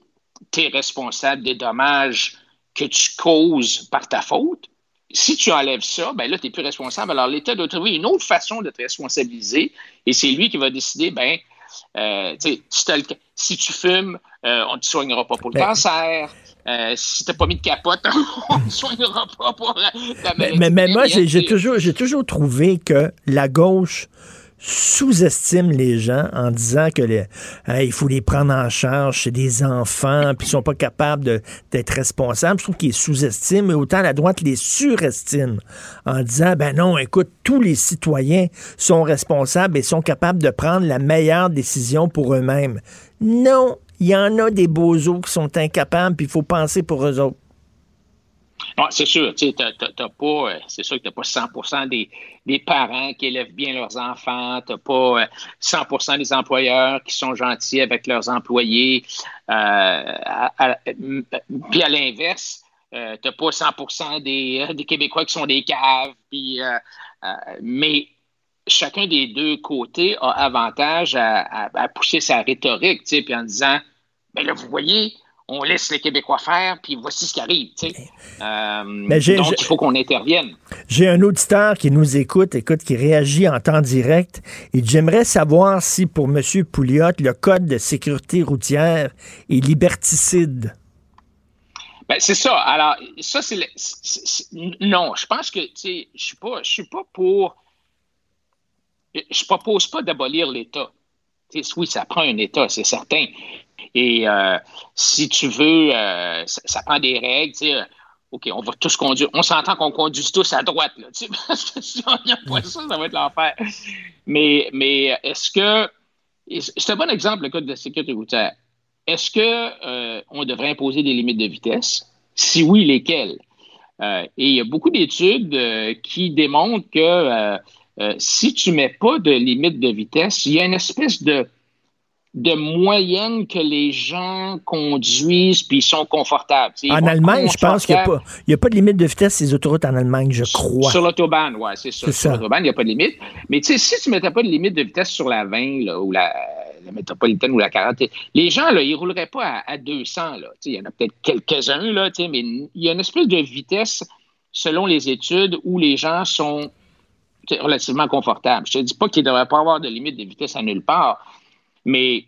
Tu es responsable des dommages que tu causes par ta faute si tu enlèves ça, ben là, tu n'es plus responsable. Alors, l'État doit trouver une autre façon de te responsabiliser et c'est lui qui va décider, ben, euh, si, si, tu fumes, euh, on ne te soignera pas pour le ben, cancer. Euh, si tu n'as pas mis de capote, on ne te soignera pas pour la, maladie. Mais, mais moi, j'ai toujours, toujours trouvé que la gauche sous-estime les gens en disant que il faut les prendre en charge, c'est des enfants, puis ils sont pas capables d'être responsables. Je trouve qu'ils sous-estiment, mais autant la droite les surestime en disant, ben non, écoute, tous les citoyens sont responsables et sont capables de prendre la meilleure décision pour eux-mêmes. Non, Il y en a des bozos qui sont incapables, puis il faut penser pour eux autres. Ah, c'est sûr, tu n'as pas, euh, c'est sûr que tu pas 100 des, des, parents qui élèvent bien leurs enfants, tu pas 100% euh, des employeurs qui sont gentils avec leurs employés. Euh, puis à l'inverse, tu n'as pas 100 des, des, Québécois qui sont des caves. Puis, mais chacun des deux côtés a avantage à, à, pousser sa rhétorique, puis en disant, ben là, vous voyez, on laisse les Québécois faire, puis voici ce qui arrive. Euh, donc, il faut qu'on intervienne. J'ai un auditeur qui nous écoute, écoute, qui réagit en temps direct. Et j'aimerais savoir si, pour M. Pouliot, le Code de sécurité routière est liberticide. Ben, c'est ça. Alors, ça, c'est. Non, je pense que, tu sais, je suis pas, je suis pas pour. Je propose pas d'abolir l'État. Oui, ça prend un État, c'est certain. Et euh, si tu veux, euh, ça, prend des règles. Tu sais, euh, OK, on va tous conduire. On s'entend qu'on conduise tous à droite. Là, tu sais, parce que si on n'y a pas ça, ça va être l'enfer. Mais, mais est-ce que. C'est un bon exemple, le code de sécurité routière. Est-ce qu'on on devrait imposer des limites de vitesse? Si oui, lesquelles? et il y a beaucoup d'études qui démontrent que si tu ne mets pas de limite de vitesse, il y a une espèce de de moyenne que les gens conduisent puis sont confortables. en Allemagne, je pense qu'il n'y a, pas de limite de vitesse sur les autoroutes en Allemagne, je crois. Sur l'autobahn, oui, c'est ça. Sur l'autobahn, il n'y a pas de limite. Mais tu sais, si tu ne mettais pas de limite de vitesse sur la 20 là, ou la, métropolitaine ou la 40, les gens, là, ils ne rouleraient pas à, 200. Là. Il y en a peut-être quelques-uns, là, mais il y a une espèce de vitesse, selon les études, où les gens sont relativement confortables. Je ne te dis pas qu'il ne devrait pas avoir de limite de vitesse à nulle part, mais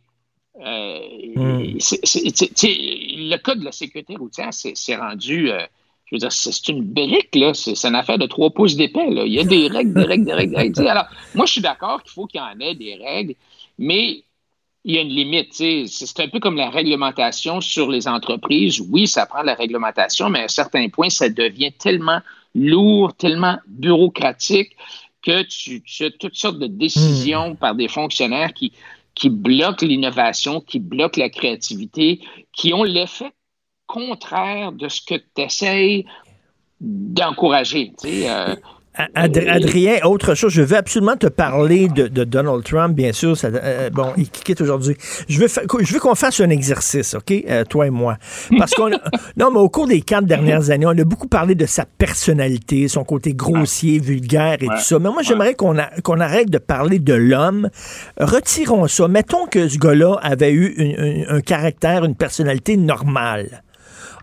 euh, hmm. le code de la sécurité routière s'est rendu. Euh, je veux dire, c'est une brique, là. C'est une affaire de trois pouces d'épais, Il y a des règles, des règles, des règles, des règles. Alors, moi, je suis d'accord qu'il faut qu'il y en ait des règles, mais il y a une limite. C'est un peu comme la réglementation sur les entreprises. Oui, ça prend la réglementation, mais à un certain point, ça devient tellement lourd, tellement bureaucratique que tu, tu as toutes sortes de décisions hmm. par des fonctionnaires qui, qui bloquent l'innovation, qui bloquent la créativité, qui ont l'effet contraire de ce que tu essayes d'encourager. Adrien, autre chose, je veux absolument te parler de, Donald Trump, bien sûr. Ça, euh, bon, il quitte aujourd'hui. Je veux, je veux qu'on fasse un exercice, OK, euh, toi et moi? Parce qu'on non, mais au cours des quatre dernières années, on a beaucoup parlé de sa personnalité, son côté grossier, vulgaire et tout ça. Mais moi, j'aimerais qu'on qu'on arrête de parler de l'homme. Retirons ça. Mettons que ce gars-là avait eu un caractère, une personnalité normale.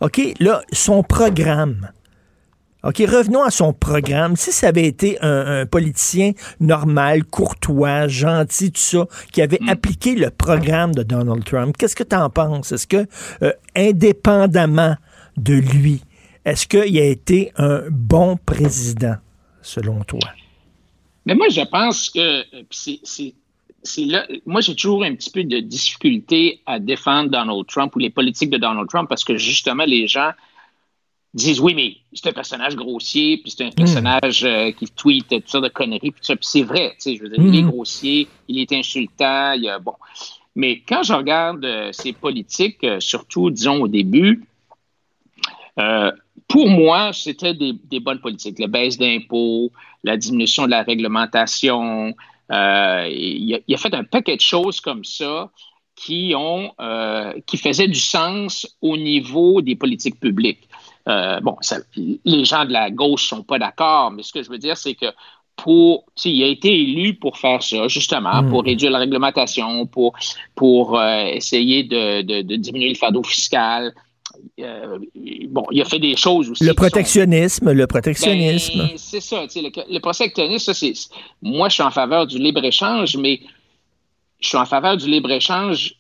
OK, là, son programme OK, revenons à son programme. Si ça avait été un, politicien normal, courtois, gentil, tout ça, qui avait hmm. appliqué le programme de Donald Trump, qu'est-ce que tu en penses? Est-ce que, euh, indépendamment de lui, est-ce qu'il a été un bon président, selon toi? Mais moi, je pense que euh, c'est là, moi, j'ai toujours un petit peu de difficulté à défendre Donald Trump ou les politiques de Donald Trump parce que justement, les gens disent oui, mais c'est un personnage grossier, puis c'est un hmm. personnage euh, qui tweet toutes sortes de conneries, puis ça, puis c'est vrai, tu sais, je veux dire, il est hmm. grossier, il est insultant, il a, bon. Mais quand je regarde euh, ces politiques, euh, surtout, disons, au début, pour moi, c'était des, bonnes politiques. La baisse d'impôts, la diminution de la réglementation. il, a, fait un paquet de choses comme ça qui ont qui faisaient du sens au niveau des politiques publiques. Euh, bon, les gens de la gauche sont pas d'accord, mais ce que je veux dire, c'est que pour, il a été élu pour faire ça, justement, hmm. pour réduire la réglementation, pour, pour euh, essayer de, de, diminuer le fardeau fiscal. Euh, bon, il a fait des choses aussi. Le protectionnisme, le protectionnisme. Ben, c'est ça, le, le protectionnisme, ça, c'est. Moi, je suis en faveur du libre-échange, mais je suis en faveur du libre-échange,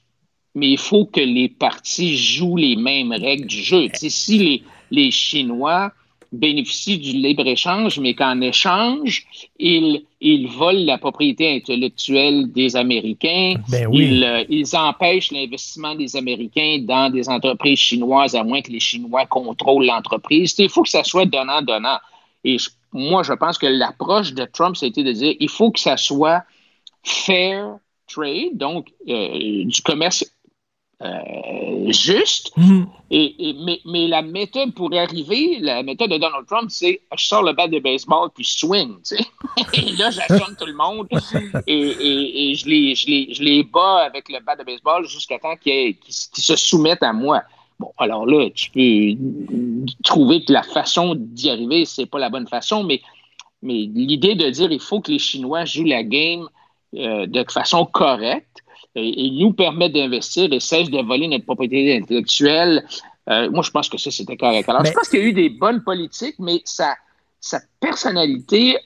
mais il faut que les partis jouent les mêmes règles du jeu. si les, les Chinois bénéficient du libre-échange, mais qu'en échange, ils, ils volent la propriété intellectuelle des Américains. Ben euh, ils, empêchent l'investissement des Américains dans des entreprises chinoises, à moins que les Chinois contrôlent l'entreprise. Il faut que ça soit donnant-donnant. Et moi, je pense que l'approche de Trump, c'était de dire il faut que ça soit fair trade, donc euh, du commerce juste. Mhm. Et, mais, mais, la méthode pour arriver, la méthode de Donald Trump, c'est je sors le bat de baseball puis je swing. Tu sais? et là, j'assomme tout le monde et, et, et je, les, je, les, je, les, bats avec le bat de baseball jusqu'à temps qu'ils se soumettent à moi. Bon, alors là, tu peux trouver que la façon d'y arriver, c'est pas la bonne façon, mais, mais l'idée de dire il faut que les Chinois jouent la game euh, de façon correcte et, et nous permettent d'investir et cessent de voler notre propriété intellectuelle, euh, moi, je pense que ça, c'était correct. Alors, je pense qu'il y a eu des bonnes politiques, mais sa, sa personnalité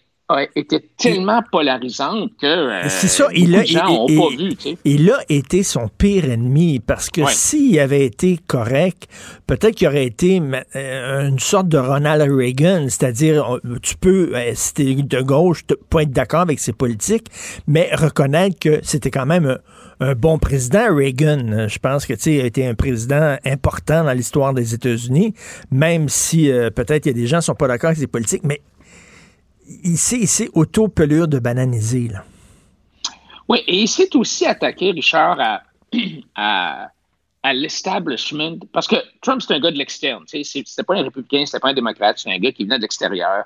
était tellement polarisante que euh, c'est ça, il a, gens il, pas vu. Tu sais. Il a été son pire ennemi parce que s'il avait été correct, peut-être qu'il aurait été euh, une sorte de Ronald Reagan, c'est-à-dire tu peux, euh, si t'es de gauche, pas être d'accord avec ses politiques, mais reconnaître que c'était quand même un, un bon président, Reagan. Je pense que tu sais, a été un président important dans l'histoire des États-Unis, même si peut-être il y a des gens qui sont pas d'accord avec ses politiques, mais il s'est auto-pelure de bananiser. Là. Oui, et il s'est aussi attaqué, Richard, à, à, à l'establishment. Parce que Trump, c'est un gars de l'externe. C'était pas un républicain, c'était pas un démocrate, c'est un gars qui venait de l'extérieur.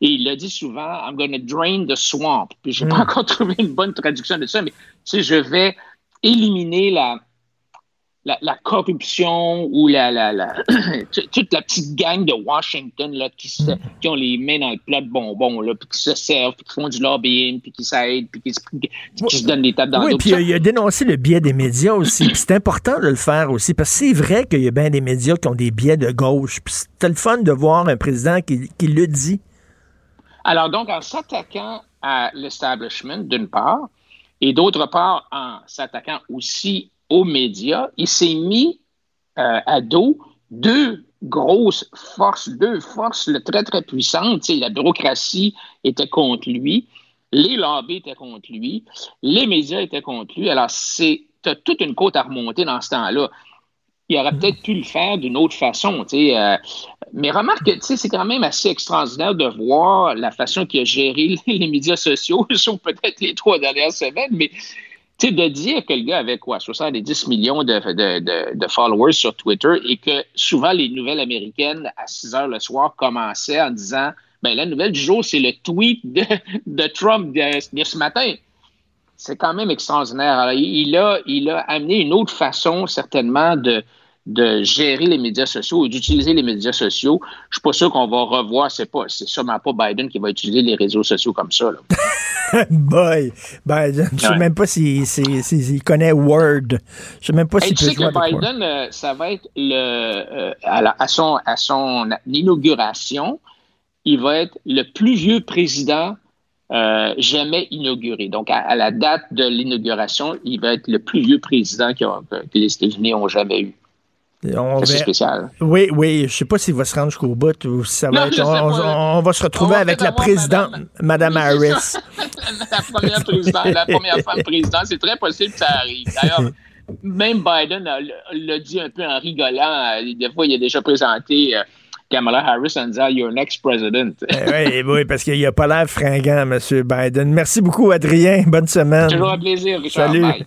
Et il l'a dit souvent, I'm going to drain the swamp. Puis j'ai n'ai pas mm. encore trouvé une bonne traduction de ça, mais je vais éliminer la, la, corruption ou la, la, toute la petite gang de Washington là, qui, se, mm. qui ont les mains dans le plat de bonbons, là, puis qui se servent, puis qui font du lobbying, puis qui s'aident, puis qui, se donnent des tables dans oui, puis il a dénoncé le biais des médias aussi. c'est important de le faire aussi, parce que c'est vrai qu'il y a bien des médias qui ont des biais de gauche. Puis c'est le fun de voir un président qui, qui le dit. Alors donc, en s'attaquant à l'establishment, d'une part, et d'autre part, en s'attaquant aussi aux médias, il s'est mis euh, à dos deux grosses forces, deux forces très, très puissantes. la bureaucratie était contre lui, les lobbies étaient contre lui, les médias étaient contre lui. Alors, c'est toute une côte à remonter dans ce temps-là. Il aurait peut-être pu le faire d'une autre façon. Euh, mais remarque que c'est quand même assez extraordinaire de voir la façon qu'il a géré les médias sociaux, sauf peut-être les trois dernières semaines, mais sais, de dire que le gars avait quoi, 70 millions de, followers sur Twitter et que souvent les nouvelles américaines à 6 heures le soir commençaient en disant ben la nouvelle du jour, c'est le tweet de, de Trump de, ce matin. C'est quand même extraordinaire. Alors, il, a, il a amené une autre façon, certainement, de, de gérer les médias sociaux et d'utiliser les médias sociaux. Je suis pas sûr qu'on va revoir, c'est pas, c'est sûrement pas Biden qui va utiliser les réseaux sociaux comme ça. Boy, Biden, je sais même pas s'il si, connaît Word. Je sais même pas s'il peut sais que Biden, euh, ça va être le, euh, à, son, à son inauguration, il va être le plus vieux président euh, jamais inauguré. Donc, à, la date de l'inauguration, il va être le plus vieux président que les États-Unis ont jamais eu. C'est spécial. Oui, oui. Je sais pas s'il va se rendre jusqu'au bout ou si ça va être. On, va se retrouver avec la présidente, Mme Harris. la première présidente, la première femme présidente. C'est très possible que ça arrive. D'ailleurs, même Biden l'a dit un peu en rigolant. Des fois, il a déjà présenté. Euh, Kamala Harris en disant You're next president. Eh oui, oui, parce qu'il n'a pas l'air fringant, M. Biden. Merci beaucoup, Adrien. Bonne semaine. Toujours un plaisir, Richard. Salut.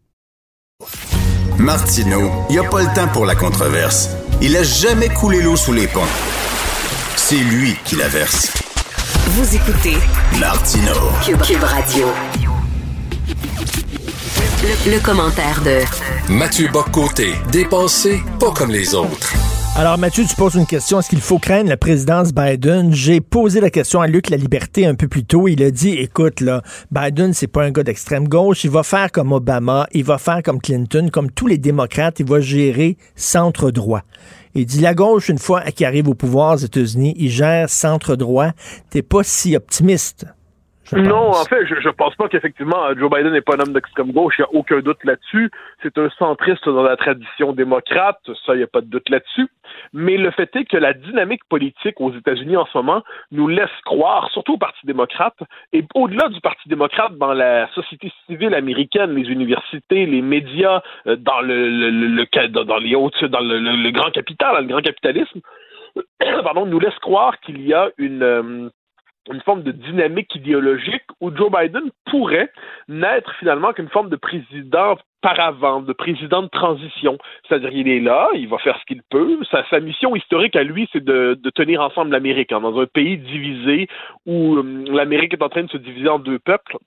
Martino, il n'y a pas le temps pour la controverse. Il a jamais coulé l'eau sous les ponts. C'est lui qui la verse. Vous écoutez Martino Cube, Radio. Le, le, commentaire de Mathieu Boccoté, dépensé pas comme les autres. Alors, Mathieu, tu poses une question. Est-ce qu'il faut craindre la présidence Biden? J'ai posé la question à Luc La Liberté un peu plus tôt. Il a dit, écoute, là, Biden, c'est pas un gars d'extrême gauche. Il va faire comme Obama. Il va faire comme Clinton, comme tous les démocrates. Il va gérer centre droit. Il dit, la gauche, une fois qu'il arrive au pouvoir aux États-Unis, il gère centre droit. T'es pas si optimiste. Non, en fait, je, je pense pas qu'effectivement Joe Biden n'est pas un homme d'extrême gauche. Il n'y a aucun doute là-dessus. C'est un centriste dans la tradition démocrate. Ça, il n'y a pas de doute là-dessus. Mais le fait est que la dynamique politique aux États-Unis en ce moment nous laisse croire, surtout au Parti démocrate, et au-delà du Parti démocrate, dans la société civile américaine, les universités, les médias, euh, dans le, le, le dans les hautes, dans le, le, grand capital, le grand capitalisme, pardon, nous laisse croire qu'il y a une euh, une forme de dynamique idéologique où Joe Biden pourrait n'être finalement qu'une forme de président par avant, de président de transition. C'est-à-dire qu'il est là, il va faire ce qu'il peut. Sa, mission historique à lui, c'est de, tenir ensemble l'Amérique. Hein, dans un pays divisé où euh, l'Amérique est en train de se diviser en deux peuples,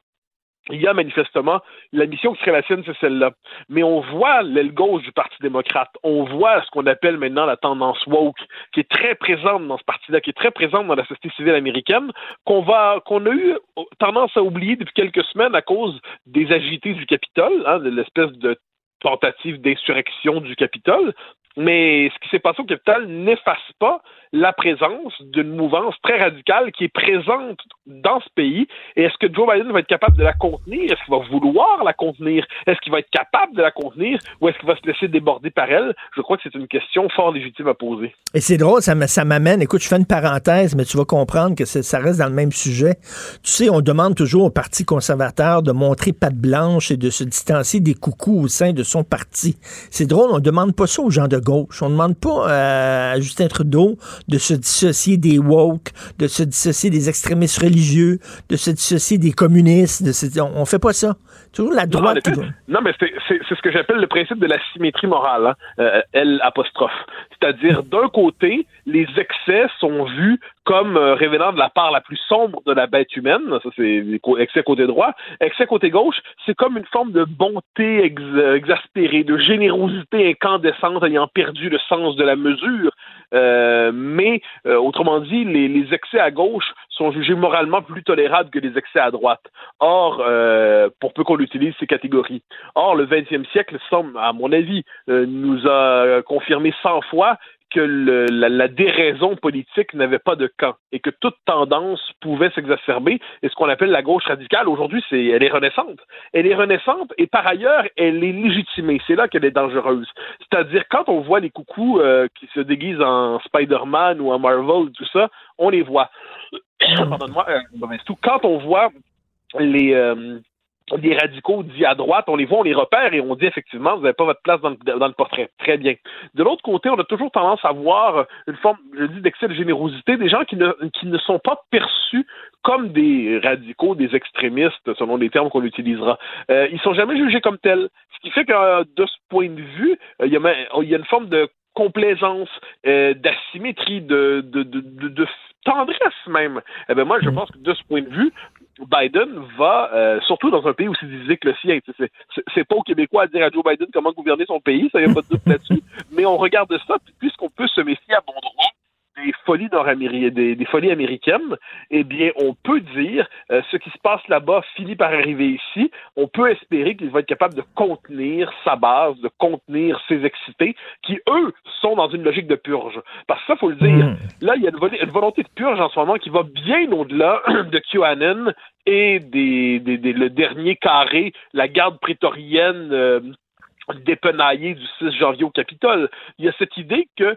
il y a manifestement la mission qui serait la sienne, c'est celle-là. Mais on voit l'aile gauche du Parti démocrate. On voit ce qu'on appelle maintenant la tendance woke, qui est très présente dans ce parti-là, qui est très présente dans la société civile américaine, qu'on va, qu'on a eu tendance à oublier depuis quelques semaines à cause des agités du Capitole, hein, de l'espèce de tentative d'insurrection du Capitole. Mais ce qui s'est passé au Capitole n'efface pas la présence d'une mouvance très radicale qui est présente dans ce pays. Et est-ce que Joe Biden va être capable de la contenir? Est-ce qu'il va vouloir la contenir? Est-ce qu'il va être capable de la contenir? Ou est-ce qu'il va se laisser déborder par elle? Je crois que c'est une question fort légitime à poser. Et c'est drôle, ça m'amène, écoute, je fais une parenthèse, mais tu vas comprendre que ça reste dans le même sujet. Tu sais, on demande toujours au Parti conservateur de montrer patte blanche et de se distancier des coucous au sein de son parti. C'est drôle, on demande pas ça aux gens de gauche. On demande pas à Justin Trudeau de se dissocier des woke, de se dissocier des extrémistes religieux, de se dissocier des communistes. De on, on fait pas ça. Toujours la droite. Non, mais c'est ce que j'appelle le principe de la symétrie morale, hein, euh, L apostrophe. C'est-à-dire, d'un côté, les excès sont vus comme euh, révélant de la part la plus sombre de la bête humaine, ça c'est excès côté droit. Excès côté gauche, c'est comme une forme de bonté exaspérée, de générosité incandescente ayant perdu le sens de la mesure. Euh, mais, euh, autrement dit, les, les, excès à gauche sont jugés moralement plus tolérables que les excès à droite. Or, euh, pour peu qu'on utilise ces catégories. Or, le 20e siècle semble, à mon avis, euh, nous a confirmé 100 fois que la, déraison politique n'avait pas de camp et que toute tendance pouvait s'exacerber. Et ce qu'on appelle la gauche radicale, aujourd'hui, c'est elle est renaissante. Elle est renaissante et par ailleurs, elle est légitimée. C'est là qu'elle est dangereuse. C'est-à-dire, quand on voit les coucous euh, qui se déguisent en Spider-Man ou en Marvel, tout ça, on les voit. Pardonne-moi, euh, quand on voit les... Euh, des radicaux dits à droite, on les voit, on les repère et on dit effectivement, vous n'avez pas votre place dans le, dans le, portrait. Très bien. De l'autre côté, on a toujours tendance à voir une forme, je dis, d'excès de générosité, des gens qui ne, qui ne sont pas perçus comme des radicaux, des extrémistes, selon les termes qu'on utilisera. Euh, ils sont jamais jugés comme tels. Ce qui fait que de ce point de vue, euh, il y, a, il y a une forme de complaisance, euh, d'asymétrie, de, de, de, de, tendresse même. Eh ben moi, je mm. pense que de ce point de vue, Biden va, euh, surtout dans un pays aussi divisé que le sien, c'est pas aux Québécois à dire à Joe Biden comment gouverner son pays, ça y a pas de doute là-dessus, mais on regarde ça, puisqu'on peut se méfier à bon droit des folies des, des, folies américaines, eh bien, on peut dire euh, ce qui se passe là-bas finit par arriver ici. On peut espérer qu'il va être capable de contenir sa base, de contenir ses excités, qui eux sont dans une logique de purge. Parce que ça, faut le dire. Hmm. Là, il y a une, volonté de purge en ce moment qui va bien au-delà de QAnon et des, des, le dernier carré, la garde prétorienne euh, dépenaillée du 6 janvier au Capitole. Il y a cette idée que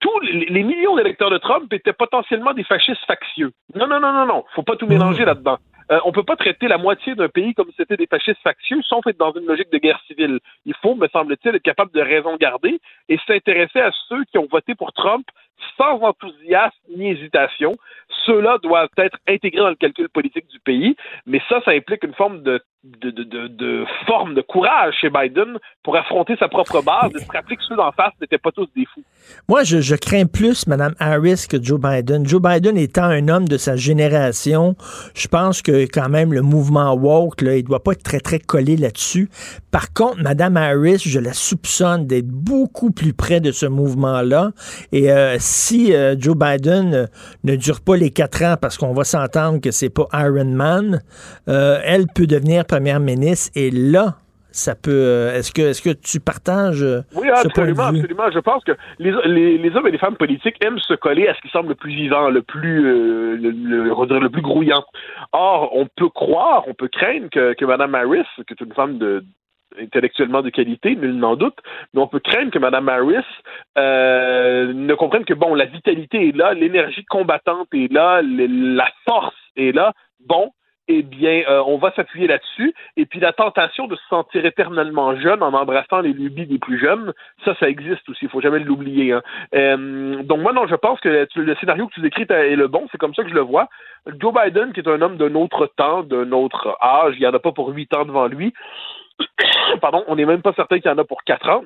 tous les, millions d'électeurs de Trump étaient potentiellement des fascistes factieux. Non, non, non, non, non. Faut pas tout mélanger là-dedans. Euh, on peut pas traiter la moitié d'un pays comme si c'était des fascistes factieux sauf être dans une logique de guerre civile. Il faut, me semble-t-il, être capable de raison garder et s'intéresser à ceux qui ont voté pour Trump sans enthousiasme ni hésitation. Ceux-là doivent être intégrés dans le calcul politique du pays, mais ça, ça implique une forme de, forme de courage chez Biden pour affronter sa propre base et se rappeler que ceux d'en face n'étaient pas tous des fous. Moi, je, je crains plus Mme Harris que Joe Biden. Joe Biden étant un homme de sa génération, je pense que quand même le mouvement woke, là, il doit pas être très, très collé là-dessus. Par contre, Mme Harris, je la soupçonne d'être beaucoup plus près de ce mouvement-là. Et euh, si euh, Joe Biden euh, ne dure pas les quatre ans parce qu'on va s'entendre que c'est pas Iron Man, elle peut devenir première ministre et là, Ça peut. Est-ce que, est-ce que tu partages Oui, absolument, absolument. Je pense que les, les, hommes et les femmes politiques aiment se coller à ce qui semble le plus vivant, le plus, le, le, le, plus grouillant. Or, on peut croire, on peut craindre que, que Mme Harris, qui est une femme de, intellectuellement de qualité, nul n'en doute, mais on peut craindre que Mme Harris euh, ne comprenne que, bon, la vitalité est là, l'énergie combattante est là, la force est là, bon, eh bien, euh, on va s'appuyer là-dessus. Et puis la tentation de se sentir éternellement jeune en embrassant les lubies des plus jeunes, ça, ça existe aussi. Il faut jamais l'oublier. Hein. Euh, donc moi, non, je pense que le scénario que tu décris est le bon. C'est comme ça que je le vois. Joe Biden, qui est un homme d'un autre temps, d'un autre âge, il n'y en a pas pour huit ans devant lui. Pardon, on n'est même pas certain qu'il y en a pour quatre ans.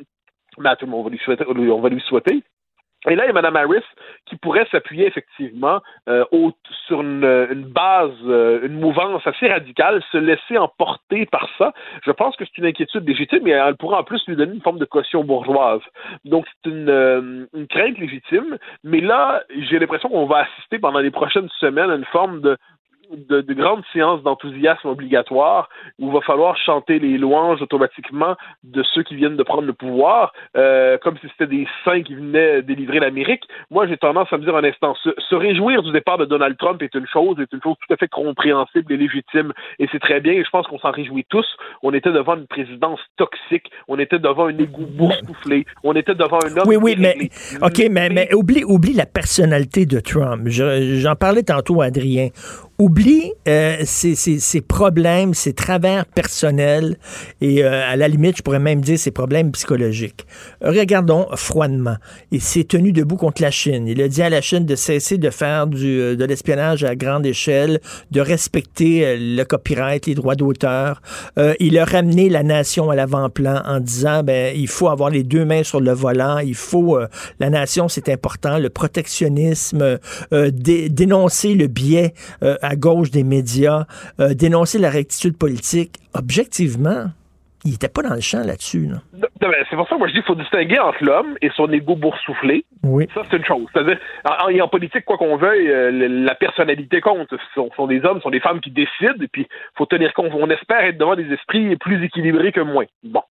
Mais tout le monde, on va lui souhaiter. On va lui souhaiter. Et là, il y a Mme Harris qui pourrait s'appuyer effectivement euh, sur une, base, euh, une mouvance assez radicale, se laisser emporter par ça. Je pense que c'est une inquiétude légitime, mais elle pourrait en plus lui donner une forme de caution bourgeoise. Donc c'est une, euh, une crainte légitime, mais là, j'ai l'impression qu'on va assister pendant les prochaines semaines à une forme de, de, de grandes séances d'enthousiasme obligatoire où il va falloir chanter les louanges automatiquement de ceux qui viennent de prendre le pouvoir, euh, comme si c'était des saints qui venaient délivrer l'Amérique. Moi, j'ai tendance à me dire un instant, se, réjouir du départ de Donald Trump est une chose, est une chose tout à fait compréhensible et légitime, et c'est très bien, et je pense qu'on s'en réjouit tous. On était devant une présidence toxique, on était devant un égout boursouflé, on était devant un homme... Oui, oui, mais, OK, mais, mais oublie, oublie la personnalité de Trump. J'en parlais tantôt Adrien oublie euh, ses, problèmes, ses travers personnels et euh, à la limite, je pourrais même dire ses problèmes psychologiques. Regardons froidement. Il s'est tenu debout contre la Chine. Il a dit à la Chine de cesser de faire du, euh, de l'espionnage à grande échelle, de respecter le copyright, les droits d'auteur. il a ramené la nation à l'avant-plan en disant ben il faut avoir les deux mains sur le volant, il faut la nation c'est important, le protectionnisme, dénoncer le biais à gauche des médias, euh, dénoncer la rectitude politique, objectivement, il n'était pas dans le champ là-dessus. C'est pour ça que moi je dis qu'il faut distinguer entre l'homme et son égo boursouflé. Oui. Ça, c'est une chose. C'est-à-dire, en, en, politique, quoi qu'on veuille, euh, la personnalité compte. Ce sont, des hommes, ce sont des femmes qui décident, et puis faut tenir compte. On espère être devant des esprits plus équilibrés que moins. Bon.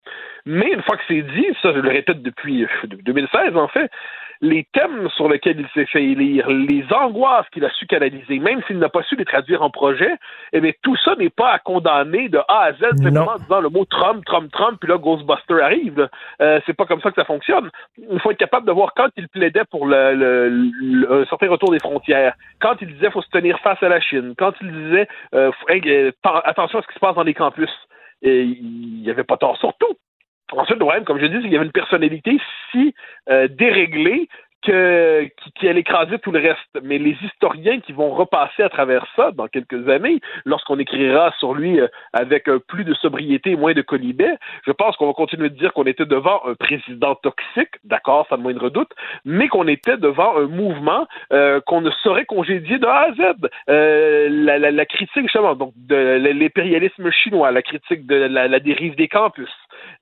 Mais une fois que c'est dit, ça je le répète depuis 2016 en fait, les thèmes sur lesquels il s'est fait élire, les angoisses qu'il a su canaliser, même s'il n'a pas su les traduire en projet, eh bien, tout ça n'est pas à condamner de A à Z simplement en disant le mot Trump, Trump, Trump, puis là, Ghostbuster arrive. Euh, c'est pas comme ça que ça fonctionne. Il faut être capable de voir quand il plaidait pour le, le, un certain retour des frontières, quand il disait faut se tenir face à la Chine, quand il disait euh, euh attention à ce qui se passe dans les campus. Et il n'y avait pas tort sur tout. Ensuite, problème, comme je dis, qu'il y avait une personnalité si euh, déréglée que, allait écraser tout le reste. Mais les historiens qui vont repasser à travers ça dans quelques années, lorsqu'on écrira sur lui euh, avec euh, plus de sobriété et moins de colibet, je pense qu'on va continuer de dire qu'on était devant un président toxique, d'accord, sans le moindre doute, mais qu'on était devant un mouvement euh, qu'on ne saurait congédier de A à Z. La, la, la, critique, justement, donc de l'impérialisme chinois, la critique de la dérive des campus,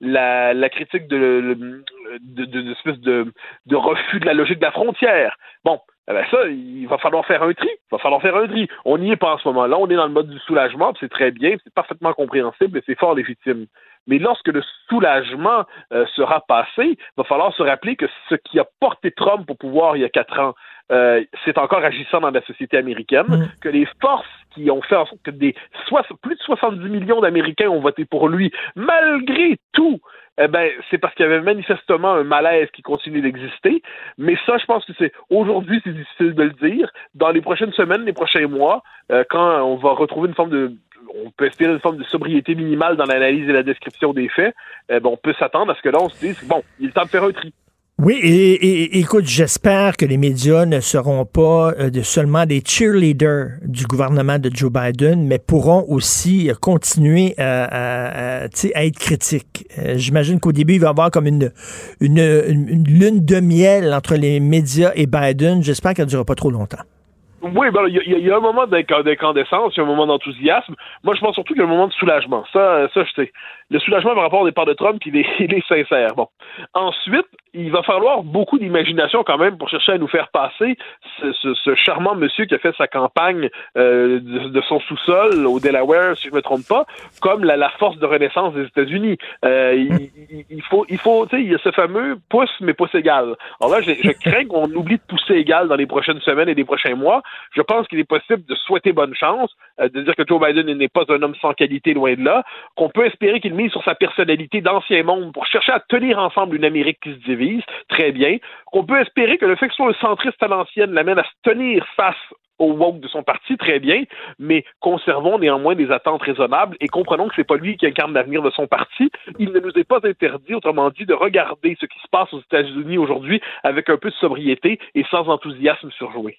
la, critique de, de refus de la logique de la frontière. Bon, eh ben ça, il va falloir faire un tri. Il va falloir faire un tri. On n'y est pas en ce moment-là. On est dans le mode du soulagement, c'est très bien, c'est parfaitement compréhensible et c'est fort légitime. Mais lorsque le soulagement euh, sera passé, il va falloir se rappeler que ce qui a porté Trump au pouvoir il y a quatre ans, euh, c'est encore agissant dans la société américaine, mm. que les forces qui ont fait en sorte que des plus de 70 millions d'Américains ont voté pour lui, malgré tout, eh ben, c'est parce qu'il y avait manifestement un malaise qui continue d'exister. Mais ça, je pense que c'est aujourd'hui, c'est difficile de le dire. Dans les prochaines semaines, les prochains mois, euh, quand on va retrouver une forme de on peut espérer une forme de sobriété minimale dans l'analyse et la description des faits, eh ben, on peut s'attendre à ce que là, on se dise, bon, il est temps de faire un tri. Oui, et, écoute, j'espère que les médias ne seront pas euh, seulement des cheerleaders du gouvernement de Joe Biden, mais pourront aussi continuer à, être critiques. Euh, j'imagine qu'au début, il va y avoir comme une, une, lune de miel entre les médias et Biden. J'espère qu'elle ne durera pas trop longtemps. Oui, ben, il y, a un moment d'incandescence, il y a un moment d'enthousiasme. Moi, je pense surtout qu'il y a un moment de soulagement. Ça, ça je sais. Le soulagement par rapport au départ de Trump, il est, sincère. Bon. Ensuite, il va falloir beaucoup d'imagination quand même pour chercher à nous faire passer ce, ce, charmant monsieur qui a fait sa campagne euh, de, de, son sous-sol au Delaware, si je me trompe pas, comme la, force de renaissance des États-Unis. Euh, il, il, faut, il faut, tu sais, il y a ce fameux pouce mais pouce égal. Alors là, je, je crains qu'on oublie de pousser égal dans les prochaines semaines et les prochains mois je pense qu'il est possible de souhaiter bonne chance, euh, de dire que Joe Biden n'est pas un homme sans qualité, loin de là, qu'on peut espérer qu'il mise sur sa personnalité d'ancien monde pour chercher à tenir ensemble une Amérique qui se divise, très bien, qu'on peut espérer que le fait que ce soit un centriste à l'ancienne l'amène à se tenir face au woke de son parti, très bien, mais conservons néanmoins des attentes raisonnables et comprenons que c'est pas lui qui incarne l'avenir de son parti. Il ne nous est pas interdit, autrement dit, de regarder ce qui se passe aux États-Unis aujourd'hui avec un peu de sobriété et sans enthousiasme surjoué.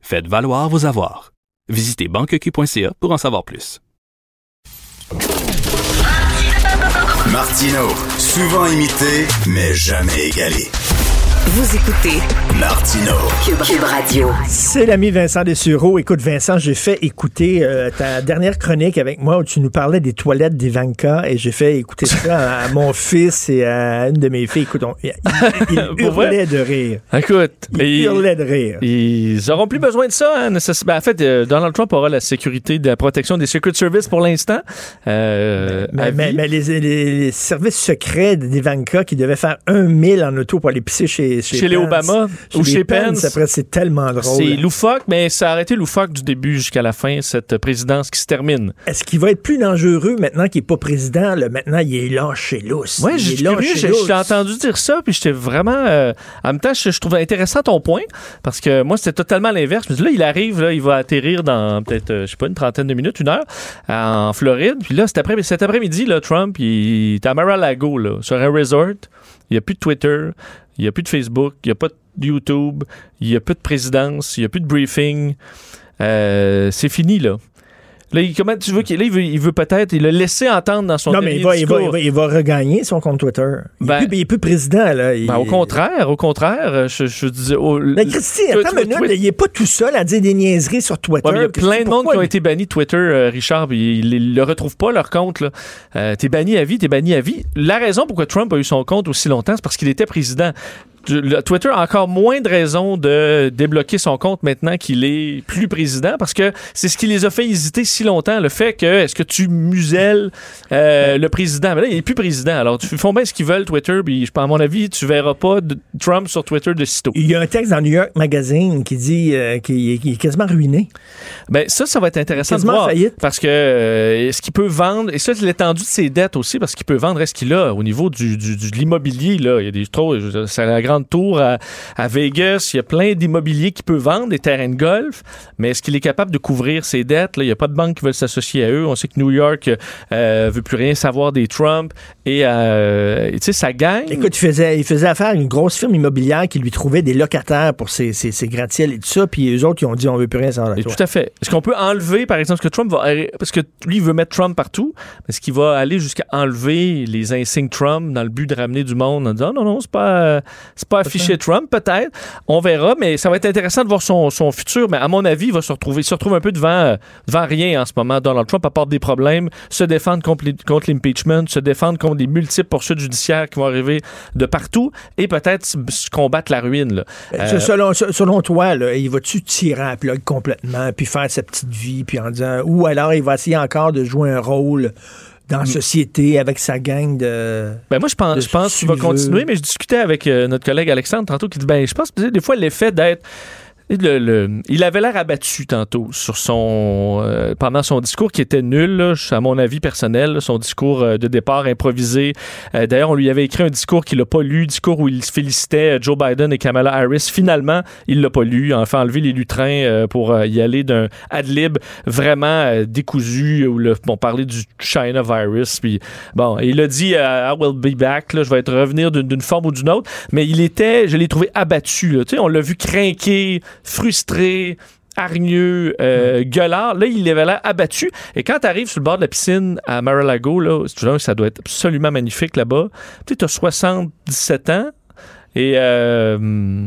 faites valoir vos avoirs. Visitez banqueq.ca pour en savoir plus. Martino, souvent imité, mais jamais égalé. Vous écoutez Martino Cube, Radio. C'est l'ami Vincent Dessureau. Écoute, Vincent, j'ai fait écouter euh, ta dernière chronique avec moi où tu nous parlais des toilettes d'Ivanka et j'ai fait écouter ça à, mon fils et à une de mes filles. Écoute, on, il, il, il hurlait de rire. Écoute, il hurlait de rire. Ils auront plus besoin de ça. Hein, ben, en fait, euh, Donald Trump aura la sécurité de la protection des Secret Service pour l'instant. Euh, mais, mais, mais les, les, les, services secrets d'Ivanka qui devaient faire un mille en auto pour aller pisser chez chez, chez les Obama chez ou les chez Pence. Après, c'est tellement drôle. C'est loufoque, mais ça a arrêté loufoque du début jusqu'à la fin, cette présidence qui se termine. Est-ce qu'il va être plus dangereux maintenant qu'il n'est pas président? Là, maintenant, il est lâché lousse. Oui, j'ai entendu dire ça, puis j'étais vraiment... Euh, en même temps, je, je, trouvais intéressant ton point, parce que moi, c'était totalement l'inverse. Là, il arrive, là, il va atterrir dans peut-être, euh, je sais pas, une trentaine de minutes, une heure, en Floride. Puis là, cet après-midi, cet après là, Trump, il, il est à Mar-a-Lago, là, sur un resort. Il n'y a plus de Twitter. Il n'y a plus de Facebook, il n'y a pas de YouTube, il n'y a plus de présidence, il n'y a plus de briefing. Euh, c'est fini, là. Là, il, comment tu veux qu'il il veut, il veut peut-être il l'a laissé entendre dans son Non, mais il va, il va, il, va, regagner son compte Twitter. Il, ben, est, plus, est plus président. Là. Ben, au contraire, au contraire. Je, je disais. Oh, mais Christy, attends une minute, il n'est pas tout seul à dire des niaiseries sur Twitter. Ouais, il y a plein de monde qui ont été bannis Twitter, euh, Richard. Ils ne le retrouvent pas, leur compte. Là. Euh, t'es banni à vie, t'es banni à vie. La raison pourquoi Trump a eu son compte aussi longtemps, c'est parce qu'il était président. Twitter a encore moins de raisons de débloquer son compte maintenant qu'il est plus président parce que c'est ce qui les a fait hésiter si longtemps. Le fait que est-ce que tu muselles euh, le président? Mais là, il n'est plus président. Alors, ils font bien ce qu'ils veulent, Twitter. Puis, à mon avis, tu verras pas de Trump sur Twitter de sitôt. Il y a un texte dans New York Magazine qui dit euh, qu'il est, est, quasiment ruiné. Ben, ça, ça va être intéressant de voir. Faillite. Parce que euh, est-ce qu'il peut vendre, et ça, c'est l'étendue de ses dettes aussi, parce qu'il peut vendre, est-ce qu'il a au niveau du, du, du de l'immobilier, là, il y a des trop, la grande tour à, à, Vegas. Il y a plein d'immobilier qu'il peut vendre, des terrains de golf, mais est-ce qu'il est capable de couvrir ses dettes? Là, il n'y a pas de banque qui veulent s'associer à eux. On sait que New York euh, veut plus rien savoir des Trump et euh, tu sais, ça gagne. Écoute, il faisait, il faisait affaire à une grosse firme immobilière qui lui trouvait des locataires pour ses, ses, ses gratte-ciels et tout ça, puis eux autres, ils ont dit on veut plus rien savoir de toi. Tout à fait. Est-ce qu'on peut enlever, par exemple, ce que Trump va... Parce que lui, il veut mettre Trump partout, est-ce qu'il va aller jusqu'à enlever les insignes Trump dans le but de ramener du monde en disant non, non, c'est pas, c'est pas affiché Trump, peut-être. On verra, mais ça va être intéressant de voir son, son, futur. Mais à mon avis, il va se retrouver, il se retrouve un peu devant, devant rien en ce moment. Donald Trump apporte des problèmes, se défendre contre, contre l'impeachment, se défendre contre les multiples poursuites judiciaires qui vont arriver de partout et peut-être se combattre la ruine. Là. Euh, selon, selon toi, là, il va-tu tirer un plug complètement, puis faire sa petite vie, puis en disant, ou alors il va essayer encore de jouer un rôle dans la société avec sa gang de. Ben moi, je pense, je pense qu'il va continuer, mais je discutais avec euh, notre collègue Alexandre tantôt qui dit ben, je pense que des fois, l'effet d'être il avait l'air abattu tantôt sur son euh, pendant son discours qui était nul, là, à mon avis personnel, son discours euh, de départ improvisé. Euh, D'ailleurs, on lui avait écrit un discours qu'il n'a pas lu, discours où il félicitait euh, Joe Biden et Kamala Harris. Finalement, il l'a pas lu. Enfin enlevé les lutrins pour y aller d'un ad lib vraiment décousu où le, bon parler du China virus. Puis bon, il a dit I will be back. Là, je vais être revenir d'une forme ou d'une autre. Mais il était, je l'ai trouvé abattu. on l'a vu craquer, frustré hargneux, euh, gueulard. Là, il avait l'air abattu. Et quand tu arrives sur le bord de la piscine à Mar-a-Lago, là, ça doit être absolument magnifique là-bas. Tu as 77 ans et euh,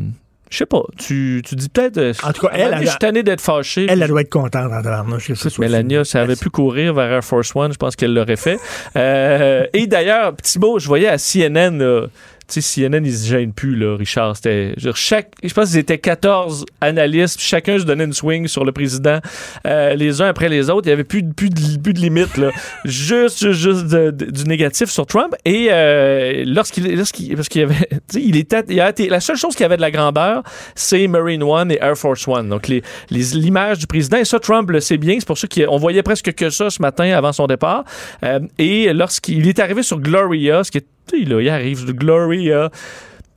je sais pas, tu, tu dis peut-être... euh, En tout cas, elle, elle- je suis tanné d'être fâché. Elle, elle doit être contente en tabarnouche Mélania, ça avait pu courir vers Air Force One, je pense qu'elle l'aurait fait. Euh, et d'ailleurs, petit mot, je voyais à CNN, là, tu sais, CNN, ils se gênent plus, là, Richard. C'était, je, chaque, je pense qu'ils étaient 14 analystes, chacun se donnait une swing sur le président, euh, les uns après les autres. Il y avait plus, de- plus, de, plus de limite, là. juste, juste de- de- du négatif sur Trump. Et euh, lorsqu'il, lorsqu'il, parce qu'il y avait, tu sais, il était, il a été- la seule chose qui avait de la grandeur, c'est Marine One et Air Force One. Donc, les, les, l'image du président, et ça, Trump le sait bien. C'est pour ça qu'on voyait presque que ça ce matin avant son départ. Euh, et lorsqu'il est arrivé sur Gloria, ce qui est, là, il arrive Gloria.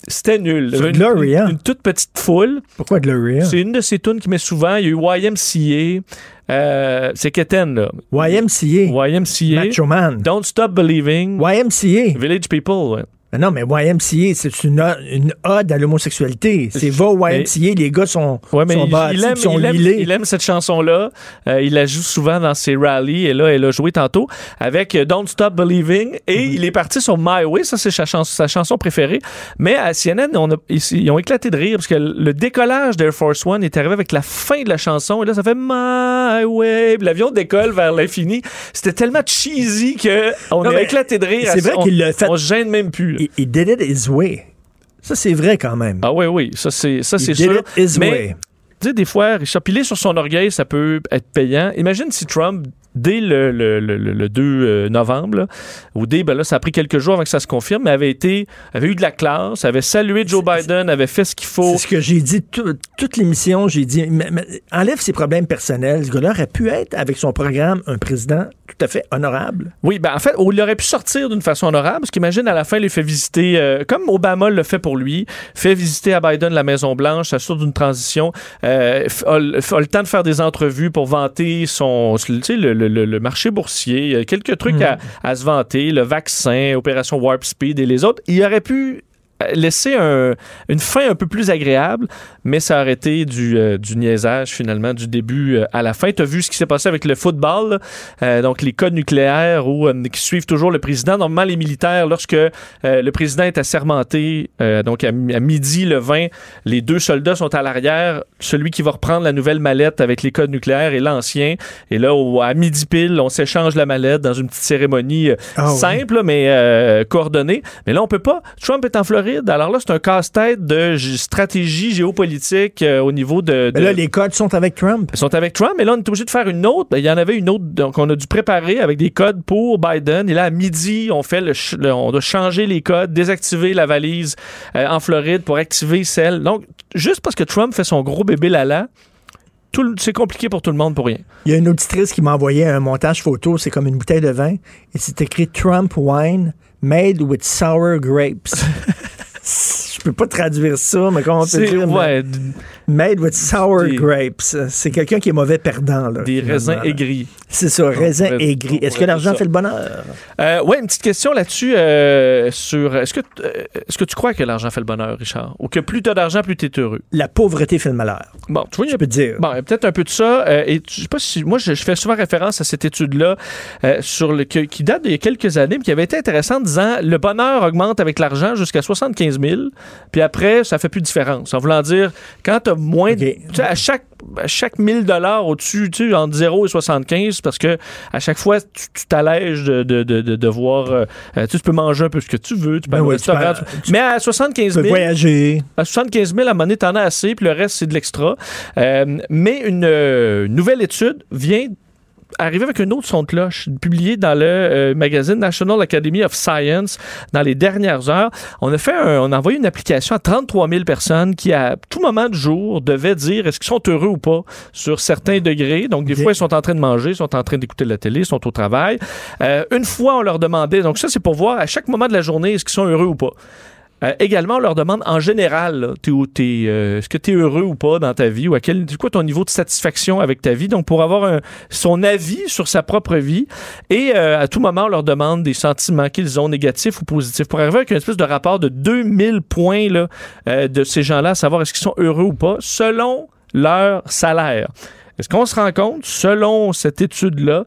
C'était nul. Une- Gloria? Une, une toute petite foule. Pourquoi Gloria? C'est une de ces tunes qui met souvent. Il y a eu YMCA. Euh, c'est Keten, là. YMCA. YMCA. Macho Man. Don't Stop Believing. YMCA. Village People, ouais. Mais non, mais YMCA, c'est une, une ode à l'homosexualité. C'est va YMCA, les gars sont, Ouais, mais sont bâtis, il aime, sont il, aime, il aime cette chanson-là. Euh, il la joue souvent dans ses rallyes. Et là, elle a joué tantôt avec euh, Don't Stop Believing. Et il est parti sur My Way. Ça, c'est sa, chanson- sa chanson préférée. Mais à CNN, on a- ils, ils ont éclaté de rire parce que le décollage d'Air Force One est arrivé avec la fin de la chanson. Et là, ça fait My Way. L'avion décolle vers l'infini. C'était tellement cheesy qu'on a éclaté de rire. c'est vrai qu'il l'a fait- On se gêne même plus. là. Il, il did it his way. Ça, c'est vrai quand même. Ah oui, oui, ça c'est ça c'est did sûr. it his Mais way. tu sais, des fois, Richard, piler sur son orgueil, ça peut être payant. Imagine si Trump, dès le, le, le- le- le 2 euh, novembre, là, ou dès, ben là, ça a pris quelques jours avant que ça se confirme, mais avait été, avait eu de la classe, avait salué Joe Biden, avait fait ce qu'il faut. C'est ce que j'ai dit tout- toute l'émission. J'ai dit, mais- mais enlève ses problèmes personnels. Ce gars-là aurait pu être, avec son programme, un président tout à fait honorable. Oui, ben en fait, il aurait pu sortir d'une façon honorable, parce qu'imagine à la fin, il fait visiter, euh, comme Obama le fait pour lui, fait visiter à Biden la Maison-Blanche, s'assure d'une transition, euh, a, le- a le temps de faire des entrevues pour vanter son, tu sais, le, le- le- le marché boursier, quelques trucs à, à se vanter, le vaccin, Opération Warp Speed et les autres. Il aurait pu laisser un- une fin un peu plus agréable, mais ça aurait été du, euh, du niaisage finalement du début euh, à la fin. Tu as vu ce qui s'est passé avec le football. Euh, donc les codes nucléaires où, euh, qui suivent toujours le président. Normalement, les militaires, lorsque le président est assermenté, donc à, mi- à midi le 20, les deux soldats sont à l'arrière. Celui qui va reprendre la nouvelle mallette avec les codes nucléaires est l'ancien. Et là, au- à midi pile, on s'échange la mallette dans une petite cérémonie Ah oui. simple, mais coordonnée. Mais là, on peut pas. Trump est en Floride. Alors là, c'est un casse-tête de stratégie géopolitique euh, au niveau de... Mais là, les codes sont avec Trump. ils sont avec Trump, mais là, on est obligé de faire une autre. Ben, Il y en avait une autre, donc on a dû préparer avec des codes pour Biden. Et là, à midi, on fait le, on doit changer les codes, désactiver la valise euh, en Floride pour activer celle. Donc, juste parce que Trump fait son gros bébé lala, c'est compliqué pour tout le monde pour rien. Il y a une auditrice qui m'a envoyé un montage photo, c'est comme une bouteille de vin, et c'est écrit Trump wine made with sour grapes. Yes. Peux pas traduire ça, mais comment on peut dire? ouais, Made with sour Des- grapes. C'est quelqu'un qui est mauvais perdant. Là, Des raisins aigris. C'est ça, raisins aigris. Est-ce que l'argent fait le bonheur? Euh, ouais, une petite question là-dessus euh, sur est-ce que euh, est-ce que tu crois que l'argent fait le bonheur, Richard, ou que plus t'as d'argent, plus t'es heureux? La pauvreté fait le malheur. Bon, tu vois, il y a Je peux te dire. Bon, peut-être un peu de ça. et je sais pas si moi je, je fais souvent référence à cette étude-là sur le que- qui date d'il y a quelques années, mais qui avait été intéressante, disant le bonheur augmente avec l'argent jusqu'à 75 000, puis après ça fait plus de différence. En voulant dire quand tu as moins, de- tu sais, à chaque à chaque 1000 dollars au-dessus, tu entre 0 et 75, parce que à chaque fois tu t'allèges de, de, de, de devoir, euh, euh, tu peux manger un peu ce que tu veux, tu peux Ben oui, tu peux- tu- mais à 75 Tu peux 000, voyager. à 75 000, à un moment donné, t'en as assez, puis le reste, c'est de l'extra. Euh, mais une euh, nouvelle étude vient arrivé avec un autre son de cloche, publié dans le euh, magazine National Academy of Science dans les dernières heures. On a fait on a envoyé une application à 33 000 personnes qui, à tout moment du jour, devaient dire est-ce qu'ils sont heureux ou pas sur certains degrés. Donc, des fois, ils sont en train de manger, ils sont en train d'écouter la télé, ils sont au travail. Euh, une fois, on leur demandait, donc ça, c'est pour voir à chaque moment de la journée, est-ce qu'ils sont heureux ou pas. Euh, également, on leur demande en général, euh, est-ce que tu es heureux ou pas dans ta vie ou à quel ton niveau de satisfaction avec ta vie? Donc, pour avoir son avis sur sa propre vie et euh, à tout moment, on leur demande des sentiments qu'ils ont négatifs ou positifs pour arriver avec une espèce de rapport de 2000 points là, de ces gens-là, savoir est-ce qu'ils sont heureux ou pas selon leur salaire. Est-ce qu'on se rend compte, selon cette étude-là,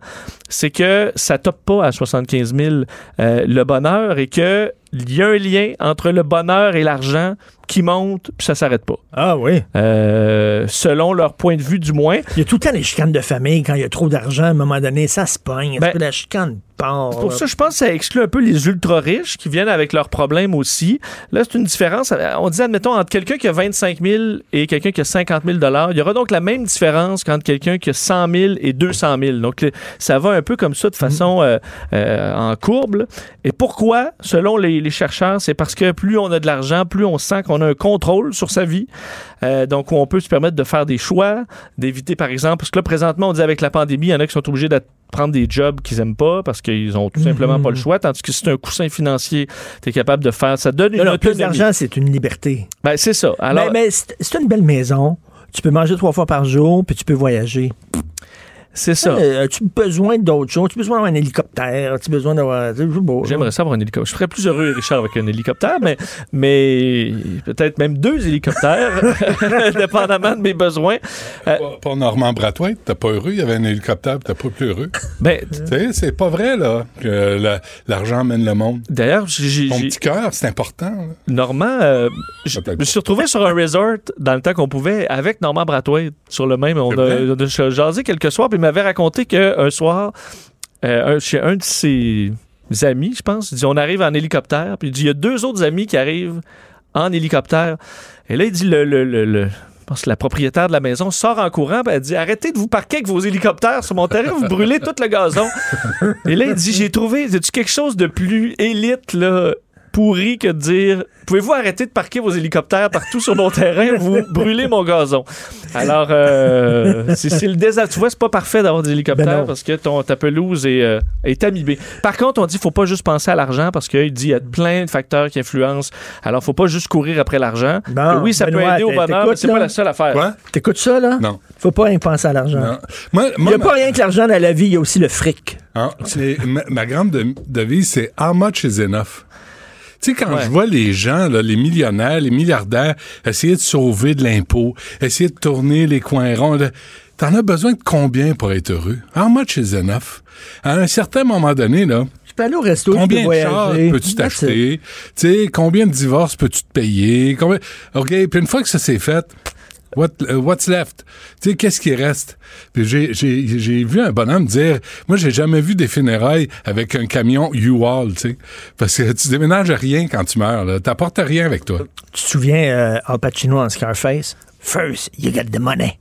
c'est que ça top pas à 75 000 le bonheur et que il y a un lien entre le bonheur et l'argent qui monte, puis ça s'arrête pas. Ah oui. Euh, selon leur point de vue, du moins. Il y a tout le temps les chicanes de famille. Quand il y a trop d'argent, à un moment donné, ça se pogne. Ben, la chicane pour ça, je pense que ça exclut un peu les ultra riches qui viennent avec leurs problèmes aussi. Là, c'est une différence. On dit, admettons, entre quelqu'un qui a 25 000 et quelqu'un qui a 50 000 Il y aura donc la même différence qu'entre quelqu'un qui a 100 000 et 200 000 Donc, ça va un peu comme ça de façon euh, euh, en courbe. Et pourquoi, selon les, chercheurs, c'est parce que plus on a de l'argent, plus on sent qu'on a un contrôle sur sa vie. Euh, donc, on peut se permettre de faire des choix, d'éviter, par exemple, parce que là, présentement, on dit avec la pandémie, il y en a qui sont obligés d'être prendre des jobs qu'ils aiment pas parce qu'ils ont tout simplement pas le mhm. choix, tandis que si c'est un coussin financier, tu es capable de faire, ça donne une non, plus d'argent, c'est une liberté. Ben, c'est ça. Alors, mais, mais c'est une belle maison. Tu peux manger trois fois par jour, puis tu peux voyager. C'est ça. Euh, as-tu besoin d'autre chose? As-tu besoin d'avoir un hélicoptère? As-tu besoin d'avoir. J'aimerais ça avoir un hélicoptère. Je serais plus heureux, Richard, avec un hélicoptère, mais, mais peut-être même deux hélicoptères, dépendamment de mes besoins. Euh, pour Normand Bratois, t'es pas heureux, il y avait un hélicoptère, t'es pas plus heureux. Ben, tu sais, c'est pas vrai, là, que l'argent mène le monde. D'ailleurs, j'ai. Ton petit cœur, c'est important. Normand, euh, je me suis retrouvé sur un resort dans le temps qu'on pouvait avec Normand Bratois sur le même. On a, on a jasé quelques soirs, il m'avait raconté qu'un soir, euh, chez un de ses amis, je pense, il dit on arrive en hélicoptère, puis il dit il y a deux autres amis qui arrivent en hélicoptère. Et là, il dit le, le, le, pense que la propriétaire de la maison sort en courant, elle dit arrêtez de vous parquer avec vos hélicoptères sur mon terrain, vous brûlez tout le gazon. Et là, il dit j'ai trouvé, tu quelque chose de plus élite là, pourri que de dire Pouvez-vous arrêter de parquer vos hélicoptères partout sur mon terrain? Vous brûlez mon gazon. Alors, euh, c'est le désastre. Tu vois, c'est pas parfait d'avoir des hélicoptères ben parce que ton, ta pelouse est, euh, est amibée. Par contre, on dit faut pas juste penser à l'argent parce qu'il dit il y a plein de facteurs qui influencent. Alors, faut pas juste courir après l'argent. oui, ça peut aider au bonheur, mais c'est pas la seule affaire. Quoi? T'écoutes ça, là? Non. Faut pas rien penser à l'argent. Il n'y a pas rien que l'argent dans la vie, il y a aussi le fric. Ah, ma, ma, grande devise, c'est How much is enough? Tu sais, quand je vois les gens, là, les millionnaires, les milliardaires, essayer de sauver de l'impôt, essayer de tourner les coins ronds, t'en as besoin de combien pour être heureux? How much is enough? À un certain moment donné, là, peux aller au resto, combien de chars peux-tu t'acheter? Tu sais, combien de divorces peux-tu te payer? Combien... OK, puis une fois que ça s'est fait, What, uh, what's left? Tu sais, qu'est-ce qui reste? Puis j'ai, vu un bonhomme dire, moi, j'ai jamais vu des funérailles avec un camion U-Haul, tu sais. Parce que tu déménages rien quand tu meurs, là. T'apportes rien avec toi. Tu te souviens, euh, Al Pacino en Scarface? First, you get the money.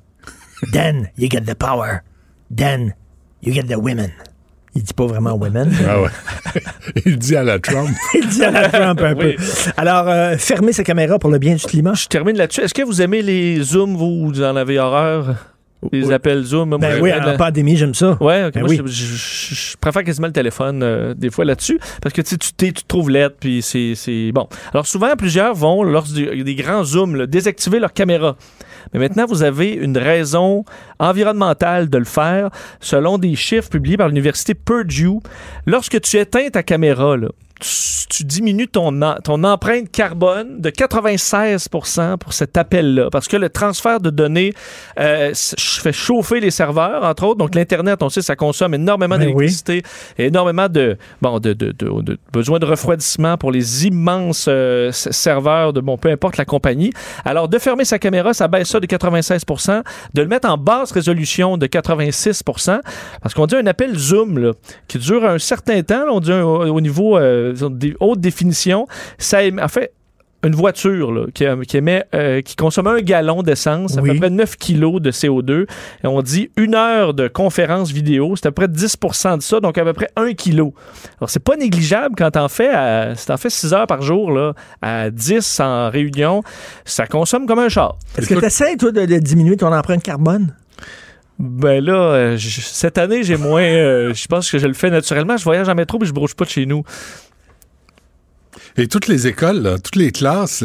Then, you get the power. Then, you get the women. Il dit pas vraiment women. Ah ouais. Il dit à la Trump. Il dit à la Trump un peu. Alors, euh, fermez sa caméra pour le bien du climat. Je termine là-dessus. Est-ce que vous aimez les zooms, vous, vous en avez horreur? Les appels Zoom. Ben oui, en pandémie, j'aime ça. Ouais, ok. Ben moi, je, préfère quasiment le téléphone euh, des fois là-dessus parce que tu tu te trouves l'aide puis c'est bon. Alors souvent, plusieurs vont, lors des grands zooms, désactiver leur caméra. Mais maintenant, vous avez une raison environnementale de le faire selon des chiffres publiés par l'université Purdue. Lorsque tu éteins ta caméra, là, tu, diminues ton, ton empreinte carbone de 96% pour cet appel-là. Parce que le transfert de données euh, fait chauffer les serveurs, entre autres. Donc, l'Internet, on sait, ça consomme énormément ben d'électricité, énormément de, bon, de, de, de, besoin de refroidissement pour les immenses euh, serveurs de, bon, peu importe la compagnie. Alors, de fermer sa caméra, ça baisse ça de 96% de le mettre en basse résolution de 86% parce qu'on dit un appel Zoom là, qui dure un certain temps, on dit au niveau... Euh, des hautes définitions, ça, en fait, une voiture là, qui, qui, émet, euh, qui consomme un gallon d'essence, à peu près 9 kilos de CO2. Et on dit une heure de conférence vidéo, c'est à peu près 10% de ça, donc à peu près 1 kilo. Alors, c'est pas négligeable quand t'en fais, à, si t'en fais 6 heures par jour, là, à 10 en réunion, ça consomme comme un char. Est-ce que tu essaies, toi, de, diminuer ton empreinte carbone? Ben là, euh, cette année, j'ai moins. Euh, je pense que je le fais naturellement. Je voyage en métro, mais je bouge pas de chez nous. Et toutes les écoles, toutes les classes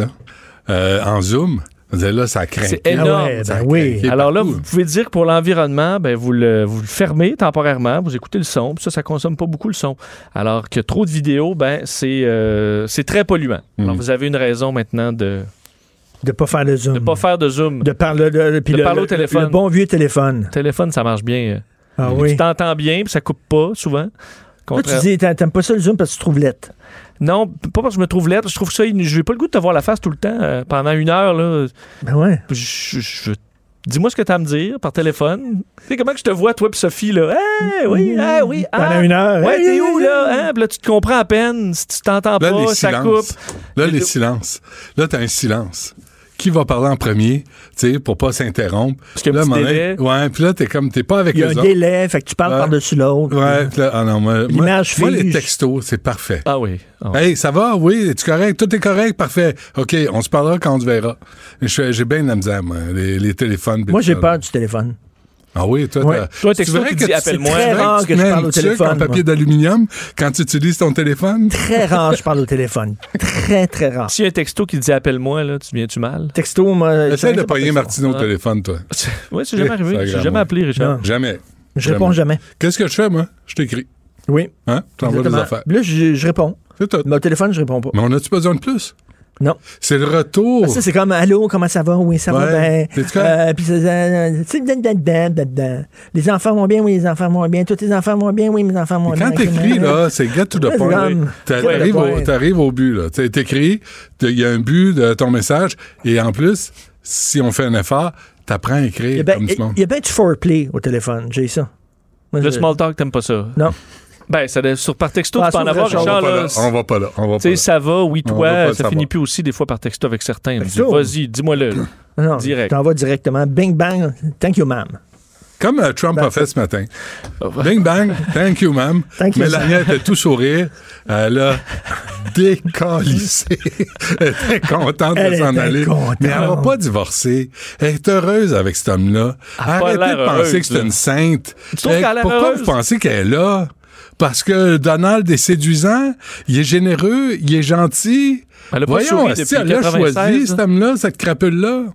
euh, en Zoom, Là, ça craint. C'est énorme. Ah ben oui. Alors là, vous pouvez dire que pour l'environnement, ben, vous, le, vous le fermez temporairement, vous écoutez le son, puis ça, ça consomme pas beaucoup le son. Alors que trop de vidéos, ben, c'est euh, très polluant. Mm. Alors vous avez une raison maintenant de de pas faire de zoom. De pas faire de zoom. De, parler au téléphone. Le bon vieux téléphone. téléphone, ça marche bien. Ah oui. Tu t'entends bien, puis ça coupe pas souvent. Toi, tu dis, t'aimes pas ça le zoom parce que tu trouves lettre. Non, pas parce que je me trouve lettre. Je trouve ça. Je n'ai pas le goût de te voir la face tout le temps euh, pendant une heure. Là. Ben ouais. Dis-moi ce que tu as à me dire par téléphone. Tu comment que je te vois, toi et Sophie, là? Eh oui, eh oui. Pendant ah. une heure. Ouais, t'es où, là? Hein? là, tu te comprends à peine. Si tu t'entends pas, ça coupe. Là, les silences. Là, t'as un silence qui va parler en premier, tu sais, pour pas s'interrompre. Parce que là, délai. Ouais, puis là, t'es comme, t'es pas avec Il y a un délai, fait que tu parles par-dessus l'autre. Ouais, là, ah non, moi, L'image moi, les textos, c'est parfait. Ah oui. Oh. Hey, ça va? Oui, es-tu correct? Tout est correct? Parfait. OK, on se parlera quand on se verra. J'ai bien de la misère, moi, les, téléphones. Moi, j'ai peur du téléphone. Ah oui, toi, ouais. toi texto qui dit appelle-moi. Très rare que je parle au téléphone. en papier d'aluminium quand tu utilises ton téléphone. Très rare, je parle au téléphone. Très, très rare. Si y a un texto qui dit appelle-moi, là, tu viens-tu mal? Texto, moi. Essaye de pogner Martino au téléphone, toi. oui, c'est jamais arrivé. J'ai jamais appelé, Richard. Jamais. Je réponds jamais. Qu'est-ce que je fais, moi? Je t'écris. Oui. Hein? Tu envoies des affaires. Là, je, réponds. C'est tout. Mais au téléphone, je réponds pas. Mais on a-tu besoin de plus? Non. C'est le retour. ça, c'est comme Allô, comment ça va? Oui, ça va bien. Euh, puis, les enfants vont bien, oui, les enfants vont bien. Tous les enfants vont bien, oui, mes enfants vont bien. Quand t'écris, là, c'est get to the point. T'arrives au, au but, là. T'écris, il y a un but de ton message, et en plus, si on fait un effort, t'apprends à écrire comme Il y a bien du foreplay au téléphone, j'ai ça. le small talk, t'aimes pas ça? Non. Ben, ça, sur, par texto, tu peux en avoir, Richard. Là, on va pas là. On va pas là. ça va, oui, toi. Ça finit plus aussi des fois par texto avec certains. Vas-y, dis-moi-le. Non, direct. Tu t'envoies directement. Bing, bang. Thank you, ma'am. Comme euh, Trump a fait ce matin. Bing bang, thank you, ma'am. Mélanie était tout sourire. Elle a décalissé. elle était contente de s'en aller. Mais elle va pas divorcer. Elle est heureuse avec cet homme-là. Arrêtez de penser que c'est une sainte. Pourquoi vous pensez qu'elle est là? Parce que Donald est séduisant, il est généreux, il est gentil. Elle a Voyons, si elle a choisi cet homme-là, cette crapule-là.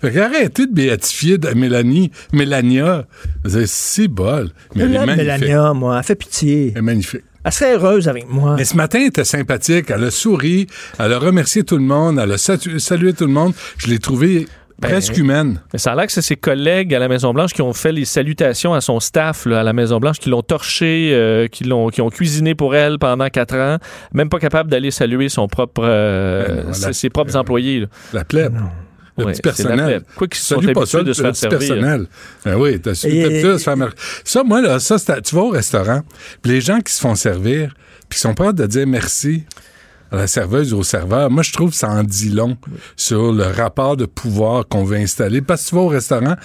Fait qu'arrêtez de béatifier de Mélanie, Mélania. C'est si bol. Mais elle, est Mélania, moi. Elle fait pitié. Elle est magnifique. Elle serait heureuse avec moi. Mais ce matin, elle était sympathique. Elle a souri. Elle a remercié tout le monde. Elle a salué tout le monde. Je l'ai trouvée ben, presque humaine. Mais ça a l'air que c'est ses collègues à la Maison-Blanche qui ont fait les salutations à son staff à la Maison-Blanche, qui l'ont torché, euh, qui, l'ont, qui ont cuisiné pour elle pendant quatre ans, même pas capable d'aller saluer son propre, euh, ben ses, propres employés. La plèbe. Le petit personnel. Quoi qu'ils sont habitués de se faire servir. personnel. Ben oui, t'as su de se faire Ça, moi, là, ça, tu vas au restaurant, puis les gens qui se font servir, puis qui sont prêts de dire merci à la serveuse ou au serveur, moi, je trouve que ça en dit long sur le rapport de pouvoir qu'on veut installer. Parce que tu vas au restaurant,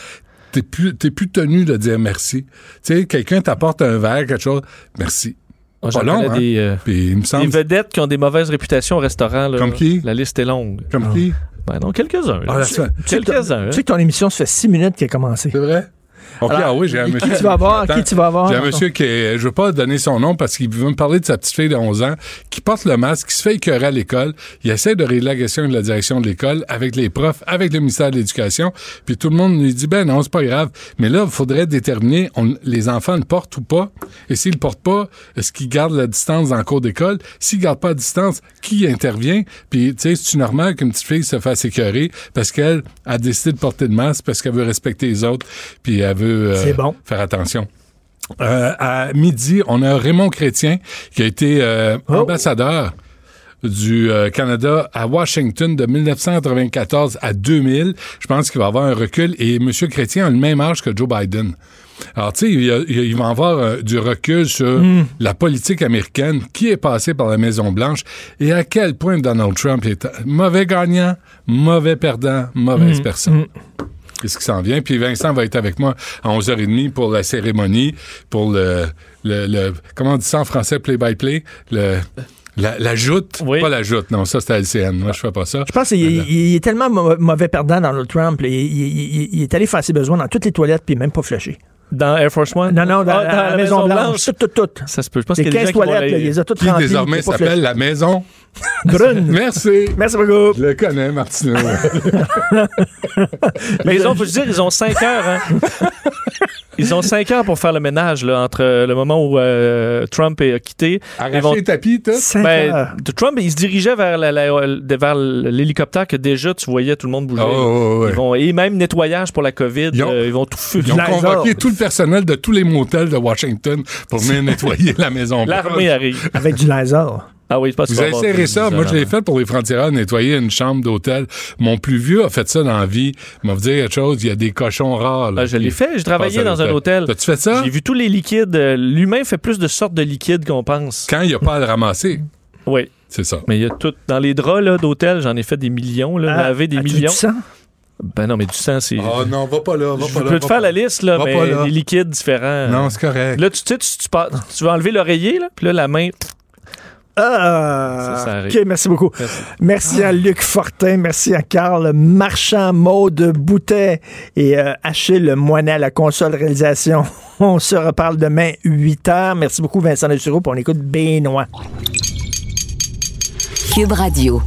t'es plus, plus tenu de dire merci. Tu sais, quelqu'un t'apporte un verre, quelque chose, merci. Moi, pas long, hein? des, euh, il me semble... des vedettes qui ont des mauvaises réputations au restaurant. Là, Comme qui? La liste est longue. Comme ah. qui? Ben non, quelques-uns. Ah, quelques-uns. Tu sais que ton émission, ça fait six minutes qu'elle a commencé. C'est vrai? OK, ah oui, j'ai un monsieur. Qui tu vas voir? Qui tu vas voir? J'ai un monsieur qui est, je veux pas donner son nom parce qu'il veut me parler de sa petite fille de 11 ans qui porte le masque, qui se fait écœurer à l'école. Il essaie de régler la question de la direction de l'école avec les profs, avec le ministère de l'Éducation. Puis tout le monde lui dit, ben non, c'est pas grave. Mais là, il faudrait déterminer, les enfants le portent ou pas. Et s'ils le portent pas, est-ce qu'ils gardent la distance dans le cours d'école? S'ils gardent pas la distance, qui intervient? Puis, tu sais, c'est normal qu'une petite fille se fasse écœurer parce qu'elle a décidé de porter le masque parce qu'elle veut respecter les autres? Puis elle veut... Euh, bon faire attention. Euh, à midi, on a Raymond Chrétien qui a été euh, oh. ambassadeur du Canada à Washington de 1994 à 2000. Je pense qu'il va y avoir un recul et M. Chrétien a le même âge que Joe Biden. Alors, tu sais, il, va avoir euh, du recul sur Hmm. la politique américaine, qui est passée par la Maison-Blanche et à quel point Donald Trump est mauvais gagnant, mauvais perdant, mauvaise Hmm. personne. Qu'est-ce qui s'en vient? Puis Vincent va être avec moi à 11h30 pour la cérémonie, pour le, le, le- comment on dit ça en français, play-by-play? Le, la, la joute? Pas la joute, non, ça c'était LCN. Moi, je fais pas ça. Je pense qu'il il est tellement mau- mauvais perdant, Donald Trump. là, Il, il- il- il est allé faire ses besoins dans toutes les toilettes, puis même pas flushé. Dans Air Force One? Non, non, dans, Ah, la, Maison-Blanche. Tout, tout, tout. Ça se peut. Je pense Les qu'il y a des 15 gens qui vont toilettes, là, aller- il les a toutes Qui remplies. désormais s'appelle la maison. Brune. Merci. Merci beaucoup. Je le connais, Martineau. Mais ils ont, faut dire, ils ont 5 heures. Hein? Ils ont 5 heures pour faire le ménage là, entre le moment où euh, Trump est quitté. Arracher les tapis, tout. Cinq Ben, Trump, il se dirigeait vers, la- la- vers l'hélicoptère que déjà tu voyais tout le monde bouger. Oh, oh, ouais. Ils vont, et même nettoyage pour la COVID. Ils ont- euh, ils vont tout. Ils ont convoqué tout le personnel de tous les motels de Washington pour venir nettoyer la maison. L'armée arrive. Avec du laser. Ah oui, c'est pas Vous essayerez ça. Moi, je l'ai fait pour les frontières, nettoyer une chambre d'hôtel. Mon plus vieux a fait ça dans la vie. Il m'a dit quelque chose, il y a des cochons rares. là, Ah, je l'ai fait. J'ai travaillé passent à dans un hôtel. T'as-tu fait ça? J'ai vu tous les liquides. Euh, L'humain fait plus de sortes de liquides qu'on pense. Quand il n'y a pas à le ramasser. Oui. C'est ça. Mais il y a tout. Dans les draps d'hôtel, j'en ai fait des millions. Là, Ah, lavé des millions. du sang? Ben non, mais du sang, c'est. Oh non, va pas là, va Je pas là. peux te faire pas- la liste, là, Va mais des liquides différents. Non, c'est correct. Là, tu sais, tu, tu, tu vas enlever l'oreiller, là, puis là, la main. Ah, Ça, ça arrive. OK, merci beaucoup. Merci, à Luc Fortin, merci à Carl Marchand, Maude Boutet et euh, Achille Moinet à la console réalisation. On se reparle demain 8 h. Merci beaucoup Vincent Dessureau, puis on écoute Benoît. Cube Radio.